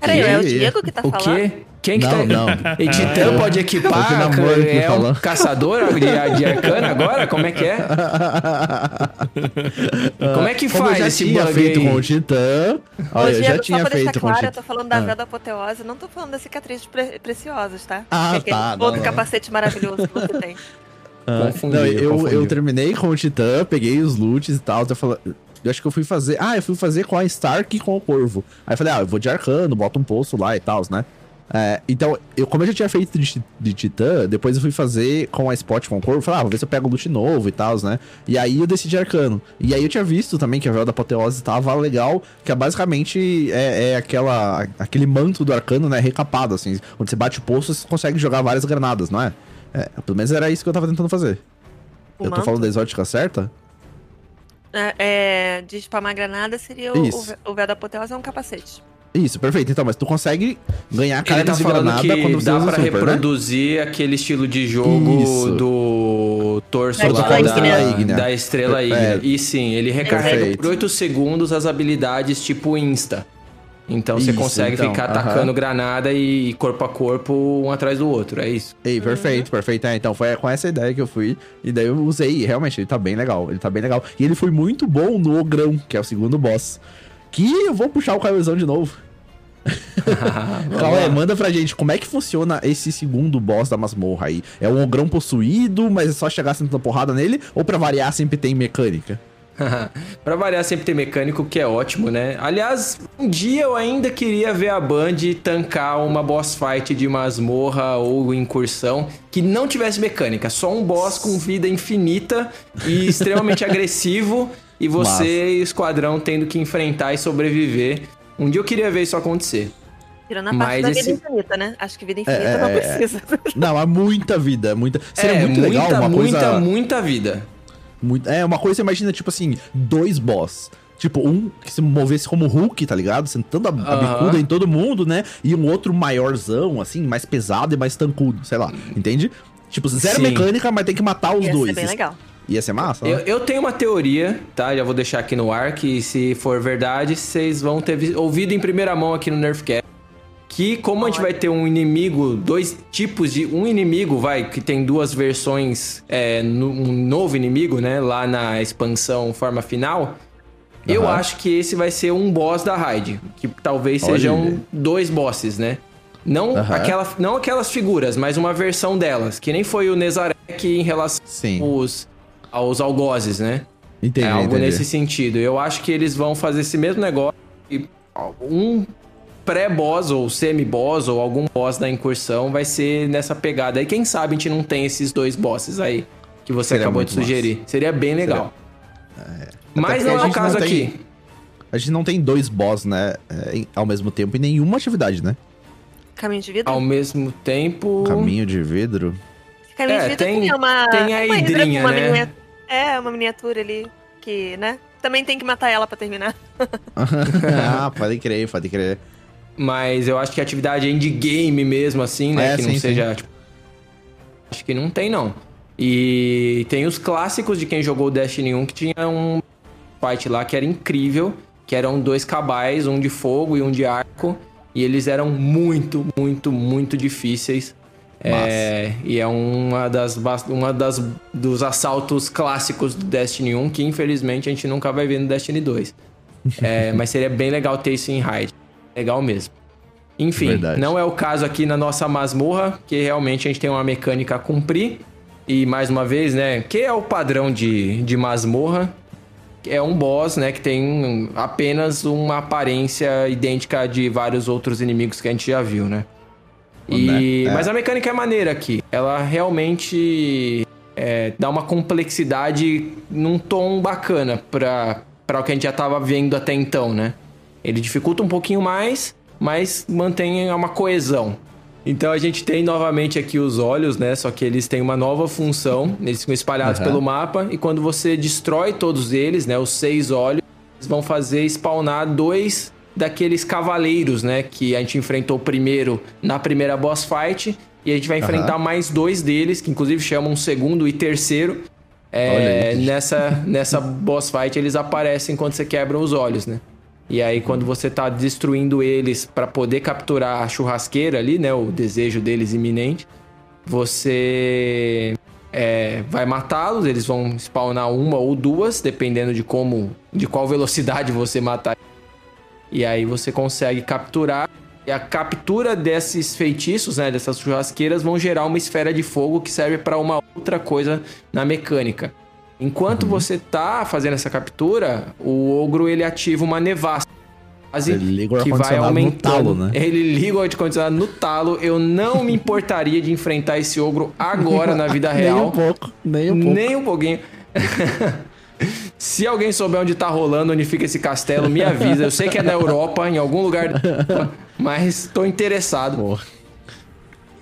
S4: Peraí, é o? Diego que tá
S5: o
S4: falando?
S5: quê? Quem que
S2: Não,
S5: tá...
S2: não.
S5: E Titã pode
S2: É
S5: equipar?
S2: o namoro
S5: é
S2: tá
S5: um
S2: falando.
S5: caçador de, de arcana agora? Como é que é? Como é que
S2: Como
S5: faz
S2: eu já
S5: esse
S2: tinha feito
S5: aí?
S2: com o Titã. Olha,
S4: Ô,
S2: eu
S4: Diego,
S2: já
S4: só
S2: tinha
S4: pra deixar
S2: feito com o
S4: claro, eu
S2: Titã.
S4: tô falando da
S2: Ah.
S4: véu da apoteose, não tô falando das cicatrizes pre- preciosas, tá?
S2: Ah,
S4: é aquele
S2: tá,
S4: outro
S2: não.
S4: capacete maravilhoso que você tem.
S2: Ah,
S5: Confundiu,
S2: não, eu, eu terminei com o Titã, peguei os loots e tal. Eu, falei, eu acho que eu fui fazer. Ah, eu fui fazer com a Stark e com o Corvo. Aí eu falei, ah, eu vou de arcano, boto um poço lá e tal, né? É, então, eu, como eu já tinha feito de, de Titã, depois eu fui fazer com a Spot com o Corvo. Falei, ah, vou ver se eu pego loot novo e tal, né? E aí eu decidi arcano. E aí eu tinha visto também que a Véu da Apoteose tava legal, que é basicamente é, é aquela, aquele manto do arcano, né? Recapado, assim. Quando você bate o poço, você consegue jogar várias granadas, não é? É, pelo menos era isso que eu tava tentando fazer.
S4: O
S2: eu tô
S4: manto?
S2: falando da exótica certa?
S4: É, é, de spamar granada seria o, o, véu da apoteose é um capacete.
S2: Isso, perfeito. Então, mas tu consegue ganhar cargas
S5: tá
S2: de granada
S5: que
S2: quando você
S5: dá
S2: usa
S5: pra
S2: super, né?
S5: reproduzir aquele estilo de jogo
S2: Isso.
S5: do torso
S4: Da
S5: lá
S4: estrela
S5: da,
S2: ígnea.
S5: da estrela
S2: É.
S5: ígnea. E sim, ele recarrega
S2: Perfeito.
S5: por 8 segundos as habilidades tipo Insta. Então você
S2: Isso,
S5: consegue
S2: então,
S5: ficar atacando granada e corpo a corpo um atrás do outro, é isso.
S2: Ei, perfeito, perfeito. É, então foi com essa ideia que eu fui. E daí eu usei. E realmente, ele tá bem legal. Ele tá bem legal. E ele foi muito bom no Ogrão, que é o segundo boss. Que eu vou puxar o Caiozão de novo. Cauê, manda pra gente como é que funciona esse segundo boss da masmorra aí. É um ogrão possuído, mas é só chegar sentando porrada nele? Ou pra variar sempre tem mecânica?
S5: pra variar, sempre tem mecânico, que é ótimo, né? Aliás, um dia eu ainda queria ver a Band tancar uma boss fight de masmorra ou incursão que não tivesse mecânica, só um boss com vida infinita e extremamente agressivo e você e o esquadrão tendo que enfrentar e sobreviver. Um dia eu queria ver isso acontecer.
S4: Tirando a parte
S5: Mas
S4: da
S5: esse-
S4: vida infinita, né? Acho que vida infinita
S2: É,
S4: não
S2: é,
S4: precisa.
S2: Não, há muita vida, muita. Seria
S5: é,
S2: muito legal
S5: muita,
S2: uma
S5: muita,
S2: coisa.
S5: muita vida.
S2: Muito, é, uma coisa, você imagina, tipo assim, dois boss. Tipo, um que se movesse como Hulk, tá ligado? Sentando a, a bicuda em todo mundo, né? E um outro maiorzão, assim, mais pesado e mais tancudo, sei lá, entende? Tipo, zero
S5: Sim.
S2: mecânica, mas tem que matar os
S4: Ia
S2: dois.
S4: ser bem legal.
S2: Ia ser massa?
S5: Eu,
S2: né?
S5: eu tenho uma teoria, tá? Já vou deixar aqui no ar, que se for verdade, vocês vão ter vi- ouvido em primeira mão aqui no Nerfcast. Que como a gente vai ter um inimigo, dois tipos de... Um inimigo, vai, que tem duas versões, é, no- um novo inimigo, né? Lá na expansão forma final. Eu
S2: Aham.
S5: acho que esse vai ser um boss da raid. Que talvez
S2: Olha.
S5: sejam dois bosses, né? Não,
S2: Aham.
S5: aquela, não aquelas figuras, mas uma versão delas. Que nem foi o Nezarek em relação
S2: Sim.
S5: aos, aos algozes, né?
S2: Entendi,
S5: é algo
S2: entendi.
S5: nesse sentido. Eu acho que eles vão fazer esse mesmo negócio. E um pré-boss ou semi-boss ou algum boss da incursão vai ser nessa pegada. E quem sabe a gente não tem esses dois bosses aí que você
S2: Seria
S5: acabou de sugerir. Seria bem legal. Mas
S2: Até porque
S5: não
S2: a
S5: é o caso
S2: tem-
S5: aqui.
S2: A gente não tem dois boss, né? é, ao mesmo tempo em nenhuma atividade, né?
S4: Caminho de vidro?
S5: Ao mesmo tempo.
S2: Caminho de vidro.
S4: Caminho
S5: É,
S4: de vidro
S5: tem-
S4: tem, uma.
S5: tem a
S4: uma hidra com
S5: hidrinha,
S4: uma
S5: né?
S4: É, uma miniatura ali. Que, né? Também tem que matar ela pra terminar.
S2: ah, pode crer, pode crer.
S5: Mas eu acho que atividade endgame mesmo, assim, né?
S2: É,
S5: que não
S2: sim,
S5: seja. tipo, acho que não tem, não. E tem os clássicos de quem jogou o Destiny 1 que tinha um fight lá que era incrível. Que eram dois cabais, um de fogo e um de arco. E eles eram muito, muito, muito difíceis. É, e é uma das, uma das dos assaltos clássicos do Destiny 1 que infelizmente a gente nunca vai ver no Destiny 2. É, mas seria bem legal ter isso em raid. Legal mesmo. Enfim,
S2: Verdade.
S5: não é o caso aqui na nossa masmorra, que realmente a gente tem uma mecânica a cumprir. E mais uma vez, né, que é o padrão de, de masmorra, é um boss, né, que tem apenas uma aparência idêntica de vários outros inimigos que a gente já viu, né? E,
S2: Né? É.
S5: Mas a mecânica é maneira aqui. Ela realmente é, dá uma complexidade num tom bacana pra o que a gente já tava vendo até então, né? Ele dificulta um pouquinho mais, mas mantém uma coesão. Então a gente tem novamente aqui os olhos, né? Só que eles têm uma nova função. Eles ficam espalhados
S2: Aham.
S5: pelo mapa. E quando você destrói todos eles, né? Os seis olhos, eles vão fazer spawnar dois daqueles cavaleiros, né? Que a gente enfrentou primeiro na primeira boss fight. E a gente vai enfrentar mais dois deles, que inclusive chamam segundo e terceiro. É, nessa, nessa boss fight eles aparecem quando você quebra os olhos, né? E aí quando você tá destruindo eles pra poder capturar a churrasqueira ali, né? O desejo deles iminente, você é, vai matá-los, eles vão spawnar uma ou duas, dependendo de como, de qual velocidade você matar. E aí você consegue capturar. E a captura desses feitiços, né, dessas churrasqueiras, vão gerar uma esfera de fogo que serve para uma outra coisa na mecânica. Enquanto você tá fazendo essa captura, o ogro ele ativa uma nevasca.
S2: Ele liga o
S5: que vai
S2: ar-condicionado no
S5: aumentando.
S2: talo, né?
S5: Ele liga o ar-condicionado no talo. Eu não me importaria de enfrentar esse ogro agora na vida
S2: Nem um
S5: real.
S2: pouco, nem um pouco.
S5: Nem um pouquinho. Se alguém souber onde tá rolando, onde fica esse castelo, me avisa. Eu sei que é na Europa, em algum lugar, mas tô interessado.
S2: Porra.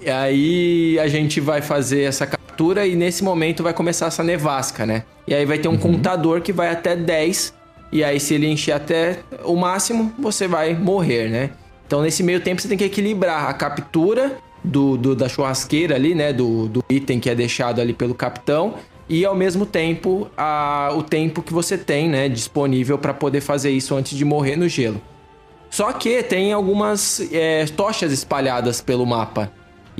S5: E aí a gente vai fazer essa captura e nesse momento vai começar essa nevasca, né? E aí vai ter um contador que vai até 10. E aí, se ele encher até o máximo, você vai morrer, né? Então, nesse meio tempo, você tem que equilibrar a captura do, do- da churrasqueira ali, né? Do, do item que é deixado ali pelo capitão. E ao mesmo tempo, a, o tempo que você tem, né? Disponível para poder fazer isso antes de morrer no gelo. Só que tem algumas é, tochas espalhadas pelo mapa.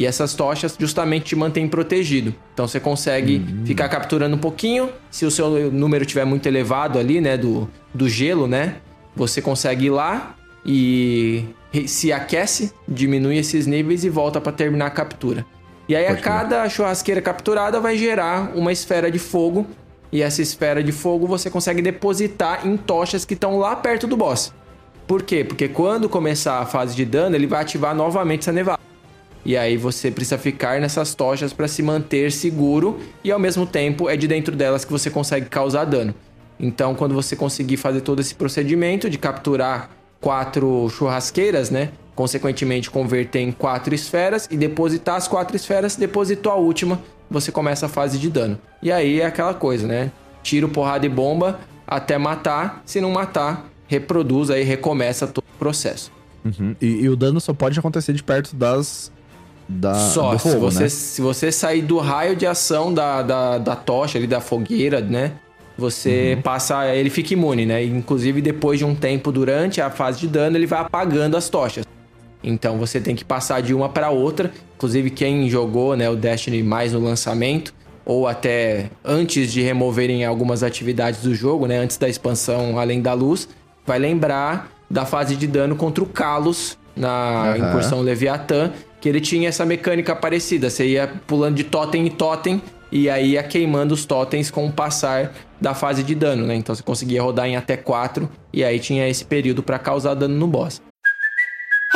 S5: E essas tochas justamente te mantêm protegido. Então você consegue ficar capturando um pouquinho. Se o seu número tiver muito elevado ali, né, do, do gelo, né, você consegue ir lá e se aquece, diminui esses níveis e volta para terminar a captura. E aí a
S2: Pode
S5: cada churrasqueira capturada vai gerar uma esfera de fogo. E essa esfera de fogo você consegue depositar em tochas que estão lá perto do boss. Por quê? Porque quando começar a fase de dano, ele vai ativar novamente essa nevada. E aí você precisa ficar nessas tochas para se manter seguro e ao mesmo tempo é de dentro delas que você consegue causar dano. Então, quando você conseguir fazer todo esse procedimento de capturar quatro churrasqueiras, né? Consequentemente, converter em quatro esferas e depositar as quatro esferas, depositou a última, você começa a fase de dano. E aí é aquela coisa, né? Tiro, porrada e bomba até matar. Se não matar, reproduz aí, recomeça todo o processo.
S2: Uhum. E, e o dano só pode acontecer de perto das da,
S5: Só,
S2: do
S5: se,
S2: fogo,
S5: você,
S2: né?
S5: se você sair do raio de ação da, da, da tocha ali, da fogueira, né? Você
S2: Uhum.
S5: passa. Ele fica imune, né? Inclusive, depois de um tempo durante a fase de dano, ele vai apagando as tochas. Então você tem que passar de uma para outra. Inclusive, quem jogou né, o Destiny mais no lançamento, ou até antes de removerem algumas atividades do jogo, né? Antes da expansão Além da Luz, vai lembrar da fase de dano contra o Kalos na
S2: Aham.
S5: incursão Leviatã, que ele tinha essa mecânica parecida. Você ia pulando de totem em totem e aí ia queimando os totens com o passar da fase de dano, né? Então você conseguia rodar em até 4 e aí tinha esse período pra causar dano no boss.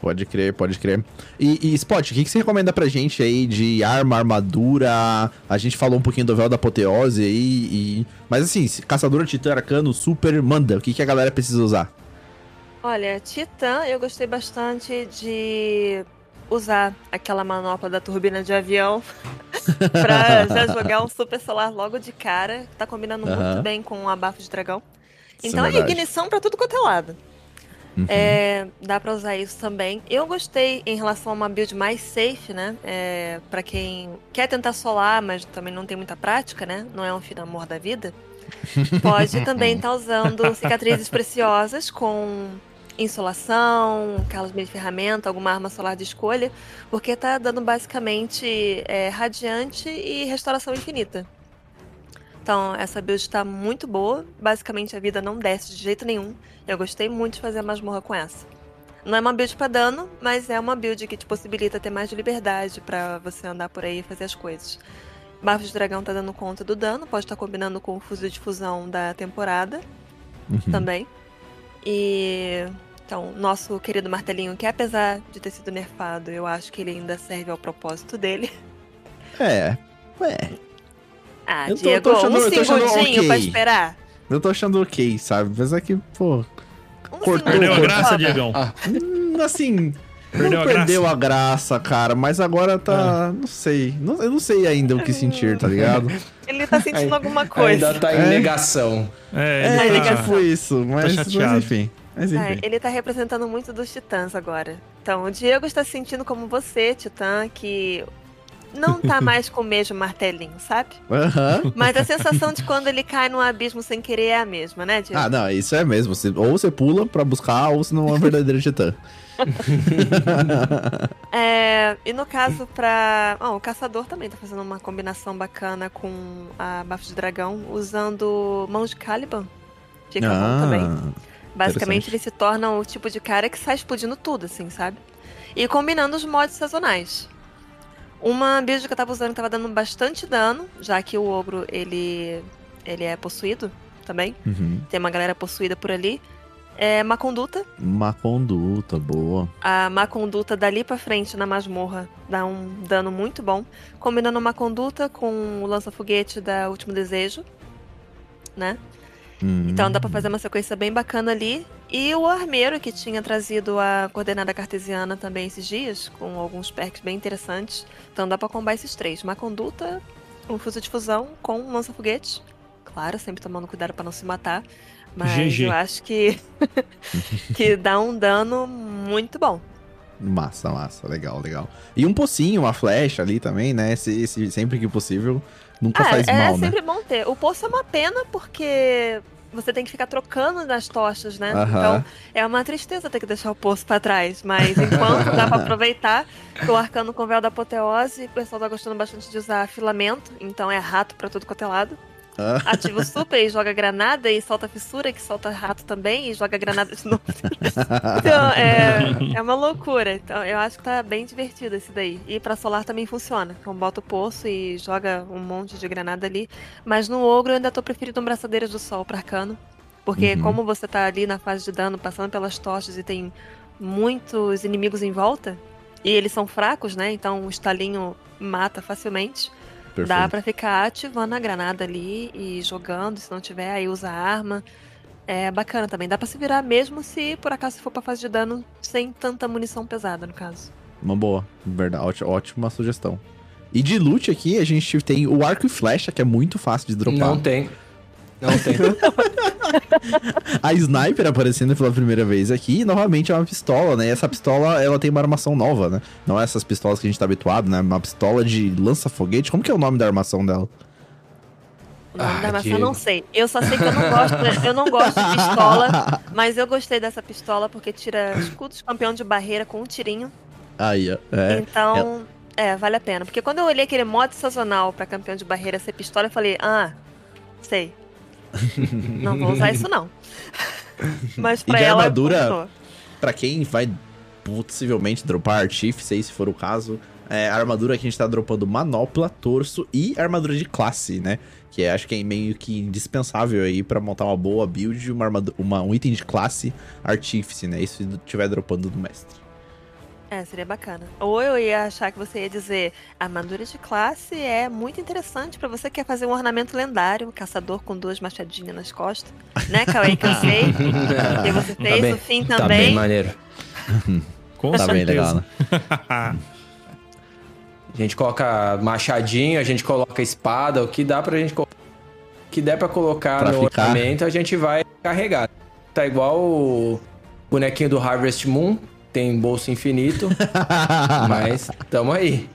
S2: Pode crer, pode crer. E, e Spot, o que, que você recomenda pra gente aí de arma, armadura? A gente falou um pouquinho do véu da apoteose aí, e... Mas assim, caçadora, titã, arcano, super, manda. O que, que a galera precisa usar?
S4: Olha, Titã, eu gostei bastante de usar aquela manopla da turbina de avião pra já jogar um super solar logo de cara. Tá combinando muito bem com o abafo de dragão.
S2: Isso é
S4: Então é
S2: verdade.
S4: ignição pra tudo quanto é lado. É, dá pra usar isso também. Eu gostei em relação a uma build mais safe, né? É, para quem quer tentar solar, mas também não tem muita prática, né? Não é um finamor da vida. Pode também estar usando cicatrizes preciosas com insolação, calos de ferramenta, alguma arma solar de escolha, porque tá dando basicamente é, radiante e restauração infinita. Então, essa build está muito boa. Basicamente, a vida não desce de jeito nenhum. Eu gostei muito de fazer a masmorra com essa. Não é uma build pra dano, mas é uma build que te possibilita ter mais de liberdade pra você andar por aí e fazer as coisas. Bafo de Dragão tá dando conta do dano, pode estar combinando com o fuzil de fusão da temporada também. E então, nosso querido martelinho, que apesar de ter sido nerfado, eu acho que ele ainda serve ao propósito dele.
S2: É, é.
S4: Ah,
S2: Eu tô-
S4: Diego,
S2: tô achando-
S4: um
S2: eu tô achando
S4: segundinho pra
S2: ok.
S4: esperar.
S2: Eu tô achando ok, sabe? Apesar que, pô.
S4: Um
S2: Cortou,
S3: Perdeu a
S4: segundinho,
S3: graça,
S4: favor.
S3: Diegão?
S2: hum, assim.
S3: Perdeu
S2: não
S3: a
S2: perdeu
S3: graça?
S2: a graça, cara, mas agora tá. Não sei. Não, eu não sei ainda o que sentir, tá ligado?
S4: Ele tá sentindo alguma coisa.
S5: Ainda tá em
S2: É.
S5: negação.
S3: É,
S2: É,
S3: ele tá-
S2: tipo isso, mas, mas
S3: chateado.
S2: enfim. Mas
S4: Ah,
S2: enfim.
S4: ele tá representando muito dos titãs agora. Então, o Diego está se sentindo como você, titã, que não tá mais com o mesmo martelinho, sabe? Mas a sensação de quando ele cai no abismo sem querer é a mesma, né, Diego?
S2: Ah, não, isso é mesmo. Você, ou você pula pra buscar, ou você não é um verdadeiro titã.
S4: É, e no caso pra. Ó, o caçador também tá fazendo uma combinação bacana com a bafo de dragão, usando mãos de Caliban. Fica bom também.
S2: Ah,
S4: Basicamente, ele se torna o tipo de cara que sai explodindo tudo, assim, sabe? E combinando os mods sazonais. Uma build que eu tava usando que tava dando bastante dano, já que o ogro, ele, ele é possuído também.
S2: Uhum.
S4: Tem uma galera possuída por ali. É má conduta.
S2: Uma conduta boa.
S4: A má conduta dali pra frente na masmorra dá um dano muito bom. Combinando má conduta com o lança-foguete da Último Desejo, né?
S2: Hum.
S4: Então dá pra fazer uma sequência bem bacana ali. E o armeiro que tinha trazido a coordenada cartesiana também esses dias, com alguns perks bem interessantes. Então dá pra combar esses três: uma conduta, um fuzil de fusão com um lança-foguete. Claro, sempre tomando cuidado pra não se matar. Mas
S3: GG.
S4: eu acho que que dá um dano muito bom.
S2: Massa, massa, legal, legal. E um pocinho, uma flecha ali também, né? Se, se- sempre que possível, nunca
S4: Ah,
S2: faz
S4: é
S2: mal, né?
S4: sempre bom ter. O poço é uma pena porque você tem que ficar trocando nas tochas, né? Então é uma tristeza ter que deixar o poço pra trás. Mas enquanto dá pra aproveitar, tô arcando com o véu da apoteose. O pessoal tá gostando bastante de usar filamento, então é rato pra tudo quanto é lado.
S2: Ah.
S4: Ativa o super e joga granada e solta fissura, que solta rato também e joga granada de novo. então, é, é uma loucura. Então, eu acho que tá bem divertido esse daí. E pra solar também funciona. Então, bota o poço e joga um monte de granada ali. Mas no ogro eu ainda tô preferindo um braçadeiras do sol pra arcano. Porque
S7: Uhum.
S4: como você tá ali na fase de dano, passando pelas tochas e tem muitos inimigos em volta, e eles são fracos, né? Então o estalinho mata facilmente. Dá
S2: Perfeito.
S4: pra ficar ativando a granada ali e jogando, se não tiver, aí usa a arma. É bacana também. Dá pra se virar mesmo se por acaso for pra fase de dano sem tanta munição pesada, no caso.
S2: Uma boa, verdade, ótima, ótima sugestão. E de loot aqui, a gente tem o arco e flecha, que é muito fácil de dropar.
S5: Não tem. Não tem.
S2: A sniper aparecendo pela primeira vez aqui, novamente é uma pistola, né? E essa pistola, ela tem uma armação nova, né? Não é essas pistolas que a gente tá habituado, né? Uma pistola de lança-foguete. Como que é o nome da armação dela?
S4: O nome
S2: Ah,
S4: da maçã eu não sei. Eu só sei que eu não gosto, eu não gosto de pistola, mas eu gostei dessa pistola porque tira escudos campeão de barreira com um tirinho.
S2: Aí, ó. É,
S4: então, é, vale a pena. Porque quando eu olhei aquele mod sazonal pra campeão de barreira ser pistola, eu falei, ah, sei. Não vou usar isso não. Mas
S2: E
S4: pra
S2: de
S4: ela
S2: armadura,
S4: funcionou.
S2: pra quem vai possivelmente dropar artífice, aí, se for o caso, é, a armadura que a gente tá dropando manopla, torso e armadura de classe, né? Que é, acho que é meio que indispensável aí pra montar uma boa build, uma armadu- uma, um item de classe artífice, né? Isso se tiver dropando do mestre.
S4: É, seria bacana. Ou eu ia achar que você ia dizer, armadura de classe é muito interessante pra você que quer fazer um ornamento lendário, um caçador com duas machadinhas nas costas. Né, Cauê, que eu sei. que você
S5: Tá
S4: fez,
S5: bem-
S4: o fim
S5: Tá
S4: também.
S5: bem maneiro.
S3: Com
S2: tá bem
S3: certeza.
S2: legal, né?
S5: A gente coloca machadinho, a gente coloca espada, o que dá pra gente colocar. O que der pra colocar
S2: Pra
S5: no
S2: ficar.
S5: ornamento, a gente vai carregar. Tá igual o bonequinho do Harvest Moon, tem bolso infinito, mas tamo aí.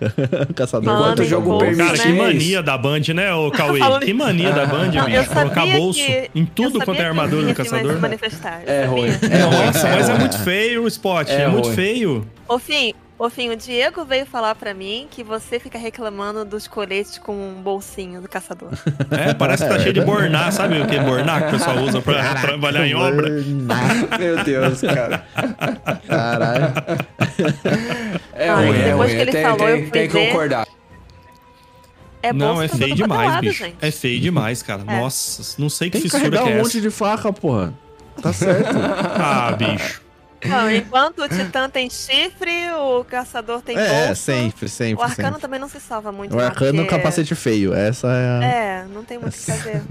S2: Caçador.
S5: Enquanto o jogo
S4: bolso,
S3: Cara,
S5: permitir,
S3: que
S5: é
S3: mania da Band, né, ô Cauê? Que mania da Band,
S4: Eu
S3: bicho. Colocar bolso
S4: que-
S3: em tudo quanto é armadura do caçador.
S4: manifestar, eu
S5: É
S4: sabia.
S5: ruim.
S3: Nossa, mas é muito feio o spot. É,
S5: É
S3: muito
S5: ruim.
S3: feio.
S4: Ô, Fim, ô, Fim, o Diego veio falar pra mim que você fica reclamando dos coletes com um bolsinho do caçador.
S3: É, parece que tá cheio de borná, sabe o que borná que o pessoal usa pra trabalhar em obra?
S5: Meu Deus, cara.
S2: Caralho.
S5: É
S4: Ai,
S5: ruim, é
S4: depois
S5: ruim.
S4: que ele
S5: tem,
S4: falou,
S5: tem-
S4: eu fui
S5: tem que concordar.
S4: É
S3: Não, é feio
S4: é
S3: demais,
S4: lado,
S3: bicho.
S4: gente.
S3: É feio demais, cara.
S4: É.
S3: Nossa, não sei que
S2: Tem que
S3: fissura que é
S2: um
S3: essa.
S2: monte de faca, porra. Tá certo.
S3: Ah, bicho.
S4: Não, enquanto o Titã tem chifre, o caçador tem
S2: é,
S4: bolso.
S2: sempre,
S4: O
S2: sempre,
S4: Arcano
S2: sempre.
S4: também não se salva muito.
S2: O
S4: não,
S2: arcano
S4: porque-
S2: capacete feio. Essa é a...
S4: É, não tem muito o que fazer.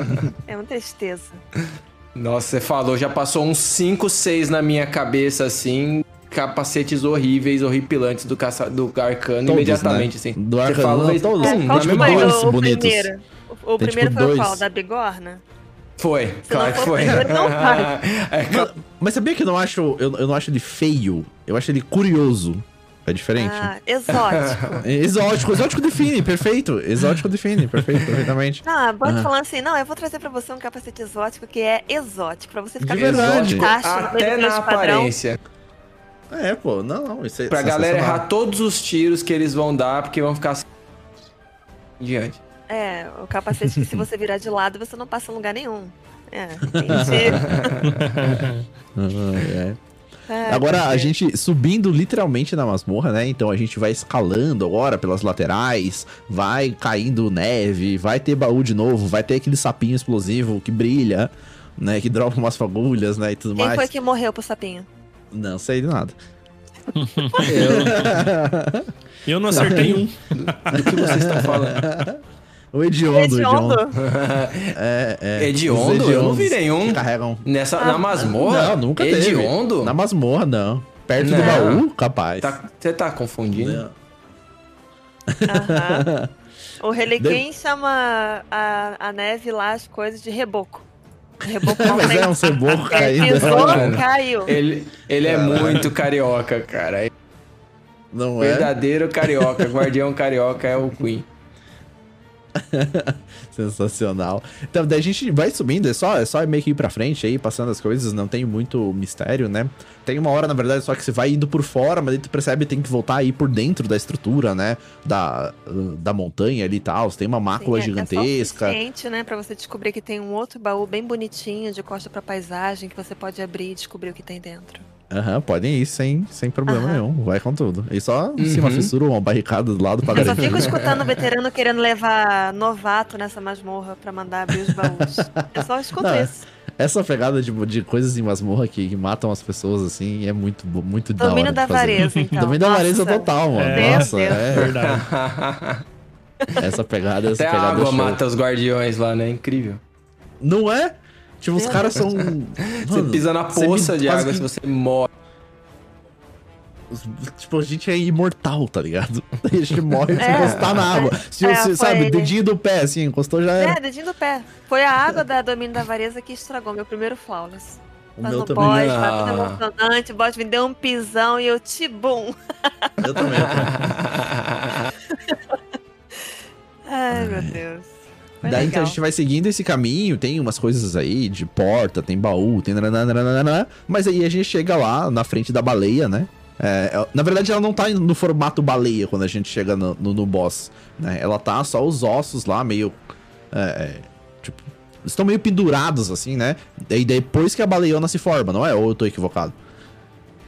S4: é uma tristeza.
S5: Nossa, você falou, já passou uns 5, 6 na minha cabeça, assim. Capacetes horríveis, horripilantes do, caça... do Arcano
S2: Todos,
S5: imediatamente,
S2: né?
S5: assim.
S2: Do
S5: Você
S2: Arcano,
S5: falou,
S2: não, todos.
S5: Pum,
S2: Tem
S5: na
S2: tipo
S5: mesma
S2: dois
S4: o, o
S2: bonitos.
S4: primeiro. O, o
S2: Tem,
S4: primeiro
S2: tipo,
S4: foi o
S2: dois.
S4: qual? Da Bigorna?
S5: Foi,
S4: Se
S5: claro
S4: não
S5: que foi. É,
S2: Mas, mas sabia que eu não acho. Eu, eu não acho ele feio. Eu acho ele curioso. É diferente.
S4: Ah, exótico.
S2: É Exótico, exótico define, perfeito. Exótico define, perfeito, perfeitamente.
S4: Ah, pode
S2: Ah.
S4: falar assim, não, eu vou trazer pra você um capacete exótico que é exótico, pra você ficar
S2: De verdade.
S4: no
S5: Até na
S4: padrão.
S5: aparência.
S2: É, pô, não, não. Isso é
S5: Pra galera errar todos os tiros que eles vão dar, porque vão ficar assim. em diante.
S4: É, o capacete que se você virar de lado, você não passa em lugar nenhum. É, entendi.
S2: É.
S4: É,
S2: Agora, a gente subindo literalmente na masmorra, né? Então a gente vai escalando agora pelas laterais, vai caindo neve, vai ter baú de novo, vai ter aquele sapinho explosivo que brilha, né? Que dropa umas fagulhas, né? E tudo
S4: Quem
S2: mais.
S4: foi que morreu pro sapinho?
S2: Não sei de nada.
S3: Eu não acertei um.
S5: Do que vocês estão falando?
S2: O hediondo, o
S4: Hediondo?
S2: hediondo. É, é.
S5: Hediondo?
S2: Os
S5: Eu não vi nenhum.
S2: que Carregam.
S5: Nessa, na masmorra?
S2: Não, nunca teve.
S5: Hediondo?
S2: Na masmorra, não. Perto do
S5: Não.
S2: baú, capaz.
S5: Tá- Você tá confundindo?
S2: Não.
S4: Aham. O Reliquim chama a, a neve lá as coisas de reboco. Reboco
S2: Mas é um ceboco
S4: É,
S2: caindo.
S4: pisou,
S5: Mano.
S4: caiu.
S5: Ele, ele é muito carioca, cara.
S2: Não é?
S5: Verdadeiro carioca. Guardião carioca é o Queen.
S2: Sensacional. Então, daí a gente vai subindo, é só, é só meio que ir pra frente aí, passando as coisas, não tem muito mistério, né? Tem uma hora, na verdade, só que você vai indo por fora, mas aí tu percebe que tem que voltar aí por dentro da estrutura, né? Da, da montanha ali e tal. Tem uma mácula
S4: Sim, é-
S2: gigantesca.
S4: É só o suficiente, né, pra você descobrir que tem um outro baú bem bonitinho de costa pra paisagem que você pode abrir e descobrir o que tem dentro.
S2: Aham, podem ir sem, sem problema
S4: Aham.
S2: nenhum. Vai com tudo. E só se uma
S5: Uhum.
S2: fissura ou uma barricada do lado pra
S4: Eu só fico escutando o veterano querendo levar novato nessa masmorra pra mandar abrir os baús. Eu só escuto
S2: Não,
S4: isso.
S2: Essa pegada de, de coisas em masmorra que, que matam as pessoas, assim, é muito, muito da hora
S4: Domínio da
S2: fazer.
S4: avareza, então.
S2: Domínio da avareza
S4: Nossa.
S2: total, mano.
S3: É,
S2: Nossa,
S4: Deus.
S2: é.
S3: Verdade.
S2: Essa pegada, essa
S5: Até a
S2: pegada é
S5: água
S2: show.
S5: mata os guardiões lá, né? Incrível.
S2: Não é? Tipo, os
S4: Meu
S2: caras são.
S5: Você
S2: Mano,
S5: pisa na
S2: você
S5: poça de água
S2: que-
S5: se você morre.
S2: Tipo, a gente é imortal, tá ligado? A gente morre se
S4: É.
S2: encostar na água. Se
S4: É,
S2: você, sabe, dedinho do pé, assim, encostou já era.
S4: É, dedinho do pé. Foi a água da domínio da avareza que estragou meu primeiro flawless.
S2: o
S4: Tá
S2: meu também.
S4: boss,
S5: Ah.
S4: emocionante, o boss me deu um pisão e eu tibum.
S2: Eu também. eu também.
S4: Ai, meu Deus. Foi
S2: Daí então a gente vai seguindo esse caminho, tem umas coisas aí de porta, tem baú, tem nananana, mas aí a gente chega lá na frente da baleia, né? É, é- na verdade ela não tá no formato baleia quando a gente chega no, no, no boss, né? Ela tá só os ossos lá, meio... é, é, tipo, estão meio pendurados assim, né? E depois que a baleiona se forma, não é? Ou eu tô equivocado?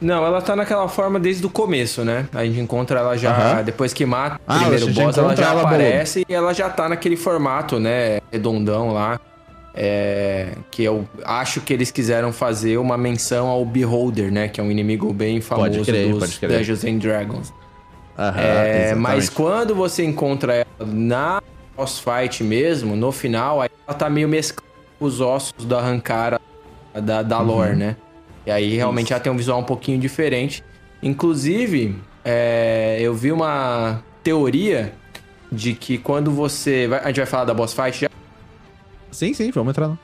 S5: Não, ela tá naquela forma desde o começo, né? A gente encontra ela já,
S2: Aham.
S5: depois que mata o
S2: Ah,
S5: primeiro boss, ela já
S2: ela
S5: aparece e ela já tá naquele formato, né? Redondão lá. É, que eu acho que eles quiseram fazer uma menção ao Beholder, né? Que é um inimigo bem famoso
S2: Pode crer,
S5: dos
S2: pode crer.
S5: Dungeons and Dragons.
S2: Aham,
S5: É, mas quando você encontra ela na boss fight mesmo, no final, aí ela tá meio mesclando com os ossos da Arrancara da, da
S2: Uhum.
S5: lore, né? E aí realmente ela tem um visual um pouquinho diferente. Inclusive, é, eu vi uma teoria de que quando você. vai- a gente vai falar da boss fight já.
S2: Sim, sim, vamos entrar lá.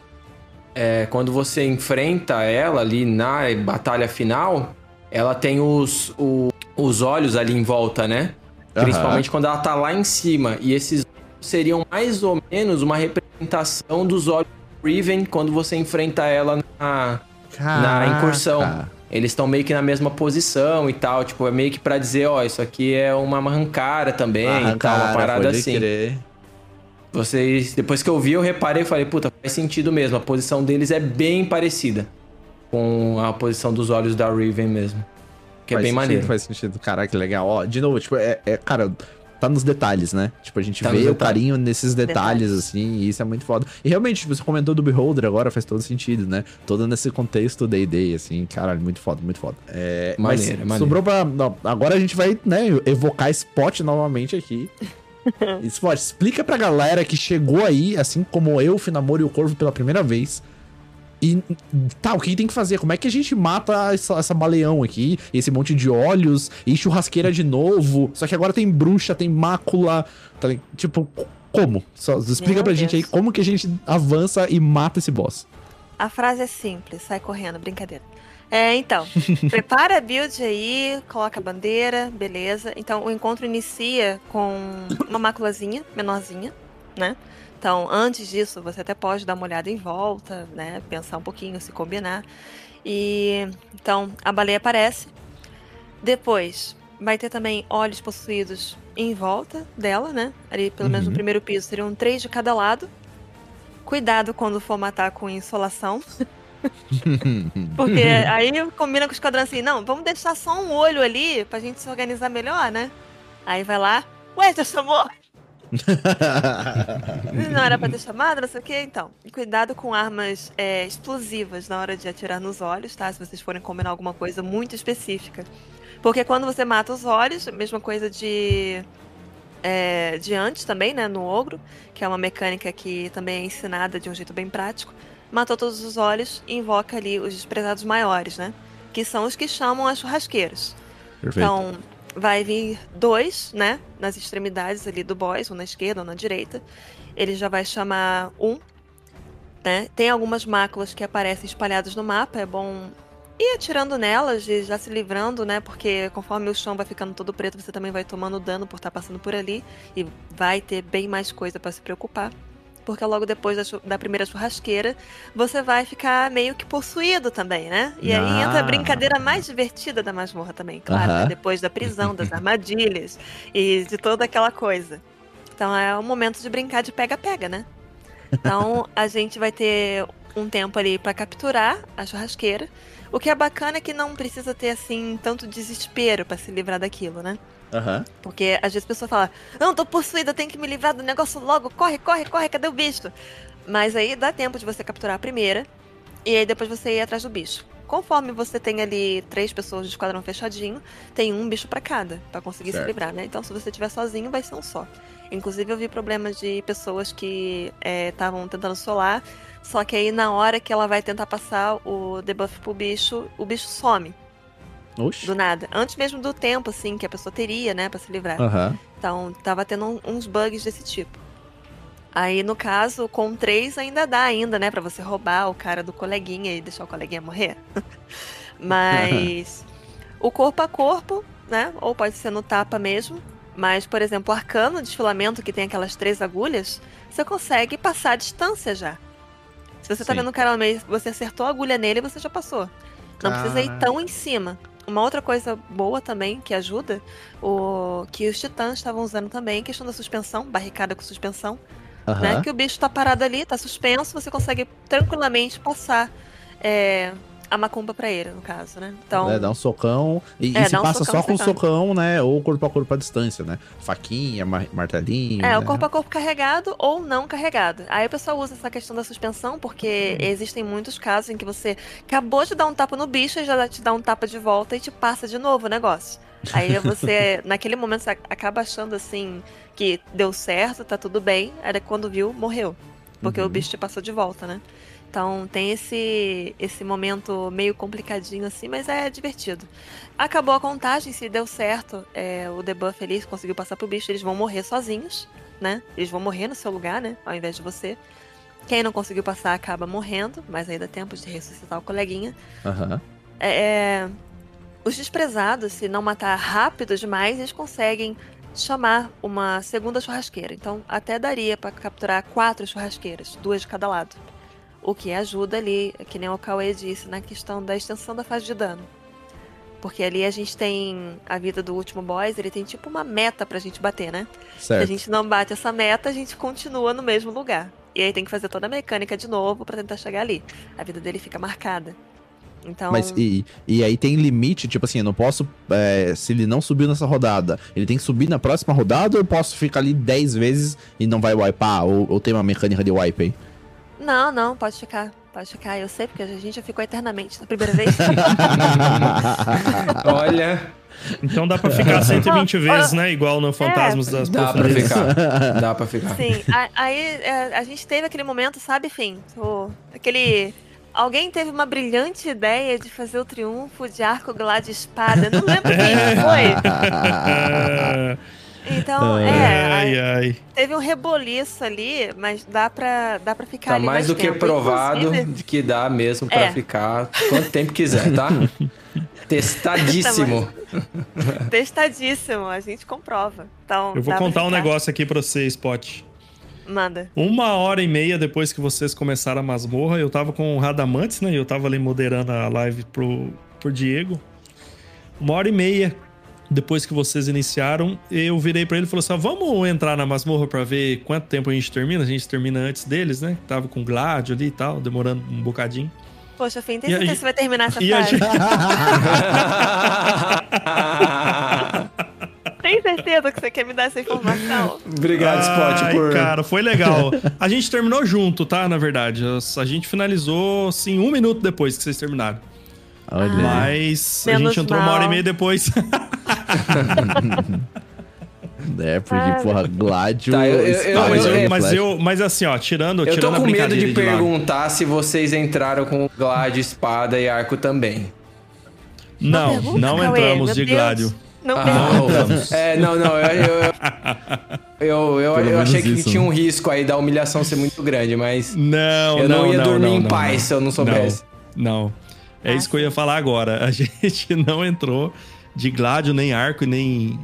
S5: É, quando você enfrenta ela ali na batalha final, ela tem os, o- os olhos ali em volta, né?
S2: Aham.
S5: Principalmente quando ela tá lá em cima. E esses seriam mais ou menos uma representação dos olhos do Riven quando você enfrenta ela na, na
S2: Caraca.
S5: incursão. Eles estão meio que na mesma posição e tal. Tipo, é meio que pra dizer, ó, isso aqui é uma arrancara também e tal, uma
S2: Arrancara,
S5: parada assim.
S2: crer.
S5: Vocês, depois que eu vi, eu reparei e falei, puta, faz sentido mesmo. A posição deles é bem parecida com a posição dos olhos da Riven mesmo. Que
S2: Faz
S5: é bem
S2: sentido,
S5: maneiro.
S2: Faz sentido. Caraca, que legal. Ó, de novo, tipo, é, é- cara, tá nos detalhes, né? Tipo, a gente
S5: Tá
S2: vê o carinho nesses detalhes,
S4: Detalhes.
S2: assim, e isso é muito foda. E realmente, tipo, você comentou do Beholder agora, faz todo sentido, né? Todo nesse contexto D&D, assim, caralho, muito foda, muito foda. É, mas
S5: Maneiro, maneiro.
S2: sobrou pra... não, agora a gente vai, né, evocar Spot novamente aqui. Spot, explica pra galera que chegou aí, assim como eu, o Finamor e o Corvo pela primeira vez, e tá, o que tem que fazer? Como é que a gente mata essa, essa baleão aqui? Esse monte de olhos e churrasqueira de novo. Só que agora tem bruxa, tem mácula. tá tipo, como? Só explica
S4: Meu
S2: pra gente aí
S4: Deus.
S2: como que a gente avança e mata esse boss.
S4: A frase é simples, sai correndo, brincadeira. É, então, prepara a build aí, coloca a bandeira, beleza. Então, o encontro inicia com uma maculazinha, menorzinha, né? Então, antes disso, você até pode dar uma olhada em volta, né? Pensar um pouquinho, se combinar. E então, a baleia aparece. Depois, vai ter também olhos possuídos em volta dela, né? Ali, pelo menos no
S2: Uhum.
S4: primeiro piso, seriam três de cada lado. Cuidado quando for matar com insolação. Porque aí combina com o esquadrão assim, não, vamos deixar só um olho ali pra gente se organizar melhor, né? Aí vai lá, ué, já chamou? Não era pra ter chamado, não sei o que, então. Cuidado com armas é, explosivas na hora de atirar nos olhos, tá? Se vocês forem combinar alguma coisa muito específica. Porque quando você mata os olhos, mesma coisa de. É, de antes também, né? No ogro, que é uma mecânica que também é ensinada de um jeito bem prático. Matou todos os olhos e invoca ali os desprezados maiores, né? Que são os que chamam as churrasqueiras.
S2: Perfeito.
S4: Então, vai vir dois, né? Nas extremidades ali do boss, um na esquerda ou na direita. Ele já vai chamar um, né? Tem algumas máculas que aparecem espalhadas no mapa, é bom ir atirando nelas e já se livrando, né? Porque conforme o chão vai ficando todo preto, você também vai tomando dano por estar passando por ali e vai ter bem mais coisa para se preocupar. Porque logo depois da, da, primeira churrasqueira, você vai ficar meio que possuído também, né? E ah. aí entra a brincadeira mais divertida da masmorra também, claro. Uh -huh. Depois da prisão, das armadilhas e de toda aquela coisa. Então é o momento de brincar de pega-pega, né? Então a gente vai ter um tempo ali para capturar a churrasqueira. O que é bacana é que não precisa ter assim tanto desespero para se livrar daquilo, né?
S2: Uhum.
S4: Porque às vezes a pessoa fala: Não, tô possuída, tenho que me livrar do negócio logo, corre, corre, corre, cadê o bicho? Mas aí dá tempo de você capturar a primeira e aí depois você ir atrás do bicho. Conforme você tem ali três pessoas de esquadrão fechadinho, tem um bicho para cada, para conseguir certo. se livrar, né? Então se você estiver sozinho, vai ser um só. Inclusive eu vi problemas de pessoas que estavam é, tentando solar, só que aí na hora que ela vai tentar passar o debuff pro bicho, o bicho some.
S2: Oxi.
S4: Do nada. Antes mesmo do tempo, assim, que a pessoa teria, né, pra se livrar.
S2: Uhum.
S4: Então, tava tendo uns bugs desse tipo. Aí, no caso, com três ainda dá ainda, né, pra você roubar o cara do coleguinha e deixar o coleguinha morrer. Mas o corpo a corpo, né, ou pode ser no tapa mesmo. Mas, por exemplo, o arcano, desfilamento, que tem aquelas três agulhas, você consegue passar a distância já. Se você tá Sim. tá vendo o cara no meio, você acertou a agulha nele, você já passou. Não precisa ir tão em cima. Uma outra coisa boa também que ajuda, o que os titãs estavam usando também, questão da suspensão, barricada com suspensão. Uhum. Né? Que o bicho tá parado ali, tá suspenso, você consegue tranquilamente passar é, a macumba pra ele, no caso, né? Então.
S2: É, dá um socão. E, é, e se um passa só com socão, né? Ou corpo a corpo à distância, né? Faquinha, mar martelinho.
S4: É,
S2: né?
S4: o corpo a corpo carregado ou não carregado. Aí o pessoal usa essa questão da suspensão, porque hum. existem muitos casos em que você acabou de dar um tapa no bicho e já te dá um tapa de volta e te passa de novo o negócio. Aí você, naquele momento, você acaba achando assim que deu certo, tá tudo bem. Aí quando viu, morreu. Porque uhum. o bicho te passou de volta, né? Então tem esse esse momento meio complicadinho assim, mas é divertido. Acabou a contagem, se deu certo, é, o debuff ali conseguiu passar pro bicho, eles vão morrer sozinhos, né? Eles vão morrer no seu lugar, né? Ao invés de você. Quem não conseguiu passar acaba morrendo, mas aí dá tempo de ressuscitar o coleguinha.
S2: Uhum.
S4: É, é, os desprezados, se não matar rápido demais, eles conseguem chamar uma segunda churrasqueira. Então até daria para capturar quatro churrasqueiras, duas de cada lado. O que ajuda ali, que nem o Cauê disse, na questão da extensão da fase de dano. Porque ali a gente tem a vida do último boss, ele tem tipo uma meta pra gente bater, né?
S2: Certo.
S4: Se a gente não bate essa meta, a gente continua no mesmo lugar. E aí tem que fazer toda a mecânica de novo para tentar chegar ali. A vida dele fica marcada. Então...
S2: Mas e, e aí tem limite, tipo assim, eu não posso. É, se ele não subiu nessa rodada, ele tem que subir na próxima rodada ou eu posso ficar ali 10 vezes e não vai wipear? Ou, ou tem uma mecânica de wipe aí?
S4: Não, não, pode ficar. Pode ficar, eu sei, porque a gente já ficou eternamente na primeira vez.
S5: Olha.
S3: Então dá pra ficar 120 vezes, né? Igual no Fantasmas é, das
S5: Dá pra ficar. Dá pra ficar.
S4: Sim, aí é, a gente teve aquele momento, sabe, fim? aquele. Alguém teve uma brilhante ideia de fazer o triunfo de arco glad espada. Não lembro quem foi. Então, é. Ai, ai. Teve um reboliço ali, mas dá pra, dá pra ficar
S5: tá
S4: ali.
S5: mais, mais do tempo. que provado Inclusive... de que dá mesmo pra é. ficar quanto tempo quiser, tá? Testadíssimo.
S4: Testadíssimo, a gente comprova. Então,
S3: Eu vou contar um negócio aqui pra você, Spot.
S4: Manda.
S3: Uma hora e meia depois que vocês começaram a masmorra, eu tava com o Radamantes, né? Eu tava ali moderando a live pro, pro Diego. Uma hora e meia depois que vocês iniciaram, eu virei para ele e falei assim: vamos entrar na masmorra para ver quanto tempo a gente termina. A gente termina antes deles, né? Tava com Gladio ali e tal, demorando um bocadinho.
S4: Poxa, Fim, tem certeza que você vai terminar essa fase? Gente... tem certeza que você quer me dar essa informação?
S5: Obrigado, Spot,
S3: Ai, por. Cara, foi legal. A gente terminou junto, tá? Na verdade. A gente finalizou, sim, um minuto depois que vocês terminaram.
S2: Olha.
S3: Mas Menos a gente entrou mal. uma hora e meia depois.
S2: É, porque, porra, Gladio.
S5: Tá, eu, eu,
S3: não, mas, eu, mas, eu, mas assim, ó, tirando.
S5: Eu
S3: tirando
S5: tô com medo de, de perguntar se vocês entraram com Gladio, espada e arco também.
S3: Não, pergunta, não entramos de Gladio.
S4: Não, ah, não entramos.
S5: É, não, não. Eu, eu, eu, eu achei que isso, tinha um risco aí da humilhação ser muito grande, mas.
S3: Não,
S5: eu
S3: não,
S5: não ia
S3: não,
S5: dormir
S3: não,
S5: em paz se eu não soubesse.
S3: Não. É isso que eu ia falar agora. A gente não entrou de Gládio, nem arco, nem.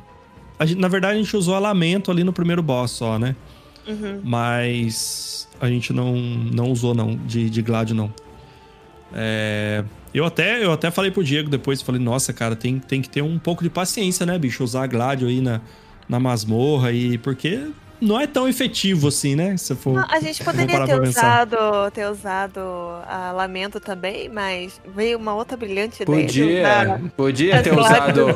S3: Gente, na verdade, a gente usou a lamento ali no primeiro boss só, né? Uhum. Mas a gente não, não usou, não, de, de Gládio, não. É... Eu até, eu até falei pro Diego depois, falei, nossa, cara, tem, tem que ter um pouco de paciência, né, bicho? Usar Gládio aí na, na masmorra e. Porque não é tão efetivo assim, né? Se for,
S4: não, a gente poderia ter usado, ter usado a Lamento também, mas veio uma outra brilhante
S5: ideia. Podia, podia ter usado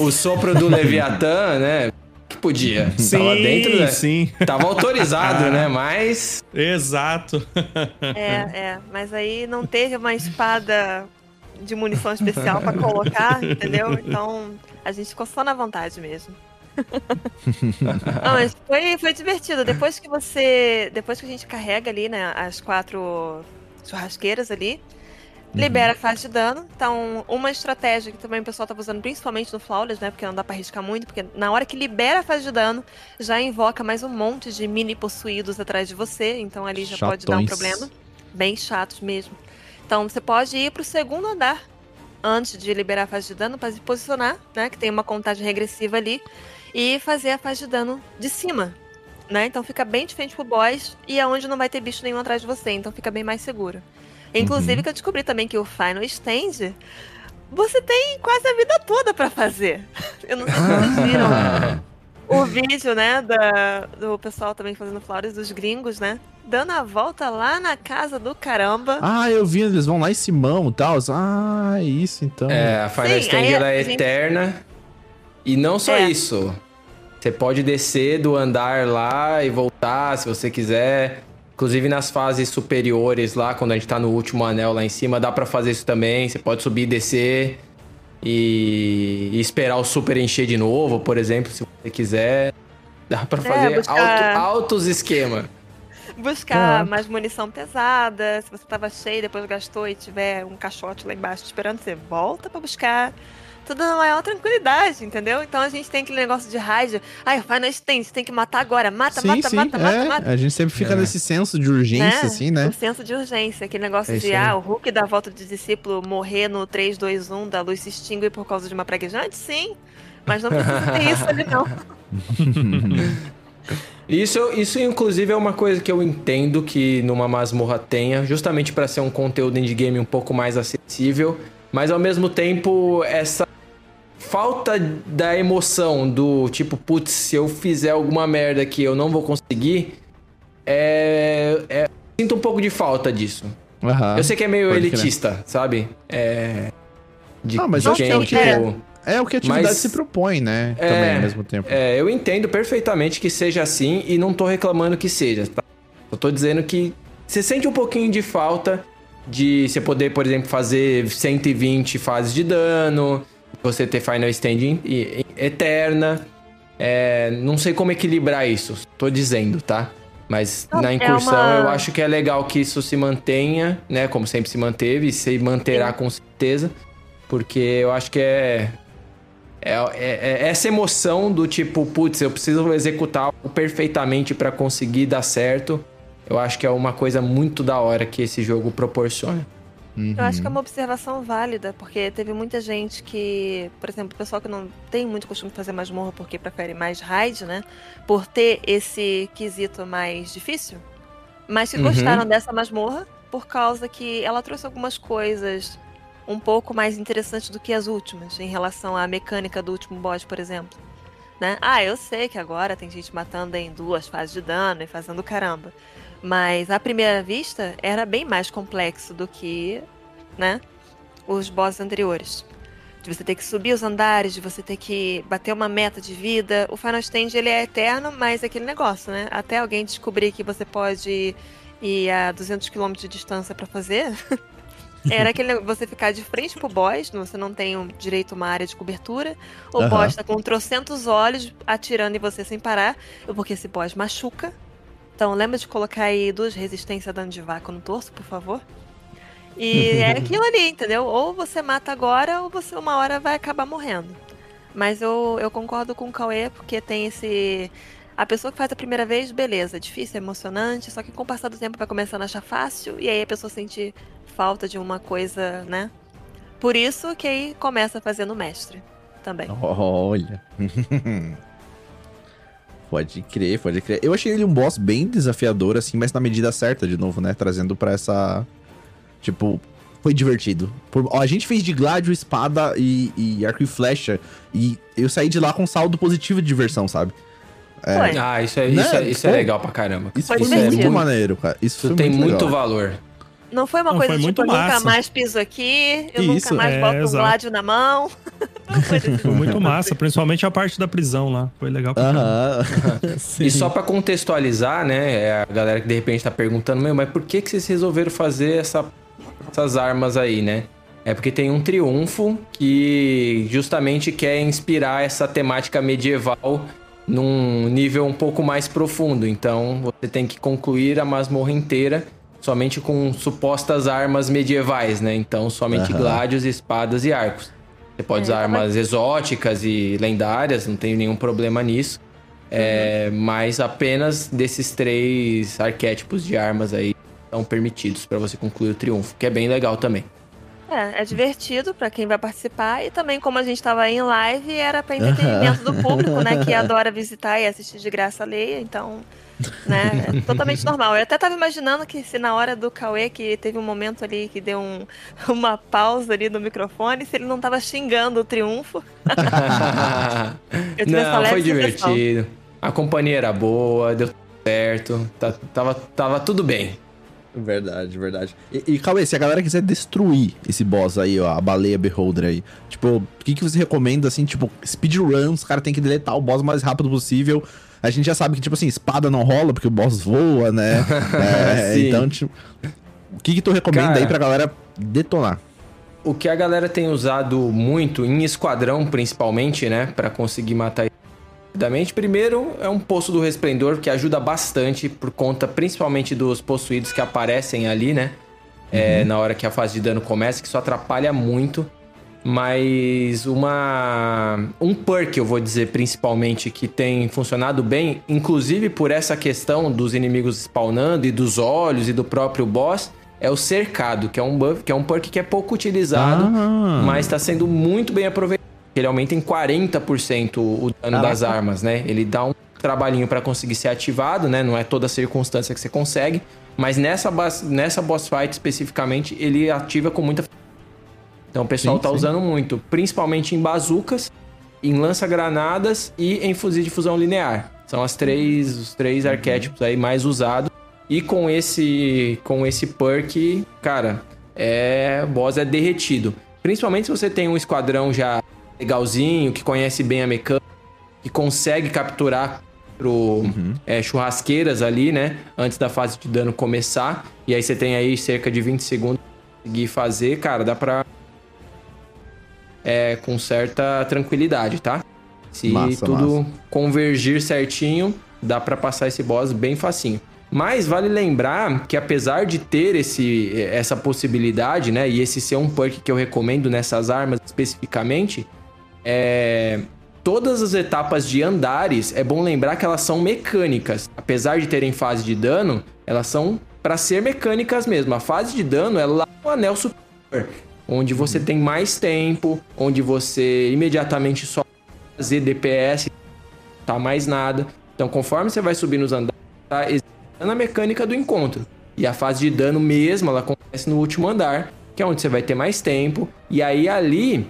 S5: o sopro do Leviatã, né? Que podia.
S3: Sim, Tava dentro, né? sim.
S5: Tava autorizado, né? Mas.
S3: Exato.
S4: É, é. Mas aí não teve uma espada de munição especial para colocar, entendeu? Então a gente ficou só na vontade mesmo. Não, mas foi, foi divertido. Depois que você. Depois que a gente carrega ali, né, as quatro churrasqueiras ali, uhum. libera a fase de dano. Então, uma estratégia que também o pessoal tava usando, principalmente no Flawless, né? Porque não dá pra arriscar muito, porque na hora que libera a fase de dano, já invoca mais um monte de mini possuídos atrás de você. Então ali já Chatões. pode dar um problema. Bem chatos mesmo. Então você pode ir pro segundo andar antes de liberar a fase de dano para se posicionar, né? Que tem uma contagem regressiva ali e fazer a fase de dano de cima. Né? Então fica bem diferente pro boss e é onde não vai ter bicho nenhum atrás de você, então fica bem mais seguro. Inclusive uhum. que eu descobri também que o Final Stand você tem quase a vida toda para fazer. Eu não sei se vocês viram o vídeo, né, da, do pessoal também fazendo flores, dos gringos, né? Dando a volta lá na casa do caramba.
S2: Ah, eu vi, eles vão lá em Simão e tal. Ah, é isso então.
S5: É, a Final Sim, Stand ela é gente... eterna. E não só é. isso. Você pode descer do andar lá e voltar se você quiser. Inclusive nas fases superiores lá, quando a gente tá no último anel lá em cima, dá para fazer isso também. Você pode subir e descer e, e, esperar o super encher de novo, por exemplo, se você quiser. Dá pra é, fazer é, buscar... alto, altos esquema.
S4: Buscar ah. mais munição pesada. Se você tava cheio, depois gastou e tiver um caixote lá embaixo esperando, você volta para buscar tudo na maior tranquilidade, entendeu? Então a gente tem aquele negócio de rádio. Ai, vai na tem, você tem que matar agora. Mata, sim, mata,
S2: sim,
S4: mata,
S2: é.
S4: mata, mata.
S2: A gente sempre fica é. nesse senso de urgência, né? assim, né?
S4: O senso de urgência, aquele negócio é de, ah, o Hulk da volta do discípulo morrer no 3, 2, 1, da luz se extingue por causa de uma praguejante? Sim. Mas não precisa ter isso ali, não.
S5: Isso, isso, inclusive, é uma coisa que eu entendo que numa masmorra tenha, justamente para ser um conteúdo indie game um pouco mais acessível, mas ao mesmo tempo, essa falta da emoção do tipo, putz, se eu fizer alguma merda que eu não vou conseguir, é, é sinto um pouco de falta disso. Uhum, eu sei que é meio elitista, sabe? É.
S2: De, ah, mas de quem, que é, tipo, é, é o que a atividade mas, se propõe, né? É, Também ao mesmo tempo.
S5: É, eu entendo perfeitamente que seja assim e não tô reclamando que seja, tá? Eu tô dizendo que você sente um pouquinho de falta de você poder, por exemplo, fazer 120 fases de dano, você ter Final Stand eterna. É, não sei como equilibrar isso, tô dizendo, tá? Mas na é incursão é uma... eu acho que é legal que isso se mantenha, né? Como sempre se manteve e se manterá Sim. com certeza. Porque eu acho que é, é, é, é essa emoção do tipo, putz, eu preciso executar perfeitamente para conseguir dar certo. Eu acho que é uma coisa muito da hora que esse jogo proporciona.
S4: Uhum. Eu acho que é uma observação válida, porque teve muita gente que, por exemplo, o pessoal que não tem muito costume de fazer masmorra porque prefere mais raid, né? Por ter esse quesito mais difícil, mas que uhum. gostaram dessa masmorra por causa que ela trouxe algumas coisas um pouco mais interessantes do que as últimas, em relação à mecânica do último boss, por exemplo. Né? Ah, eu sei que agora tem gente matando em duas fases de dano e fazendo caramba. Mas à primeira vista era bem mais complexo do que, né, os bosses anteriores. De você ter que subir os andares, de você ter que bater uma meta de vida. O Final Stand ele é eterno, mas é aquele negócio, né? Até alguém descobrir que você pode ir a 200 km de distância para fazer. Era aquele você ficar de frente pro boss, você não tem um, direito a uma área de cobertura. O uhum. boss tá com trocentos olhos atirando em você sem parar, porque esse boss machuca. Então, lembra de colocar aí duas resistências dano de vácuo no torso, por favor? E é aquilo ali, entendeu? Ou você mata agora, ou você uma hora vai acabar morrendo. Mas eu, eu concordo com o Cauê, porque tem esse. A pessoa que faz a primeira vez, beleza, difícil, emocionante, só que com o passar do tempo vai começando a achar fácil, e aí a pessoa sente falta de uma coisa, né? por isso que aí começa fazendo mestre também.
S2: Olha. pode crer, pode crer. Eu achei ele um boss bem desafiador, assim, mas na medida certa, de novo, né? Trazendo pra essa. Tipo, foi divertido. Por, ó, a gente fez de gládio, espada e, e, arco e flecha. E eu saí de lá com saldo positivo de diversão, sabe?
S5: É, ah, isso é, né? isso, é, isso é legal pra caramba.
S2: Isso foi, foi muito maneiro, cara. Isso,
S5: isso tem muito, muito valor.
S4: Não foi uma não, coisa foi tipo, eu nunca mais piso aqui, eu Isso, nunca mais é, boto exato. um gládio na mão.
S3: foi, foi muito massa, principalmente a parte da prisão lá. Foi legal pra
S5: uh -huh. E só para contextualizar, né, é a galera que de repente tá perguntando, meu, mas por que, que vocês resolveram fazer essa, essas armas aí, né? É porque tem um triunfo que justamente quer inspirar essa temática medieval num nível um pouco mais profundo. Então você tem que concluir a masmorra inteira somente com supostas armas medievais, né? Então, somente uhum. gládios, espadas e arcos. Você pode é, usar armas exóticas e lendárias, não tem nenhum problema nisso. É, uhum. Mas apenas desses três arquétipos de armas aí são permitidos para você concluir o triunfo, que é bem legal também.
S4: É, é divertido para quem vai participar e também como a gente estava aí em live, era para entretenimento do público, né, que adora visitar e assistir de graça alheia, então né? É totalmente normal. Eu até tava imaginando que se na hora do Cauê, que teve um momento ali que deu um, uma pausa ali no microfone, se ele não tava xingando o triunfo.
S5: não, foi divertido. A companhia era boa, deu certo, tá, tava, tava tudo bem.
S2: Verdade, verdade. E, e Cauê, se a galera quiser destruir esse boss aí, ó, a baleia Beholder aí, tipo, o que, que você recomenda, assim, tipo, speedrun, os caras têm que deletar o boss o mais rápido possível, a gente já sabe que, tipo assim, espada não rola porque o boss voa, né? é, então, tipo, o que, que tu recomenda Cara, aí pra galera detonar?
S5: O que a galera tem usado muito, em esquadrão principalmente, né? para conseguir matar rapidamente. Primeiro é um Poço do Resplendor, que ajuda bastante por conta principalmente dos possuídos que aparecem ali, né? É, uhum. na hora que a fase de dano começa, que isso atrapalha muito. Mas uma um perk, eu vou dizer principalmente, que tem funcionado bem, inclusive por essa questão dos inimigos spawnando e dos olhos e do próprio boss, é o cercado, que é um buff, que é um perk que é pouco utilizado, ah. mas está sendo muito bem aproveitado. Ele aumenta em 40% o dano das armas, né? Ele dá um trabalhinho para conseguir ser ativado, né? Não é toda circunstância que você consegue, mas nessa, nessa boss fight especificamente, ele ativa com muita então o pessoal tá sim. usando muito, principalmente em bazucas, em lança-granadas e em fuzil de fusão linear. São as três, os três uhum. arquétipos aí mais usados. E com esse com esse perk, cara, é o boss é derretido. Principalmente se você tem um esquadrão já legalzinho, que conhece bem a mecânica, que consegue capturar pro uhum. é, churrasqueiras ali, né? Antes da fase de dano começar. E aí você tem aí cerca de 20 segundos pra conseguir fazer, cara, dá pra é, com certa tranquilidade, tá? Se massa, tudo massa. convergir certinho, dá para passar esse boss bem facinho. Mas vale lembrar que apesar de ter esse, essa possibilidade, né? E esse ser um perk que eu recomendo nessas armas especificamente, é, todas as etapas de andares, é bom lembrar que elas são mecânicas. Apesar de terem fase de dano, elas são para ser mecânicas mesmo. A fase de dano é lá no anel superior onde você tem mais tempo, onde você imediatamente só fazer DPS, tá mais nada. Então, conforme você vai subir nos andares, tá executando a mecânica do encontro. E a fase de dano mesmo, ela acontece no último andar, que é onde você vai ter mais tempo. E aí ali,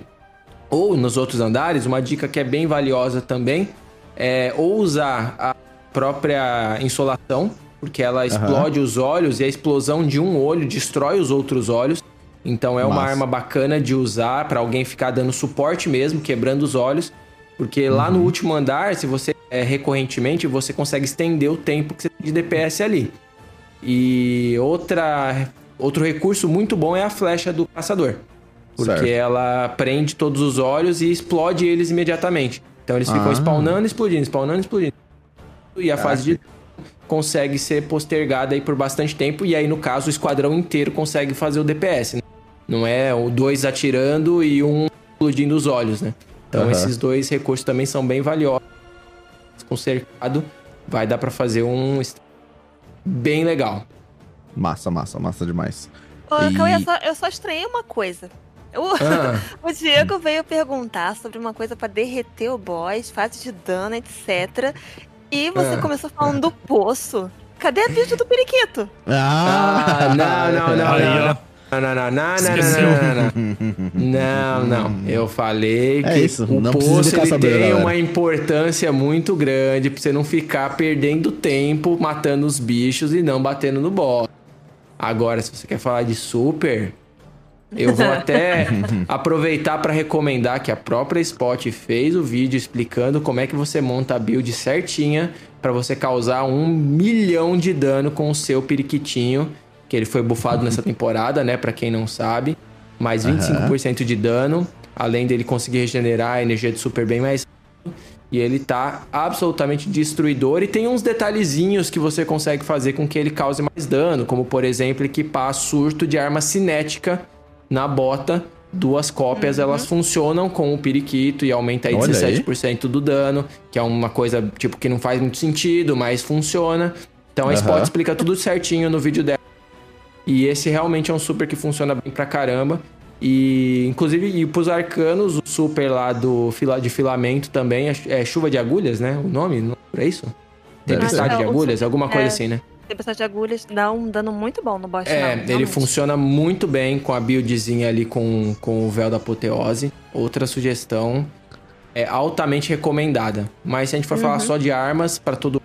S5: ou nos outros andares, uma dica que é bem valiosa também, é ou usar a própria insolação, porque ela explode uhum. os olhos e a explosão de um olho destrói os outros olhos. Então é uma Massa. arma bacana de usar para alguém ficar dando suporte mesmo, quebrando os olhos. Porque lá no uhum. último andar, se você é recorrentemente, você consegue estender o tempo que você tem de DPS ali. E outra, outro recurso muito bom é a flecha do caçador. Porque certo. ela prende todos os olhos e explode eles imediatamente. Então eles ficam ah. spawnando, explodindo, spawnando, explodindo. E a ah, fase de consegue ser postergada aí por bastante tempo. E aí, no caso, o esquadrão inteiro consegue fazer o DPS. Né? Não é o dois atirando e um explodindo os olhos, né? Então uhum. esses dois recursos também são bem valiosos. Com cercado, vai dar para fazer um bem legal.
S2: Massa, massa, massa demais.
S4: Ô, e... eu, só, eu só estranhei uma coisa. O,
S5: Ah.
S4: o Diego veio perguntar sobre uma coisa pra derreter o boss, fase de dano, etc. E você
S5: Ah.
S4: começou falando do poço. Cadê a build do periquito?
S5: Ah, não, não, não, não. Não, não, não, não, não, não, não, não, não, não. Eu falei que
S2: É isso,
S5: o
S2: não
S5: poço ele tem
S2: galera.
S5: uma importância muito grande pra você não ficar perdendo tempo matando os bichos e não batendo no boss. Agora, se você quer falar de super, eu vou até aproveitar para recomendar que a própria Spot fez o vídeo explicando como é que você monta a build certinha para você causar um milhão de dano com o seu periquitinho, que ele foi bufado nessa temporada, né? Para quem não sabe, mais 25% de dano, além dele conseguir regenerar a energia de super bem mais e ele tá absolutamente destruidor e tem uns detalhezinhos que você consegue fazer com que ele cause mais dano, como por exemplo equipar surto de arma cinética na bota. Duas cópias, elas funcionam com o periquito e aumenta aí
S2: Olha aí.
S5: 17% do dano, que é uma coisa tipo que não faz muito sentido, mas funciona. Então a
S2: Aham.
S5: Spot explica tudo certinho no vídeo dela. E esse realmente é um super que funciona bem pra caramba. E, inclusive, e pros arcanos, o super lá do fila, de filamento também é, chuva de agulhas, né? O nome? Não é isso? Tempestade de
S4: o
S5: agulhas? Alguma coisa
S4: é.
S5: assim, né?
S4: Tempestade de agulhas dá um dano muito bom no boss
S5: É,
S4: final,
S5: ele funciona muito bem com a buildzinha ali com, com o véu da apoteose. Outra sugestão é altamente recomendada. Mas se a gente for falar só de armas, pra todo mundo,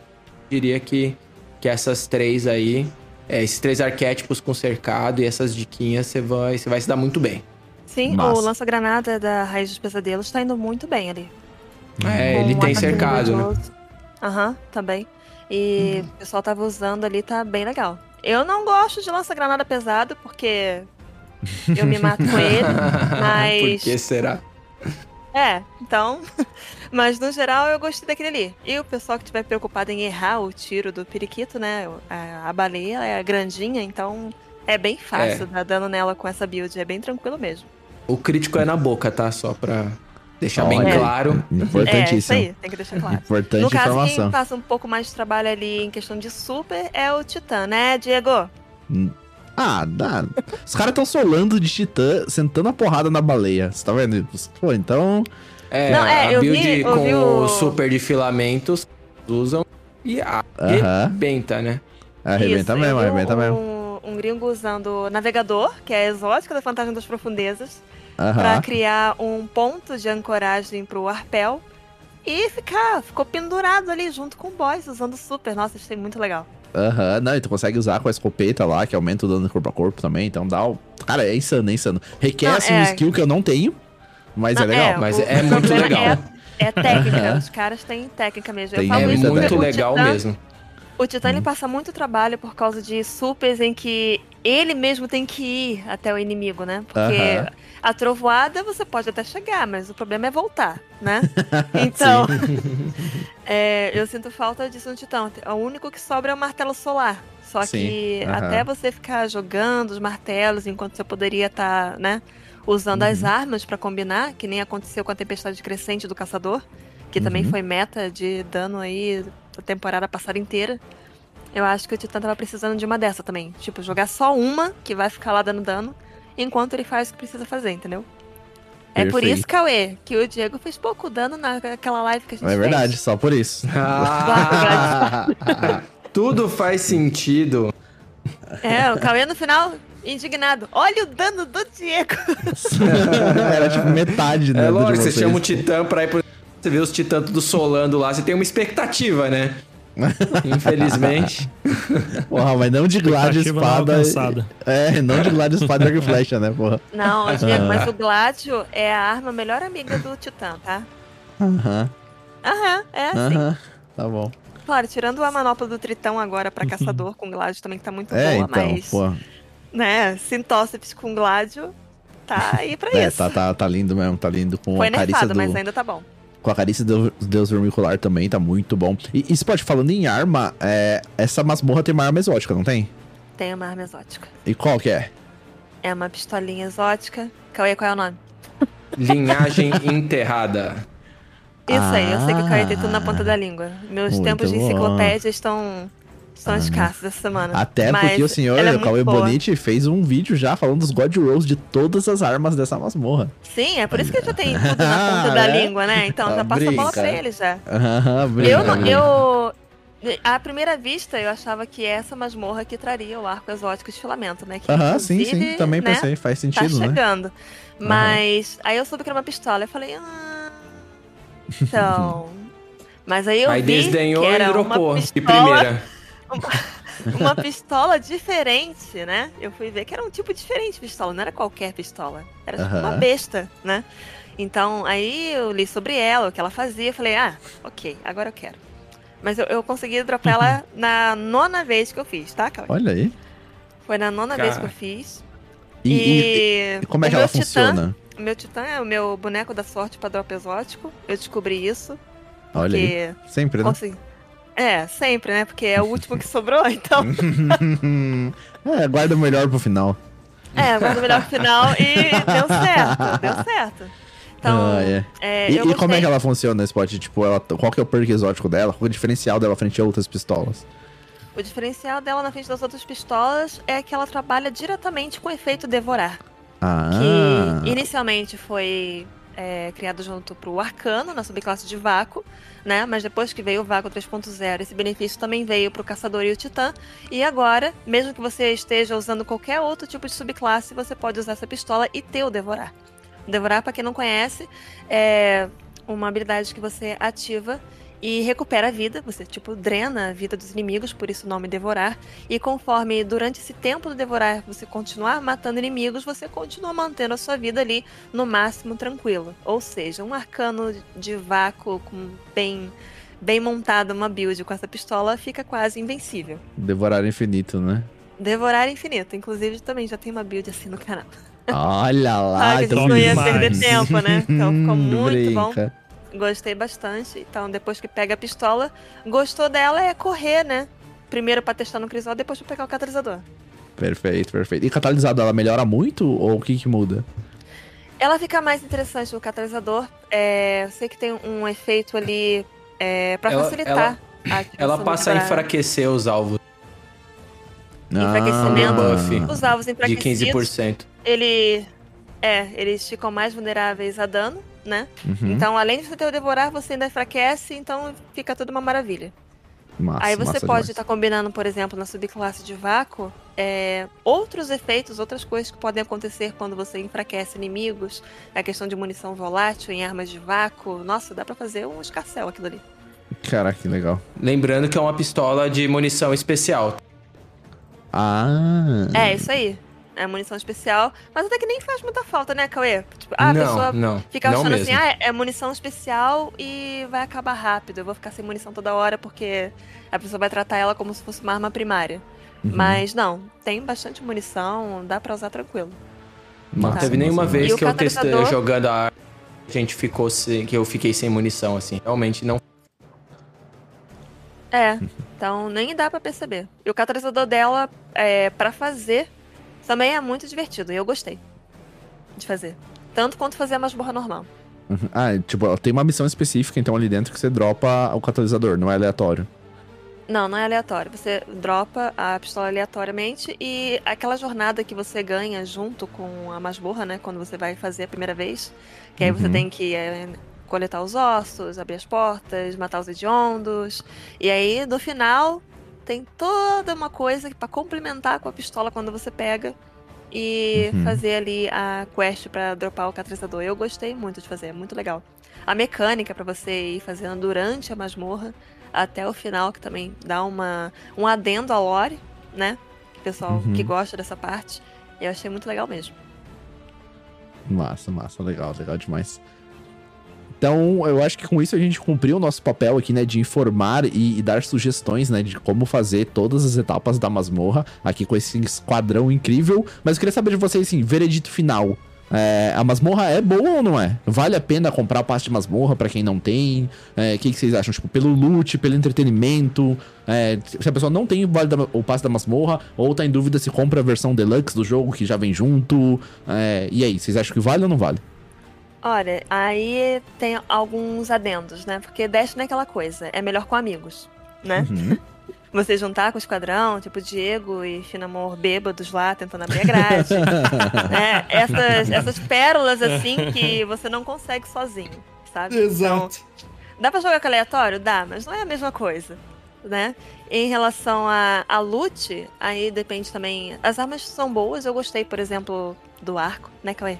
S5: eu diria que, que essas três aí, é, esses três arquétipos com cercado e essas diquinhas, você vai, você vai se dar muito bem.
S4: Sim,
S2: Massa.
S4: o lança-granada da Raiz dos Pesadelos tá indo muito bem ali.
S5: É,
S4: Com
S5: ele
S4: um
S5: tem cercado, né?
S4: Aham, também. E o pessoal tava usando ali, tá bem legal. Eu não gosto de lança-granada pesado, porque eu me mato com ele, mas...
S5: Por que será?
S4: É, então... Mas, no geral, eu gostei daquele ali. E o pessoal que estiver preocupado em errar o tiro do periquito, né? A, a baleia é grandinha, então... É bem fácil
S5: É.
S4: dar dano nela com essa build, é bem tranquilo mesmo.
S5: O crítico é na boca, tá? Só pra deixar bem
S2: Olha.
S5: claro.
S4: É, isso
S2: Importantíssimo.
S4: aí, tem que deixar claro.
S2: Importante
S4: No caso,
S2: informação.
S4: quem passa um pouco mais de trabalho ali em questão de super é o Titã, né, Diego?
S2: Ah, dá. Os caras estão solando de titã, sentando a porrada na baleia. Você tá vendo? Pô, então.
S5: É,
S4: Não, é,
S5: a
S4: eu
S5: build
S4: vi- eu
S5: com
S4: vi
S5: o super de filamentos usam e arrebenta, né?
S2: Arrebenta
S4: Isso,
S2: mesmo, arrebenta
S4: um,
S2: mesmo.
S4: Um gringo usando o navegador, que é a exótica da Fantasma das Profundezas, pra
S2: Aham.
S4: criar um ponto de ancoragem pro arpel e ficar, ficou pendurado ali junto com o boss, usando super. Nossa, achei muito legal.
S2: Aham, não, e tu consegue usar com a escopeta lá, que aumenta o dano corpo a corpo também, então dá o... Cara, é insano, é insano. Requer,
S4: Não,
S2: assim, um
S4: é-
S2: skill que eu não tenho, mas é
S4: Não,
S2: legal.
S5: mas
S4: o-
S5: é
S4: o
S5: muito
S4: problema
S5: legal.
S4: É, é técnica, os caras têm técnica mesmo.
S2: Tem
S4: eu falo
S5: É
S4: isso
S5: muito legal
S4: Titã-
S5: mesmo.
S4: O Titã
S2: Hum.
S4: ele passa muito trabalho por causa de supers em que ele mesmo tem que ir até o inimigo, né? Porque. A trovoada você pode até chegar, mas o problema é voltar, né? Então, é, eu sinto falta disso no Titã. O único que sobra é o martelo solar. Só
S2: Sim,
S4: que até você ficar jogando os martelos enquanto você poderia estar, né? Usando as
S2: Uhum.
S4: armas pra combinar, que nem aconteceu com a tempestade crescente do caçador, que também
S2: Uhum.
S4: foi meta de dano aí a temporada passada inteira. Eu acho que o Titã tava precisando de uma dessa também. Tipo, jogar só uma, que vai ficar lá dando dano, enquanto ele faz o que precisa fazer, entendeu? É por
S2: Perfeito.
S4: isso, Cauê, que o Diego fez pouco dano naquela live que a gente
S2: É
S4: fez.
S2: verdade, só por isso.
S5: Ah, tudo faz sentido.
S4: É, o Cauê no final, indignado. Olha o dano do Diego.
S2: Era tipo metade, né?
S5: É lógico, você chama o Titã pra ir pro... Você vê os Titãs tudo solando lá, você tem uma expectativa, né? Infelizmente.
S2: Porra, mas não de
S3: não
S2: espada. É, não de Gladius espada e flecha, né, porra?
S4: Não, Diego, mas o Gládio é a arma melhor amiga do Titã, tá?
S2: Aham,
S4: Aham, é assim.
S2: aham. Tá bom.
S4: Claro, tirando a manopla do Tritão agora pra caçador com Gládio também, que tá muito
S2: É,
S4: boa,
S2: então,
S4: mas.
S2: pô.
S4: Né, Sintóceps com Gládio tá aí pra
S2: É,
S4: isso.
S2: tá, tá, tá lindo mesmo, tá lindo. Com
S4: Foi
S2: a carícia
S4: nerfado,
S2: do...
S4: mas ainda tá bom.
S2: Com a carícia do Deus Vermicular também, tá muito bom. E, e Spot, falando em arma, é, essa masmorra tem uma arma exótica, não tem?
S4: Tem uma arma exótica.
S2: E qual que é?
S4: É uma pistolinha exótica. Cauê, qual é o nome?
S5: Linhagem enterrada.
S4: Isso aí, eu sei que o Cauê tem tudo na
S2: Ah.
S4: ponta da língua. Meus
S2: Muito
S4: tempos de
S2: bom.
S4: enciclopédia estão, São escassos essa semana.
S2: Até
S4: Mas
S2: porque o senhor,
S4: é
S2: o Cauê. Bonite, fez um vídeo já falando dos God Rolls de todas as armas dessa masmorra.
S4: Sim, é por isso que já tem tudo na ponta da
S2: É?
S4: língua, né? Então já
S2: Ah,
S4: passa a bola pra ele já.
S2: Ah, brinca,
S4: Eu,
S2: brinca.
S4: eu. À primeira vista, eu achava que essa masmorra que traria o arco exótico de filamento, né?
S2: Aham, sim, sim, também
S4: né,
S2: pensei, faz sentido,
S4: tá
S2: né?
S4: chegando. Mas aí eu soube que era uma pistola. Eu falei, ah. Então. Mas aí eu
S5: Aí
S4: vi
S5: desdenhou
S4: que
S5: e
S4: era
S5: dropou
S4: uma
S5: de
S4: pistola,
S5: primeira.
S4: uma pistola diferente, né? Eu fui ver que era um tipo diferente de pistola, não era qualquer pistola. Era tipo uma
S2: Aham.
S4: besta, né? Então, aí eu li sobre ela, o que ela fazia, falei, ah, ok, agora eu quero. Mas eu, eu consegui dropar ela na nona vez que eu fiz, tá, Cauê?
S2: Olha aí.
S4: Foi na nona
S2: Cara.
S4: vez que eu fiz.
S2: E, e- e como é
S4: o
S2: que
S4: meu
S2: ela
S4: titã-
S2: funciona?
S4: O meu titã é o meu boneco da sorte pra drop exótico. Eu descobri isso.
S2: Olha aí. Sempre, né?
S4: consegui- É, sempre, né? Porque é o último que sobrou, então.
S2: é, guarda o melhor pro final.
S4: É, mas o melhor final e deu certo, deu certo. Então,
S2: Ah, é.
S4: é,
S2: e, e como é que ela funciona nesse spot? Tipo, ela, qual que é o perk exótico dela? Qual é o diferencial dela frente a outras pistolas?
S4: O diferencial dela na frente das outras pistolas é que ela trabalha diretamente com o efeito devorar.
S2: Ah,
S4: Que inicialmente foi é, criado junto pro Arcano, na subclasse de Vácuo, né? Mas depois que veio o Vácuo 3.0, esse benefício também veio pro Caçador e o Titã. E agora, mesmo que você esteja usando qualquer outro tipo de subclasse, você pode usar essa pistola e ter o Devorar. O Devorar, pra quem não conhece, é uma habilidade que você ativa e recupera a vida. Você, tipo, drena a vida dos inimigos, por isso o nome Devorar. E conforme durante esse tempo do Devorar você continuar matando inimigos, você continua mantendo a sua vida ali no máximo tranquilo. Ou seja, um arcano de vácuo com bem, bem montado, uma build com essa pistola, fica quase invencível.
S2: devorar infinito, né?
S4: Devorar infinito. Inclusive, também já tem uma build assim no canal.
S2: Olha lá,
S4: Ah,
S2: então
S4: não ia
S2: demais.
S4: perder tempo, né? Então ficou muito bom. Gostei bastante. Então, depois que pega a pistola, gostou dela é correr, né? Primeiro pra testar no crisol, depois pra pegar o catalisador.
S2: Perfeito, perfeito. E catalisado, ela melhora muito ou o que que muda?
S4: Ela fica mais interessante no catalisador. É, eu sei que tem um efeito ali é, para
S5: Ela-
S4: facilitar. a
S5: Ela
S4: ativação
S5: passa a enfraquecer os alvos.
S4: Enfraquecimento.
S5: Ah, buff
S4: Os alvos
S5: de
S4: enfraquecidos.
S5: 15%.
S4: Ele. É, eles ficam mais vulneráveis a dano, né?
S2: Uhum.
S4: Então, além de você ter o devorar, você ainda enfraquece, então fica tudo uma maravilha.
S2: Massa,
S4: Aí você
S2: massa
S4: pode estar combinando, por exemplo, na subclasse de vácuo, é, outros efeitos, outras coisas que podem acontecer quando você enfraquece inimigos. A questão de munição volátil em armas de vácuo. Nossa, dá pra fazer um escarcel aquilo ali.
S2: Caraca, que legal.
S5: Lembrando que é uma pistola de munição especial.
S2: Ah.
S4: É, isso aí. É munição especial, mas até que nem faz muita falta, né, Cauê? Tipo, ah, a
S5: Não,
S4: pessoa
S5: não,
S4: fica
S5: não
S4: achando assim, ah, é munição especial e vai acabar rápido. Eu vou ficar sem munição toda hora porque a pessoa vai tratar ela como se fosse uma arma primária.
S5: Uhum.
S4: Mas não, tem bastante munição, dá pra usar tranquilo.
S5: Não
S2: Massa,
S5: teve nenhuma vez
S4: E o
S5: que eu testei jogando a arma, a gente ficou sem, que eu fiquei sem munição, assim. Realmente não.
S4: É, então nem dá pra perceber. E o catalisador dela, é, para fazer, também é muito divertido. E eu gostei de fazer. Tanto quanto fazer a masmorra normal.
S2: Uhum. Ah, tipo, tem uma missão específica, então, ali dentro que você dropa o catalisador, não é aleatório.
S4: Não, não é aleatório. Você dropa a pistola aleatoriamente e aquela jornada que você ganha junto com a masmorra, né? Quando você vai fazer a primeira vez. Que aí você
S2: Uhum.
S4: tem que é, coletar os ossos, abrir as portas, matar os hediondos. E aí, no final, tem toda uma coisa pra complementar com a pistola quando você pega. E
S2: Uhum.
S4: fazer ali a quest pra dropar o catalisador. Eu gostei muito de fazer, é muito legal. A mecânica pra você ir fazendo durante a masmorra até o final, que também dá uma, um adendo à lore, né? Pessoal
S2: Uhum.
S4: que gosta dessa parte. Eu achei muito legal mesmo.
S2: Massa, massa, legal, legal demais. Então, eu acho que com isso a gente cumpriu o nosso papel aqui, né, de informar e, e dar sugestões, né, de como fazer todas as etapas da masmorra aqui com esse esquadrão incrível. Mas eu queria saber de vocês, assim, veredito final. É, a masmorra é boa ou não é? Vale a pena comprar o passe de masmorra pra quem não tem? É, O que, que vocês acham? Tipo, pelo loot, pelo entretenimento? É, se a pessoa não tem vale o passe da masmorra ou tá em dúvida se compra a versão deluxe do jogo que já vem junto? É, e aí, vocês acham que vale ou não vale?
S4: Olha, aí tem alguns adendos, né? Porque Destiny é aquela coisa, é melhor com amigos, né?
S2: Uhum.
S4: você juntar com o esquadrão, tipo Diego e Finamor bêbados lá tentando abrir a grade. né? essas, essas pérolas assim que você não consegue sozinho, sabe?
S3: Exato.
S4: Então, dá pra jogar com aleatório? Dá, mas não é a mesma coisa. Né? Em relação a, a loot, aí depende também. As armas são boas, eu gostei, por exemplo, do arco, né, Cauê?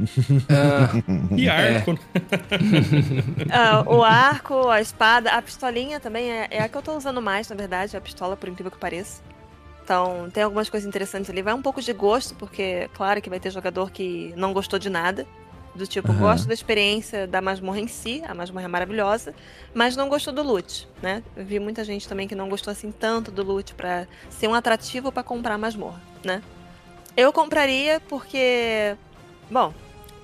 S5: Uh,
S3: E arco.
S4: Ah, o arco, a espada, a pistolinha também é, é a que eu tô usando mais, na verdade, a pistola, por incrível que pareça. Então, tem algumas coisas interessantes ali. Vai um pouco de gosto, porque, claro, que vai ter jogador que não gostou de nada. Do tipo,
S8: Aham.
S4: gosto da experiência da masmorra em si, a masmorra é maravilhosa, mas não gostou do loot, né? Eu vi muita gente também que não gostou assim tanto do loot pra ser um atrativo pra comprar a masmorra, né? Eu compraria porque, bom,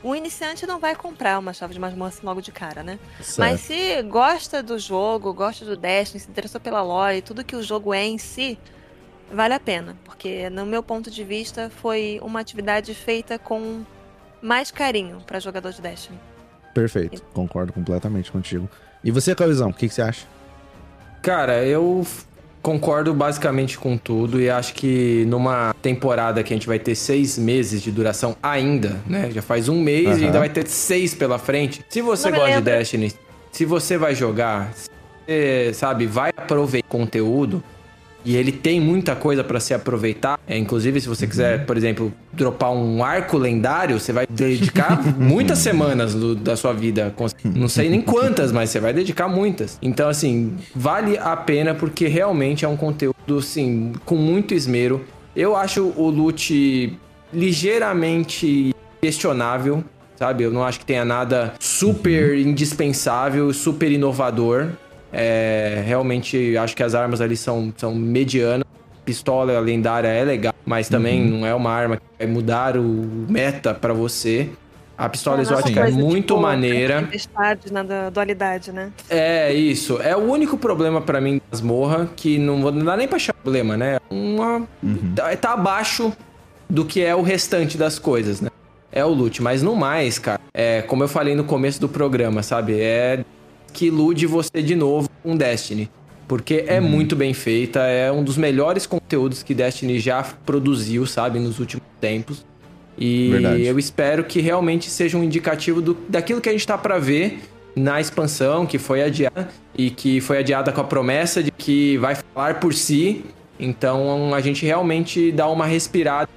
S4: o iniciante não vai comprar uma chave de masmorra assim logo de cara, né?
S8: Certo.
S4: Mas se gosta do jogo, gosta do Destiny, se interessou pela lore, tudo que o jogo é em si, vale a pena, porque no meu ponto de vista foi uma atividade feita com mais carinho para jogador de Destiny.
S2: Perfeito, concordo completamente contigo. E você, Cauizão, o que, que você acha?
S5: Cara, eu concordo basicamente com tudo e acho que numa temporada que a gente vai ter seis meses de duração ainda, né? Já faz um mês
S2: Aham.
S5: e ainda vai ter seis pela frente. Se você
S4: Não
S5: gosta de. Destiny, se você vai jogar, se você, sabe, vai aproveitar conteúdo e ele tem muita coisa pra se aproveitar. É, inclusive, se você quiser, por exemplo, dropar um arco lendário, você vai dedicar muitas semanas do- da sua vida. com- Não sei nem quantas, mas você vai dedicar muitas. Então, assim, vale a pena porque realmente é um conteúdo, assim, com muito esmero. Eu acho o loot ligeiramente questionável, sabe? Eu não acho que tenha nada super indispensável, super inovador. É, realmente acho que as armas ali são, são medianas. Pistola lendária é legal, mas também
S2: Uhum.
S5: não é uma arma que vai mudar o meta pra você. A pistola
S4: Não, não
S5: exótica é muito
S4: tipo,
S5: maneira.
S4: Tempestade na da- dualidade, né?
S5: É, isso. É o único problema pra mim das morra, que não, vou- não dá nem pra achar problema, né? Uma, tá, tá abaixo do que é o restante das coisas, né? É o loot. Mas no mais, cara, é como eu falei no começo do programa, sabe? É que ilude você de novo com Destiny. Porque é muito bem feita, é um dos melhores conteúdos que Destiny já produziu, sabe, nos últimos tempos. E
S2: Verdade.
S5: eu espero que realmente seja um indicativo do, daquilo que a gente tá pra ver na expansão, que foi adiada, e que foi adiada com a promessa de que vai falar por si. Então a gente realmente dá uma respirada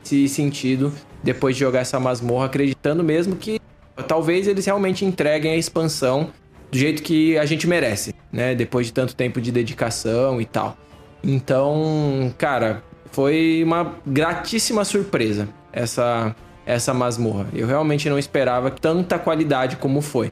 S5: nesse sentido depois de jogar essa masmorra, acreditando mesmo que talvez eles realmente entreguem a expansão do jeito que a gente merece, né? Depois de tanto tempo de dedicação e tal. Então, cara, foi uma gratíssima surpresa essa essa masmorra. Eu realmente não esperava tanta qualidade como foi.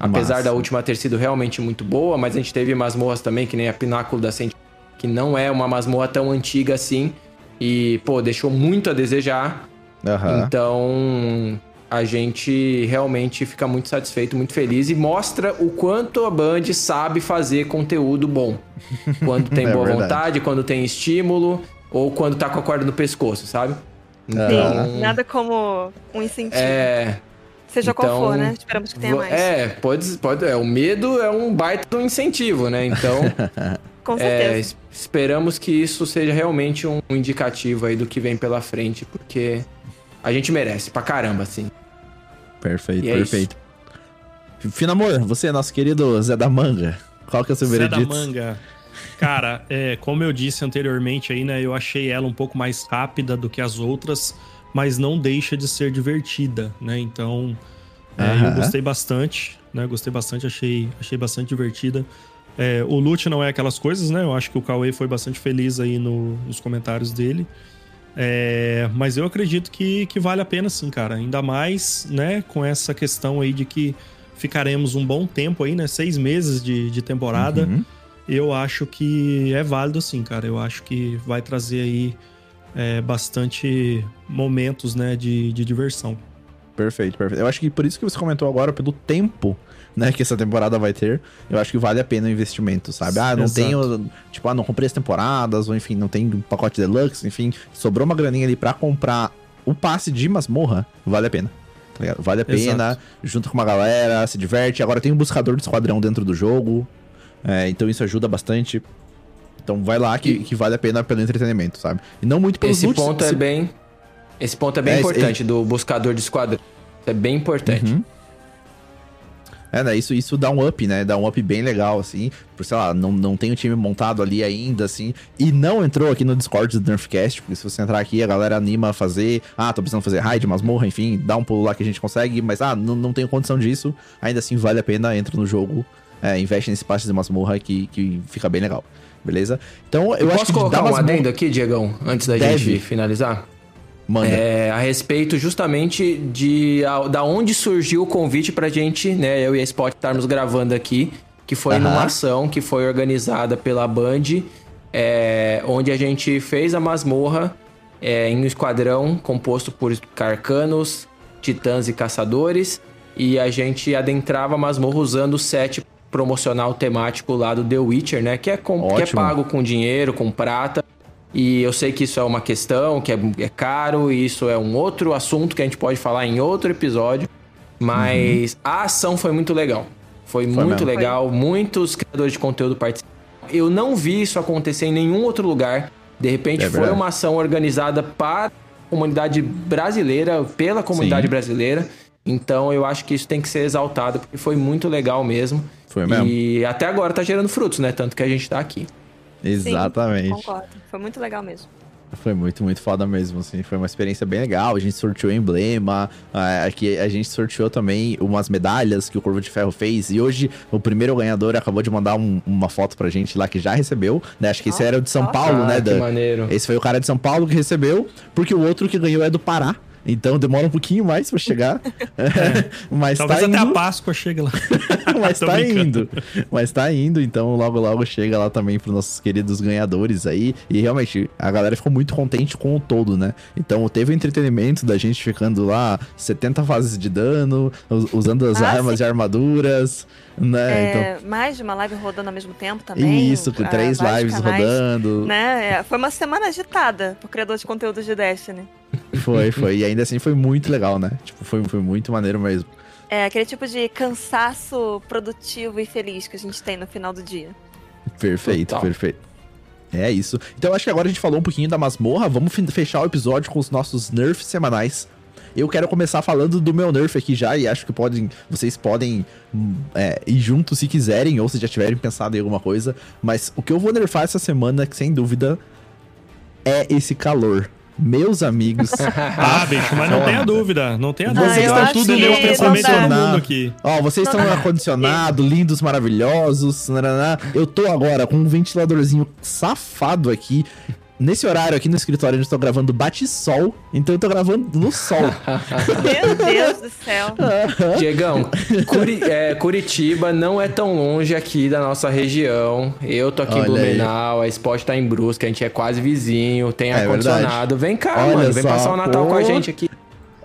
S5: Apesar
S2: Massa.
S5: da última ter sido realmente muito boa, mas a gente teve masmorras também, que nem a Pináculo da Sente, que não é uma masmorra tão antiga assim. E, pô, deixou muito a desejar.
S2: Aham.
S5: Então, a gente realmente fica muito satisfeito, muito feliz e mostra o quanto a Band sabe fazer conteúdo bom. Quando tem
S2: É
S5: boa
S2: verdade.
S5: vontade, quando tem estímulo ou quando tá com a corda no pescoço, sabe?
S4: Sim, nada como um incentivo.
S5: É.
S4: Seja qual
S5: então,
S4: for, né? Esperamos que tenha mais.
S5: É, pode, pode. É, o medo é um baita do incentivo, né? Então.
S4: Com
S5: é,
S4: certeza.
S5: es- esperamos que isso seja realmente um indicativo aí do que vem pela frente, porque a gente merece pra caramba, assim.
S2: Perfeito,
S5: E é
S2: perfeito. Finamor, você, nosso querido Zé da Manga, qual que é o seu
S3: Zé da
S2: veredito?
S3: Manga. Cara, é, como eu disse anteriormente aí, né? Eu achei ela um pouco mais rápida do que as outras, mas não deixa de ser divertida, né? Então, é, eu gostei bastante, né? Gostei bastante, achei, achei bastante divertida. É, o loot não é aquelas coisas, né? Eu acho que o Cauê foi bastante feliz aí no, nos comentários dele. É, mas eu acredito que, que vale a pena sim, cara. Ainda mais, né, com essa questão aí de que ficaremos um bom tempo aí, né? Seis meses de, de temporada.
S2: Uhum.
S3: Eu acho que é válido sim, cara. Eu acho que vai trazer aí é, bastante momentos, né, de, de diversão.
S2: Perfeito, perfeito. Eu acho que por isso que você comentou agora, pelo tempo né, que essa temporada vai ter, eu acho que vale a pena o investimento, sabe? Ah, não
S3: Exato.
S2: tenho, tipo, ah, não comprei as temporadas, ou enfim, não tem um pacote deluxe, enfim, sobrou uma graninha ali pra comprar o passe de masmorra, vale a pena. Tá? Vale a pena,
S3: Exato.
S2: junto com uma galera, se diverte. Agora tem um buscador de esquadrão dentro do jogo, é, então isso ajuda bastante. Então vai lá que, que vale a pena pelo entretenimento, sabe? E não muito pelos
S5: Esse
S2: loots,
S5: ponto é
S2: se-
S5: bem. Esse ponto é bem
S2: É,
S5: importante do buscador de esquadrão. É bem importante.
S2: Uhum. É, né? Isso, isso dá um up, né? Dá um up bem legal, assim. Por, sei lá, não, não tem o time montado ali ainda, assim. E não entrou aqui no Discord do Nerfcast, porque se você entrar aqui, a galera anima a fazer. Ah, tô precisando fazer raid, masmorra, enfim, dá um pulo lá que a gente consegue. Mas, ah, não, não tenho condição disso. Ainda assim, vale a pena, entra no jogo, é, investe nesse passe de masmorra que, que fica bem legal. Beleza? Então, eu,
S5: Eu
S2: acho
S5: posso
S2: que
S5: colocar
S2: dá
S5: um
S2: masmorra-
S5: adendo aqui, Diegão, antes da
S2: Deve.
S5: gente finalizar?
S2: Manda.
S5: É, a respeito justamente de a- da onde surgiu o convite pra gente, né, eu e a Spot estarmos gravando aqui, que foi
S2: Aham.
S5: numa ação que foi organizada pela Band, é, onde a gente fez a masmorra é, em um esquadrão composto por carcanos, titãs e caçadores, e a gente adentrava a masmorra usando o set promocional temático lá do The Witcher, né, que é, com, que é pago com dinheiro, com prata, e eu sei que isso é uma questão, que é, é caro, e isso é um outro assunto que a gente pode falar em outro episódio. Mas a ação foi muito legal. Foi, muito
S2: mesmo.
S5: legal, muitos criadores de conteúdo participaram. Eu não vi isso acontecer em nenhum outro lugar. De repente
S2: É
S5: foi uma ação organizada para a comunidade brasileira, pela comunidade
S2: Sim.
S5: brasileira. Então eu acho que isso tem que ser exaltado, porque foi muito legal mesmo.
S2: Foi mesmo.
S5: E até agora tá gerando frutos, né? Tanto que a gente tá aqui.
S2: Exatamente.
S4: Sim, concordo. Foi muito legal mesmo.
S2: Foi muito, muito foda mesmo, assim. Foi uma experiência bem legal. A gente sorteou emblema. Aqui a gente sorteou também umas medalhas que o Corvo de Ferro fez. E hoje o primeiro ganhador acabou de mandar um- uma foto pra gente lá que já recebeu. Né? Acho que esse era o de São Paulo,
S5: Ah,
S2: né?
S5: que
S2: da-
S5: maneiro.
S2: Esse foi o cara de São Paulo que recebeu, porque o outro que ganhou é do Pará. Então demora um pouquinho mais pra chegar. Mas
S3: Talvez
S2: tá
S3: até
S2: indo.
S3: a Páscoa chegue lá.
S2: Mas tá
S3: brincando.
S2: indo. Mas tá indo, então logo logo chega lá também pros nossos queridos ganhadores aí. E realmente, a galera ficou muito contente com o todo, né? Então teve o entretenimento da gente ficando lá 70 fases de dano, us- usando as
S4: Ah,
S2: armas
S4: sim.
S2: e armaduras, né? Então.
S4: É, mais de uma live rodando ao mesmo tempo também.
S2: Isso, com
S4: ah,
S2: três lives
S4: canais,
S2: rodando.
S4: Né? É, foi uma semana agitada pro criador de conteúdo de Destiny.
S2: Foi, foi. E ainda assim foi muito legal, né? Tipo, foi, foi muito maneiro mesmo.
S4: É aquele tipo de cansaço produtivo e feliz que a gente tem no final do dia.
S2: Perfeito,
S5: Total.
S2: perfeito. É isso. Então acho que agora a gente falou um pouquinho da masmorra. Vamos fechar o episódio com os nossos nerfs semanais. Eu quero começar falando do meu nerf aqui já, e acho que podem, vocês podem é, ir juntos se quiserem, ou se já tiverem pensado em alguma coisa. Mas o que eu vou nerfar essa semana, que sem dúvida, é esse calor. Meus amigos.
S3: Ah, bicho, mas não tenha dúvida. Não tenha dúvida.
S2: Vocês
S4: eu
S2: estão tudo
S3: o
S4: não
S3: pensamento mundo aqui.
S2: Ó, vocês estão no ar-condicionado, lindos, maravilhosos. nananá. Eu tô agora com um ventiladorzinho safado aqui. Nesse horário aqui no escritório, eu estou gravando bate-sol. Então eu tô gravando no sol.
S4: Meu Deus do céu.
S5: Diegão, Curi- é, Curitiba não é tão longe aqui da nossa região. Eu tô aqui em
S2: Olha aí.
S5: Blumenau, a Spot tá em Brusque, a gente é quase vizinho, tem
S2: É
S5: ar-condicionado. Vem cá,
S2: Olha
S5: mano, vem
S2: só,
S5: passar o Natal
S2: pô.
S5: com a gente aqui.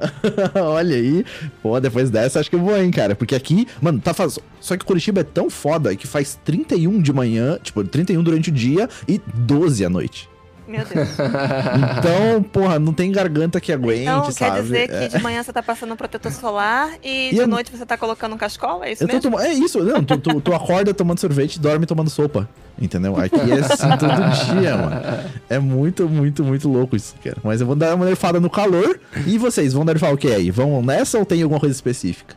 S2: Olha aí. Pô, depois dessa acho que eu vou, hein, cara. Porque aqui, mano, tá faz... Só que Curitiba é tão foda que faz 31 de manhã, tipo, 31 durante o dia e 12 à noite.
S4: Meu Deus.
S2: Então, porra, não tem garganta que aguente,
S4: Então,
S2: sabe?
S4: quer dizer que
S2: É.
S4: de manhã você tá passando um protetor solar e,
S2: E
S4: de
S2: eu-
S4: noite você tá colocando um cascola? É isso
S2: Eu
S4: mesmo?
S2: toma- É isso, não, tu, tu, tu acorda tomando sorvete e dorme tomando sopa. Entendeu? Aqui é assim todo dia, mano. É muito, muito, muito louco isso, cara. Mas eu vou dar uma nerfada no calor. E vocês, vão nerfar o que aí? Vão nessa ou tem alguma coisa específica?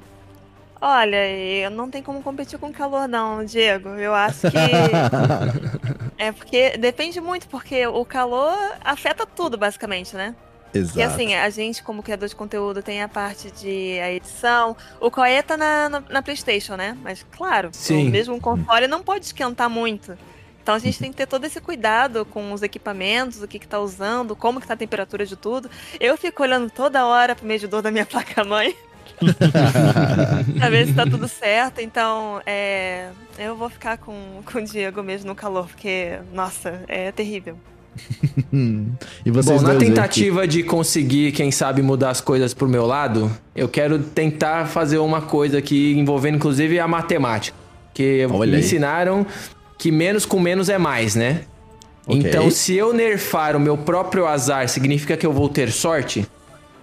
S4: Olha, não tem como competir com calor, não, Diego. Eu acho que. é porque depende muito, porque o calor afeta tudo, basicamente, né?
S2: Exato.
S4: E assim, a gente, como criador de conteúdo, tem a parte de a edição. O Coé tá na, na, na, PlayStation, né? Mas, claro,
S5: Sim.
S4: o mesmo console não pode esquentar muito. Então a gente tem que ter todo esse cuidado com os equipamentos, o que, que tá usando, como que tá a temperatura de tudo. Eu fico olhando toda hora pro medidor da minha placa-mãe. pra ver se tá tudo certo. Então, é, eu vou ficar com, com o Diego mesmo no calor, porque, nossa, é terrível.
S2: e vocês
S5: Bom, na tentativa de conseguir, quem sabe, mudar as coisas pro meu lado, eu quero tentar fazer uma coisa aqui envolvendo, inclusive, a matemática. Que
S2: Olha
S5: me
S2: aí.
S5: ensinaram que menos com menos é mais, né?
S2: Ok.
S5: Então, se eu nerfar o meu próprio azar, significa que eu vou ter sorte?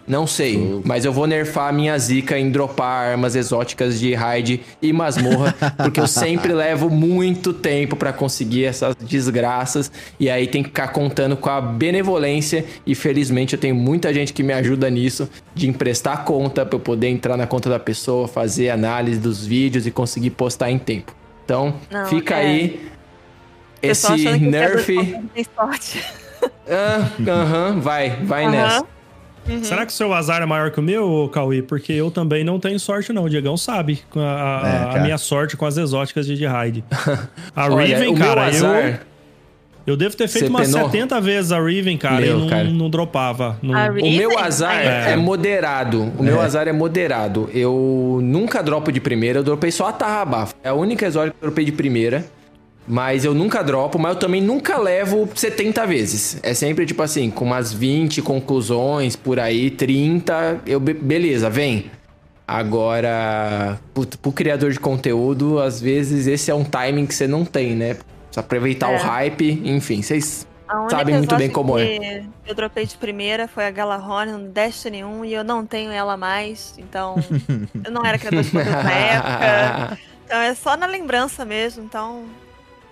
S5: Não sei, mas eu vou nerfar a minha zica em dropar armas exóticas de raid e masmorra, porque eu sempre levo muito tempo pra conseguir essas desgraças e aí tem que ficar contando com a benevolência e felizmente eu tenho muita gente que me ajuda nisso, de emprestar conta pra eu poder entrar na conta da pessoa, fazer análise dos vídeos e conseguir postar em tempo. Então,
S4: Não,
S5: fica
S4: é.
S5: aí esse nerf.
S4: Tem sorte.
S5: Ah, Aham, vai, vai
S4: Aham.
S5: nessa.
S3: Será que o seu azar é maior que o meu, Cauê? Porque eu também não tenho sorte, não. O Diegão sabe a, a-
S2: É,
S3: a minha sorte com as exóticas de raid. A
S5: Olha, meu
S3: cara, eu,
S5: azar-
S3: eu devo ter feito
S5: Você
S3: umas
S5: penou?
S3: 70 vezes a Riven, cara,
S5: Meu,
S3: e não,
S5: cara.
S3: não dropava. Não-
S5: O meu azar
S3: É.
S5: é, moderado. O meu
S2: É.
S5: azar é moderado. Eu nunca dropo de primeira, eu dropei só a Tarrabá. É a única exótica que eu dropei de primeira. Mas eu nunca dropo, mas eu também nunca levo 70 vezes. É sempre tipo assim, com umas 20 conclusões por aí, 30. Eu, be- beleza, vem. Agora, pro, pro criador de conteúdo, às vezes esse é um timing que você não tem, né? Precisa aproveitar
S4: É.
S5: o hype, enfim, vocês sabem muito bem como é.
S4: Eu dropei de primeira, foi a Galahorn no Destiny 1 e eu não tenho ela mais, então eu não era criador de conteúdo na época. Então é só na lembrança mesmo, então.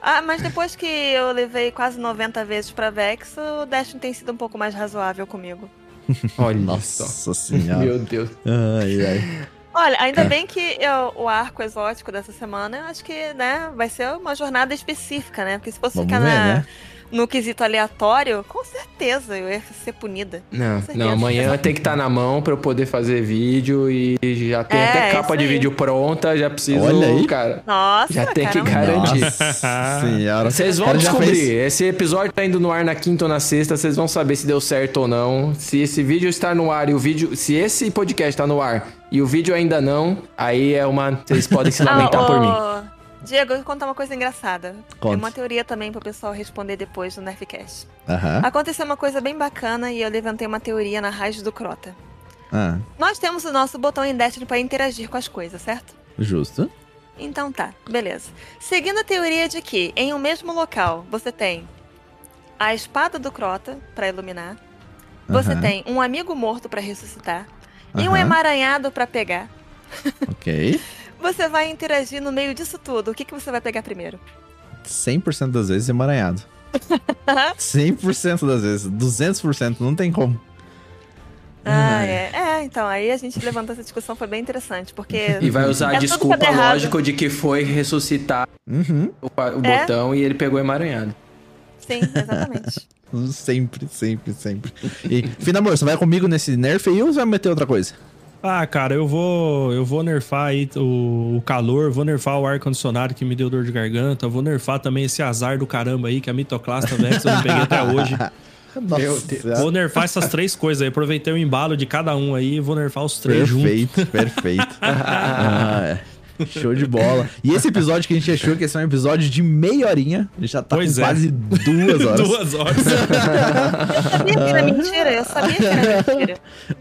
S4: Ah, mas depois que eu levei quase 90 vezes pra Vex, o Destiny tem sido um pouco mais razoável comigo.
S5: Olha
S2: Nossa senhora.
S5: Meu Deus.
S2: Ai, ai.
S4: Olha, ainda bem que eu- o arco exótico dessa semana, eu acho que, né, vai ser uma jornada específica, né? Porque se fosse
S2: Vamos
S4: ficar
S2: ver,
S4: na-
S2: né?
S4: No quesito aleatório, com certeza eu ia ser punida.
S5: Não, não, amanhã tem que estar na mão pra eu poder fazer vídeo e já tem
S4: É,
S5: até capa de vídeo pronta, já preciso,
S2: Olha aí.
S5: cara.
S4: Nossa,
S5: Já tem que
S4: caramba.
S5: garantir.
S2: Nossa senhora.
S5: Vocês vão
S2: cara
S5: descobrir.
S2: fez-
S5: Esse episódio tá indo no ar na quinta ou na sexta, vocês vão saber se deu certo ou não. Se esse vídeo está no ar e o vídeo, se esse podcast tá no ar e o vídeo ainda não, aí é uma, vocês podem se lamentar
S4: Ah,
S5: por mim.
S4: Diego, eu vou contar uma coisa engraçada.
S2: Conte.
S4: Tem uma teoria também pro pessoal responder depois do Nerfcast. Aconteceu uma coisa bem bacana e eu levantei uma teoria na Rádio do Crota.
S2: Ah,
S4: Nós temos o nosso botão em Destiny para interagir com as coisas, certo?
S2: justo.
S4: Então tá, beleza. Seguindo a teoria de que em um mesmo local você tem a espada do Crota para iluminar, você tem um amigo morto para ressuscitar e um emaranhado para pegar.
S2: Ok.
S4: Você vai interagir no meio disso tudo. O que, que você vai pegar primeiro?
S2: 100% das vezes emaranhado. 100% das vezes. 200%, não tem como.
S4: Ah, é. É, então, aí a gente levantou essa discussão, foi bem interessante, porque.
S5: E vai usar a
S4: é tudo
S5: desculpa lógica de que foi ressuscitar
S2: Uhum.
S5: o, o
S4: É?
S5: botão e ele pegou emaranhado.
S4: Sim, exatamente.
S2: Sempre, sempre, sempre. E, Finamor, você vai comigo nesse nerf aí ou você vai meter outra coisa?
S3: Ah, cara, eu vou, eu vou nerfar aí o, o calor, vou nerfar o ar-condicionado que me deu dor de garganta, vou nerfar também esse azar do caramba aí, que a mitoclasta Vex eu não peguei até hoje.
S2: Nossa.
S3: Vou nerfar essas três coisas aí, aproveitei o embalo de cada um aí e vou nerfar os três juntos.
S2: Perfeito, perfeito. Ah, é. Show de bola. E esse episódio que a gente achou que ia ser um episódio de meia horinha, a gente já tá
S3: Pois
S2: com
S3: é.
S2: quase duas horas.
S3: Duas horas.
S4: Eu sabia que era mentira, eu sabia que era mentira.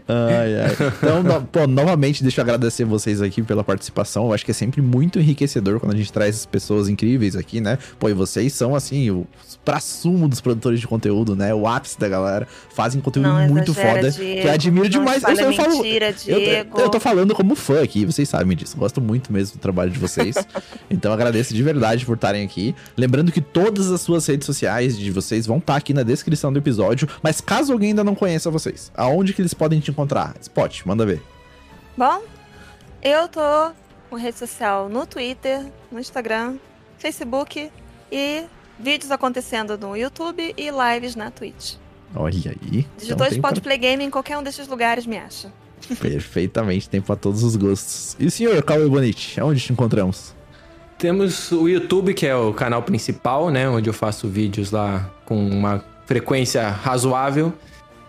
S2: Ai, ai. Então, no- pô, novamente, deixa eu agradecer vocês aqui pela participação. Eu acho que é sempre muito enriquecedor quando a gente traz pessoas incríveis aqui, né? Pô, e vocês são, assim, o pra-sumo dos produtores de conteúdo, né? O ápice da galera. Fazem conteúdo
S4: Não
S2: muito
S4: exagera,
S2: foda.
S4: Diego.
S2: que eu admiro
S4: Não
S2: demais.
S4: espalha
S2: eu, falo,
S4: mentira,
S2: eu,
S4: Diego.
S2: eu tô falando como fã aqui, vocês sabem disso. Gosto muito mesmo do trabalho de vocês. então, agradeço de verdade por estarem aqui. Lembrando que todas as suas redes sociais de vocês vão estar aqui na descrição do episódio. Mas caso alguém ainda não conheça vocês, aonde que eles podem te encontrar? Spot, manda ver.
S4: Bom, eu tô com rede social no Twitter, no Instagram, Facebook e vídeos acontecendo no YouTube e lives na Twitch.
S2: Olha aí.
S4: Digitou então, Spot pra... Play Game em qualquer um desses lugares, me acha.
S2: Perfeitamente, tem pra todos os gostos. E o senhor, Cauê Bonite, onde te encontramos?
S5: Temos o YouTube, que é o canal principal, né? Onde eu faço vídeos lá com uma frequência razoável.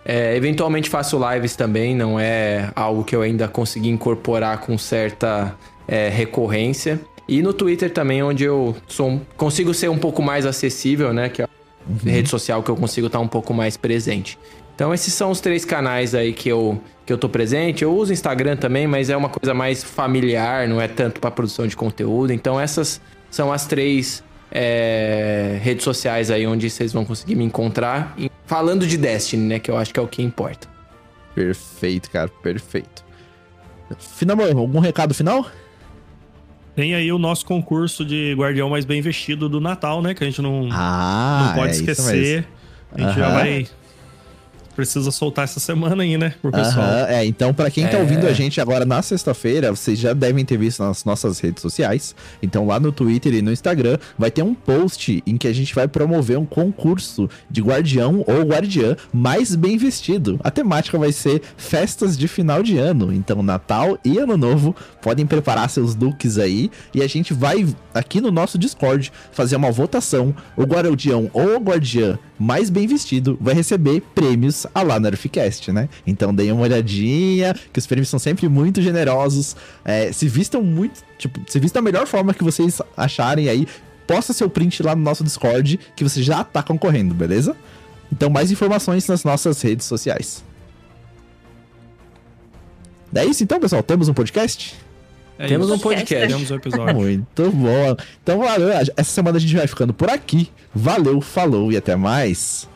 S5: É, eventualmente faço lives também, não é algo que eu ainda consegui incorporar com certa é, recorrência. E no Twitter também, onde eu sou, consigo ser um pouco mais acessível, né? Que é a uhum. rede social que eu consigo estar um pouco mais presente. Então esses são os três canais aí que eu, que eu tô presente. Eu uso Instagram também, mas é uma coisa mais familiar, não é tanto para produção de conteúdo. Então essas são as três é, redes sociais aí onde vocês vão conseguir me encontrar. Falando de Destiny, né? Que eu acho que é o que importa.
S2: Perfeito, cara, perfeito. Finalmente, algum recado final?
S3: Tem aí o nosso concurso de Guardião Mais Bem Vestido do Natal, né? Que a gente não,
S2: ah,
S3: não pode é esquecer. A gente uhum. já vai precisa soltar essa semana aí, né, pro pessoal. Uhum,
S2: é, então para quem tá é... ouvindo a gente agora na sexta-feira, vocês já devem ter visto nas nossas redes sociais. Então lá no Twitter e no Instagram vai ter um post em que a gente vai promover um concurso de guardião ou guardiã mais bem vestido. A temática vai ser festas de final de ano. Então Natal e Ano Novo podem preparar seus looks aí e a gente vai aqui no nosso Discord fazer uma votação. O guardião ou o guardiã mais bem vestido vai receber prêmios a lá Nerfcast, né? Então deem uma olhadinha, que os prêmios são sempre muito generosos. É, se vistam muito, tipo, se vistam da melhor forma que vocês acharem aí. Posta seu print lá no nosso Discord, que você já tá concorrendo, beleza? Então, mais informações nas nossas redes sociais. É isso então, pessoal? Temos um podcast?
S5: É Temos isso. um podcast.
S3: Temos um episódio.
S2: Muito bom. Então, valeu. Essa semana a gente vai ficando por aqui. Valeu, falou e até mais.